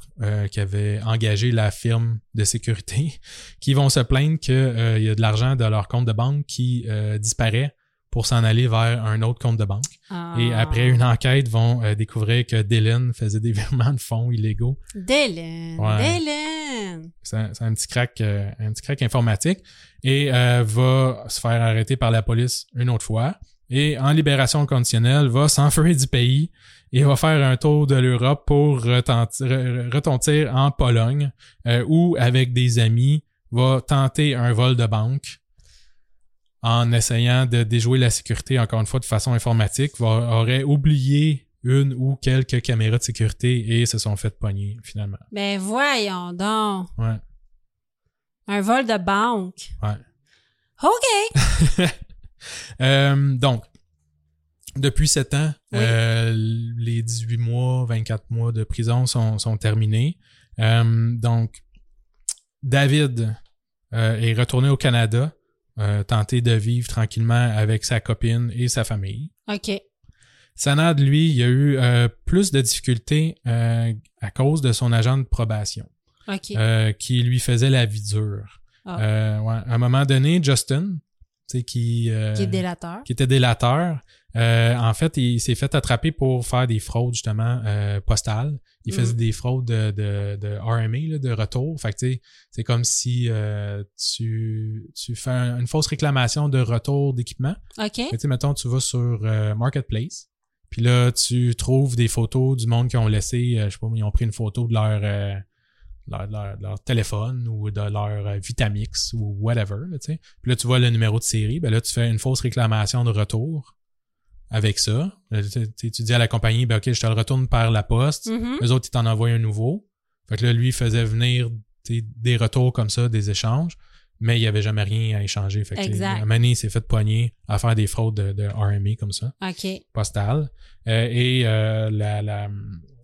qui avait engagé la firme de sécurité qui vont se plaindre qu'il y a de l'argent de leur compte de banque qui disparaît pour s'en aller vers un autre compte de banque. Ah. Et après une enquête, vont euh, découvrir que Dylan faisait des virements de fonds illégaux. Dylan. Ouais. Dylan. C'est un, petit crack, euh, un petit crack informatique et euh, va se faire arrêter par la police une autre fois. Et en libération conditionnelle, va s'enfuir du pays et va faire un tour de l'Europe pour retentir, re- retentir en Pologne, euh, où avec des amis va tenter un vol de banque en essayant de déjouer la sécurité encore une fois de façon informatique, aurait oublié une ou quelques caméras de sécurité et se sont fait pogner finalement. Ben voyons donc. Ouais. Un vol de banque. Ouais. OK. Euh, donc, depuis 7 ans, Oui. euh, les 18 mois, 24 mois de prison sont, sont terminés. Euh, donc, David est retourné au Canada, euh, tenter de vivre tranquillement avec sa copine et sa famille. OK. Sanad, lui, il a eu euh, plus de difficultés euh, à cause de son agent de probation, qui lui faisait la vie dure. Ah. Ouais. À un moment donné, Justin, qui... Qui est délateur. qui était délateur. En fait, il s'est fait attraper pour faire des fraudes, justement, euh, postales. Il Mhm. faisait des fraudes de, de, de RMA, là, de retour. Fait que, c'est comme si euh, tu, tu fais un- une fausse réclamation de retour d'équipement. OK. Fait que, mettons, tu vas sur euh, Marketplace, puis là, tu trouves des photos du monde qui ont laissé, euh, je sais pas, ils ont pris une photo de leur, euh, leur, leur- leur téléphone ou de leur euh, Vitamix ou whatever, là. Puis là, tu vois le numéro de série, ben là, tu fais une fausse réclamation de retour avec ça. Là, tu, dis à la compagnie, ben OK, je te le retourne par la poste. Mhm. Eux autres, ils t'en envoient un nouveau. Fait que là, lui, il faisait venir des retours comme ça, des échanges, mais il n'y avait jamais rien à échanger. Fait que, Exact. il s'est fait poigner à faire des fraudes de, de RMA comme ça, OK. postales. Euh, et euh, la, la-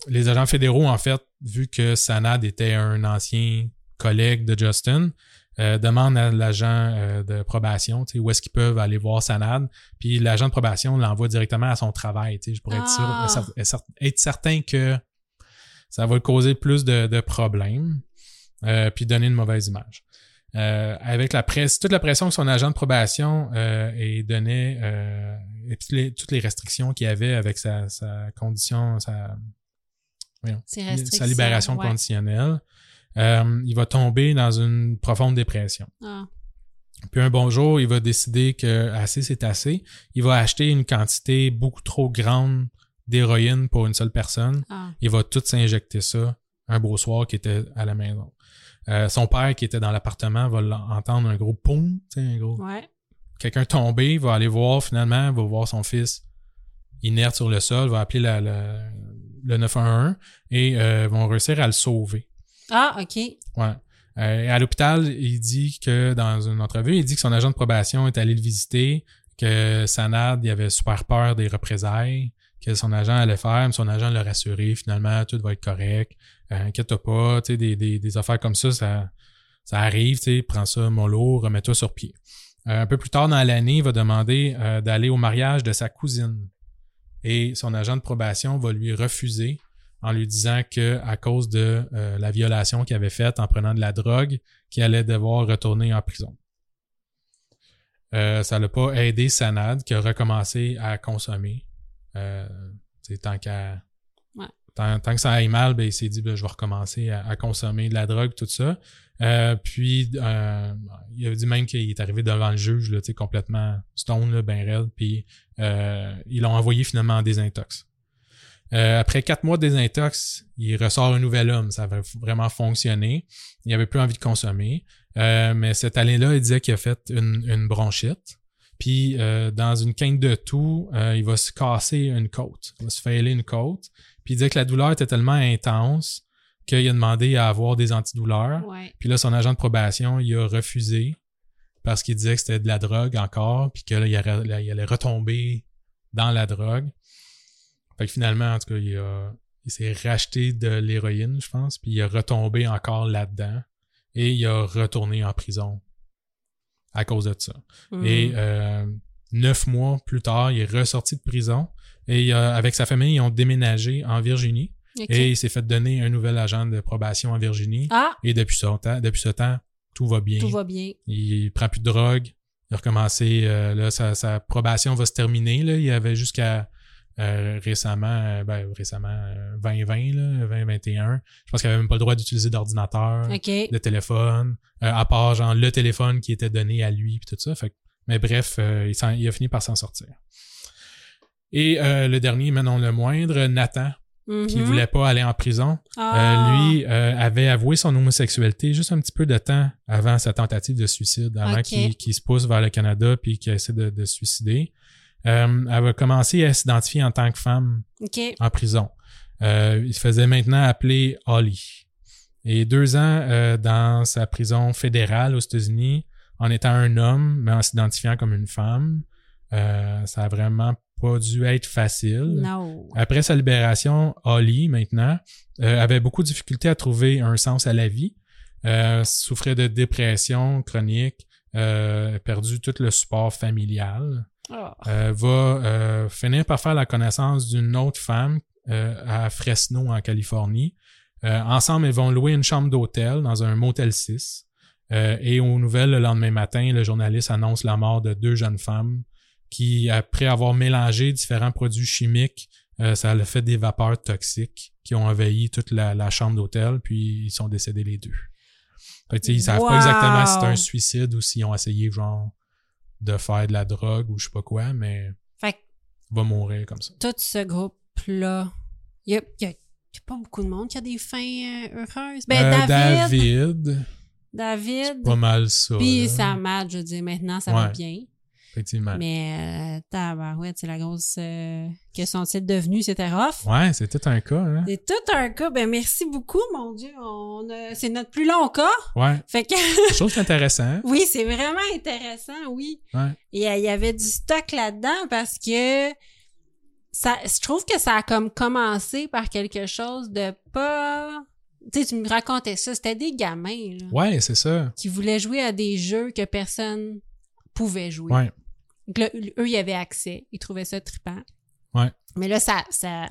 les agents fédéraux, en fait, vu que Sanad était un ancien collègue de Justin, euh, demandent à l'agent euh, de probation où est-ce qu'ils peuvent aller voir Sanad. Puis l'agent de probation l'envoie directement à son travail. Je pourrais être, sûr- Ah. être certain que ça va le causer plus de, de problèmes, euh, puis donner une mauvaise image. Euh, avec la presse, toute la pression que son agent de probation euh, et donnait, euh, et toutes les, toutes les restrictions qu'il y avait avec sa, sa condition, sa, voyons, sa libération ouais. conditionnelle, euh, il va tomber dans une profonde dépression. Ah. Puis un bon jour, il va décider que assez c'est assez. Il va acheter une quantité beaucoup trop grande d'héroïne pour une seule personne. Ah. Il va tout s'injecter ça un beau soir qui était à la maison. Euh, son père qui était dans l'appartement va entendre un gros poum, un gros Ouais. quelqu'un tomber, va aller voir finalement, va voir son fils inerte sur le sol, va appeler la, la- le 911 et euh, vont réussir à le sauver. Ah, OK. Ouais. Euh, à l'hôpital, il dit que dans une entrevue, il dit que son agent de probation est allé le visiter, que Sanad, il avait super peur des représailles, que son agent allait faire, mais son agent l'a rassuré, finalement, tout va être correct, euh, inquiète pas, tu sais, des, des, des affaires comme ça, ça, ça arrive, tu sais, prends ça mollo, remets-toi sur pied. Euh, un peu plus tard dans l'année, il va demander euh, d'aller au mariage de sa cousine. Et son agent de probation va lui refuser en lui disant que à cause de euh, la violation qu'il avait faite en prenant de la drogue, qu'il allait devoir retourner en prison. Euh, ça l'a pas aidé Sanad qui a recommencé à consommer. Euh, tant qu'à tant, tant que ça aille mal, ben, il s'est dit, ben, je vais recommencer à, à consommer de la drogue, tout ça. Puis, il avait dit même qu'il est arrivé devant le juge, là, complètement stone, là, ben raide, puis ils l'ont envoyé finalement en désintox. Euh, après quatre mois de désintox, il ressort un nouvel homme. Ça avait vraiment fonctionné. Il avait plus envie de consommer. Euh, mais cette année-là, il disait qu'il a fait une, une bronchite. Puis euh, dans une quinte de tout, euh, il va se casser une côte. Il va se fêler une côte. Puis il disait que la douleur était tellement intense qu'il a demandé à avoir des antidouleurs. Ouais. Puis là, son agent de probation, il a refusé parce qu'il disait que c'était de la drogue encore, puis que là, il, allait- là, il allait retomber dans la drogue. Fait que finalement, en tout cas, il, a- il s'est racheté de l'héroïne, je pense, puis il a retombé encore là-dedans et il a retourné en prison à cause de ça. Mm. Et euh, neuf mois plus tard, il est ressorti de prison et euh, avec sa famille, ils ont déménagé en Virginie et il s'est fait donner un nouvel agent de probation en Virginie. Ah, Et depuis ce temps, depuis ce temps, tout va bien. tout va bien. Il prend plus de drogue. Il a recommencé. euh, là, sa, sa probation va se terminer. Là. Il avait jusqu'à euh, récemment, euh, ben, récemment, euh, 2020, là, 2021. Je pense qu'il avait même pas le droit d'utiliser d'ordinateur, OK. de téléphone, euh, à part genre le téléphone qui était donné à lui puis tout ça. Fait mais bref, euh, il, s'en- il a fini par s'en sortir. Et euh, le dernier, mais non le moindre, Nathan, qui Mhm. voulait pas aller en prison. Euh, Ah. lui euh, avait avoué son homosexualité juste un petit peu de temps avant sa tentative de suicide, avant Ok. qu'il qu'il se pousse vers le Canada puis qu'il essaie de, de se suicider. Euh, elle va commencer à s'identifier en tant que femme en prison. Euh, il se faisait maintenant appeler Holly. Et deux ans euh, dans sa prison fédérale aux États-Unis, en étant un homme, mais en s'identifiant comme une femme, euh, ça a vraiment pas dû être facile. No. Après sa libération, Holly, maintenant, avait beaucoup de difficultés à trouver un sens à la vie, souffrait de dépression chronique, euh, perdu tout le support familial, Ah. euh, va euh, finir par faire la connaissance d'une autre femme euh, à Fresno, en Californie. Euh, ensemble, ils vont louer une chambre d'hôtel dans un motel 6. Euh, et aux nouvelles, le lendemain matin, le journaliste annonce la mort de deux jeunes femmes qui, après avoir mélangé différents produits chimiques, euh, ça a fait des vapeurs toxiques qui ont envahi toute la, la chambre d'hôtel, puis ils sont décédés les deux. Fait que, ils savent Wow! pas exactement si c'est un suicide ou s'ils ont essayé, genre, de faire de la drogue ou je sais pas quoi, mais Fait va mourir comme ça. tout ce groupe-là, il y a, y a- il y a pas beaucoup de monde qui a des fins euh, heureuses. Ben, Euh, David. David, David. pas mal ça. Puis là. ça match, je veux dire, maintenant, ça va bien. Effectivement. Mais, euh, tabarouette, c'est la grosse... Euh, que sont-ils devenus? C'était rough. Ouais, c'était un cas, hein? C'est tout un cas. Ben, merci beaucoup, mon Dieu. On C'est notre plus long cas. Ouais. Fait que, Je trouve que c'est intéressant. oui, c'est vraiment intéressant, oui. Ouais. Et euh, il y avait du stock là-dedans parce que ça, je trouve que ça a comme commencé par quelque chose de pas... Tu sais, tu me racontais ça, c'était des gamins, là, Ouais, c'est ça. qui voulaient jouer à des jeux que personne pouvait jouer. Ouais. Donc là, eux, ils avaient accès. Ils trouvaient ça trippant. Ouais. Mais là, ça, ça,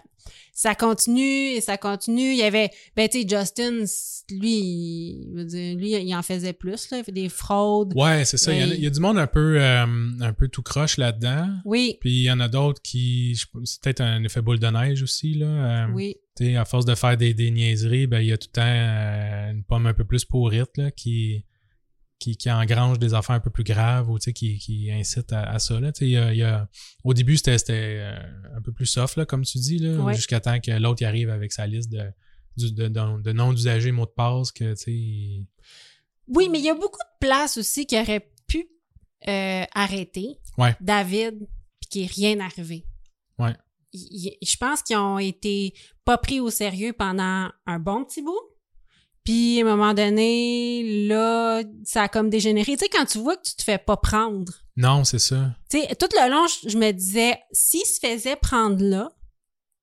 ça continue et ça continue. Il y avait, ben, tu sais, Justin, lui, il, dire, lui, il en faisait plus, là. Il fait des fraudes. Ouais, c'est ça. Il y, a- Ouais. il y a du monde un peu, euh, un peu tout croche là-dedans. Oui, Puis il y en a d'autres qui. C'est peut-être un effet boule de neige aussi, là. Euh, oui. tu sais, à force de faire des, des niaiseries, ben, il y a tout le temps euh, une pomme un peu plus pourrite, là, qui, qui, qui engrange des affaires un peu plus graves ou, qui, qui incite à, à ça, là. Y a, il y a- au début, c'était, euh, un peu plus soft, là, comme tu dis, là, Ouais. jusqu'à temps que l'autre arrive avec sa liste de, de, de, de noms d'usagers, mots de passe, que, il- Oui, mais il y a beaucoup de places aussi qui auraient pu euh, arrêter Ouais. David, puis qu'il n'est rien arrivé. Ouais. Je pense qu'ils ont été pas pris au sérieux pendant un bon petit bout. Puis, à un moment donné, là, ça a comme dégénéré. Tu sais, quand tu vois que tu te fais pas prendre, Non, c'est ça. tu sais, tout le long, je, je me disais, s'il se faisait prendre là,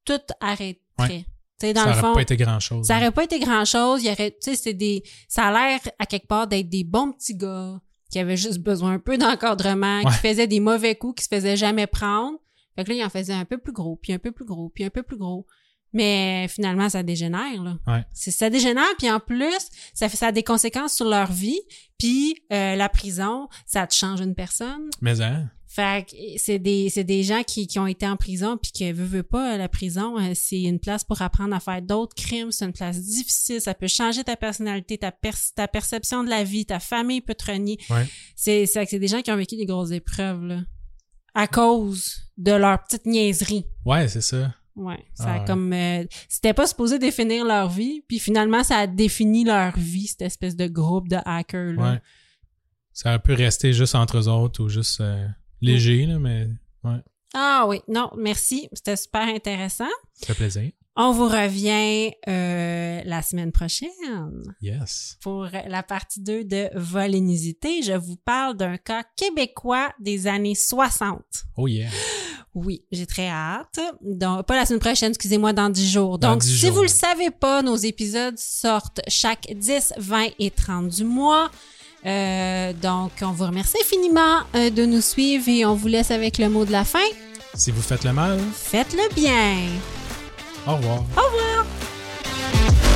tout arrêterait. Ouais. Dans ça le aurait fond, pas été grand-chose. ça aurait pas été grand chose. Il y aurait, tu sais, c'est des, ça a l'air à quelque part d'être des bons petits gars qui avaient juste besoin un peu d'encadrement, Ouais. qui faisaient des mauvais coups, qui se faisaient jamais prendre. Fait que là, ils en faisaient un peu plus gros, puis un peu plus gros, puis un peu plus gros. Mais finalement, ça dégénère, là. Ouais. Ça dégénère, puis en plus, ça fait, ça a des conséquences sur leur vie. Puis euh, la prison, ça te change une personne. Mais hein, Fait que c'est des, c'est des gens qui, qui ont été en prison puis qui veut, veut pas, la prison, euh, c'est une place pour apprendre à faire d'autres crimes. C'est une place difficile. Ça peut changer ta personnalité, ta, per- ta perception de la vie, ta famille peut te renier. Ouais. C'est des gens qui ont vécu des grosses épreuves, là. À cause de leur petite niaiserie. Ouais, c'est ça. Ouais. Ça Ah a ouais. comme, euh, c'était pas supposé définir leur vie, puis finalement, ça a défini leur vie, cette espèce de groupe de hackers, là. Ouais. Ça peut rester juste entre eux autres ou juste euh, léger, là, mais ouais, Ah oui, non, merci. C'était super intéressant. ça fait plaisir. On vous revient euh, la semaine prochaine Yes. pour la partie 2 de Volinisité. Je vous parle d'un cas québécois des années 60. Oh yeah. Oui, j'ai très hâte. Donc, pas la semaine prochaine, excusez-moi, dans 10 jours. Dans Donc, 10 si jours. vous le savez pas, nos épisodes sortent chaque 10, 20 et 30 du mois. Euh, donc, on vous remercie infiniment euh, de nous suivre et on vous laisse avec le mot de la fin. Si vous faites le mal, Faites-le bien. au revoir. Au revoir.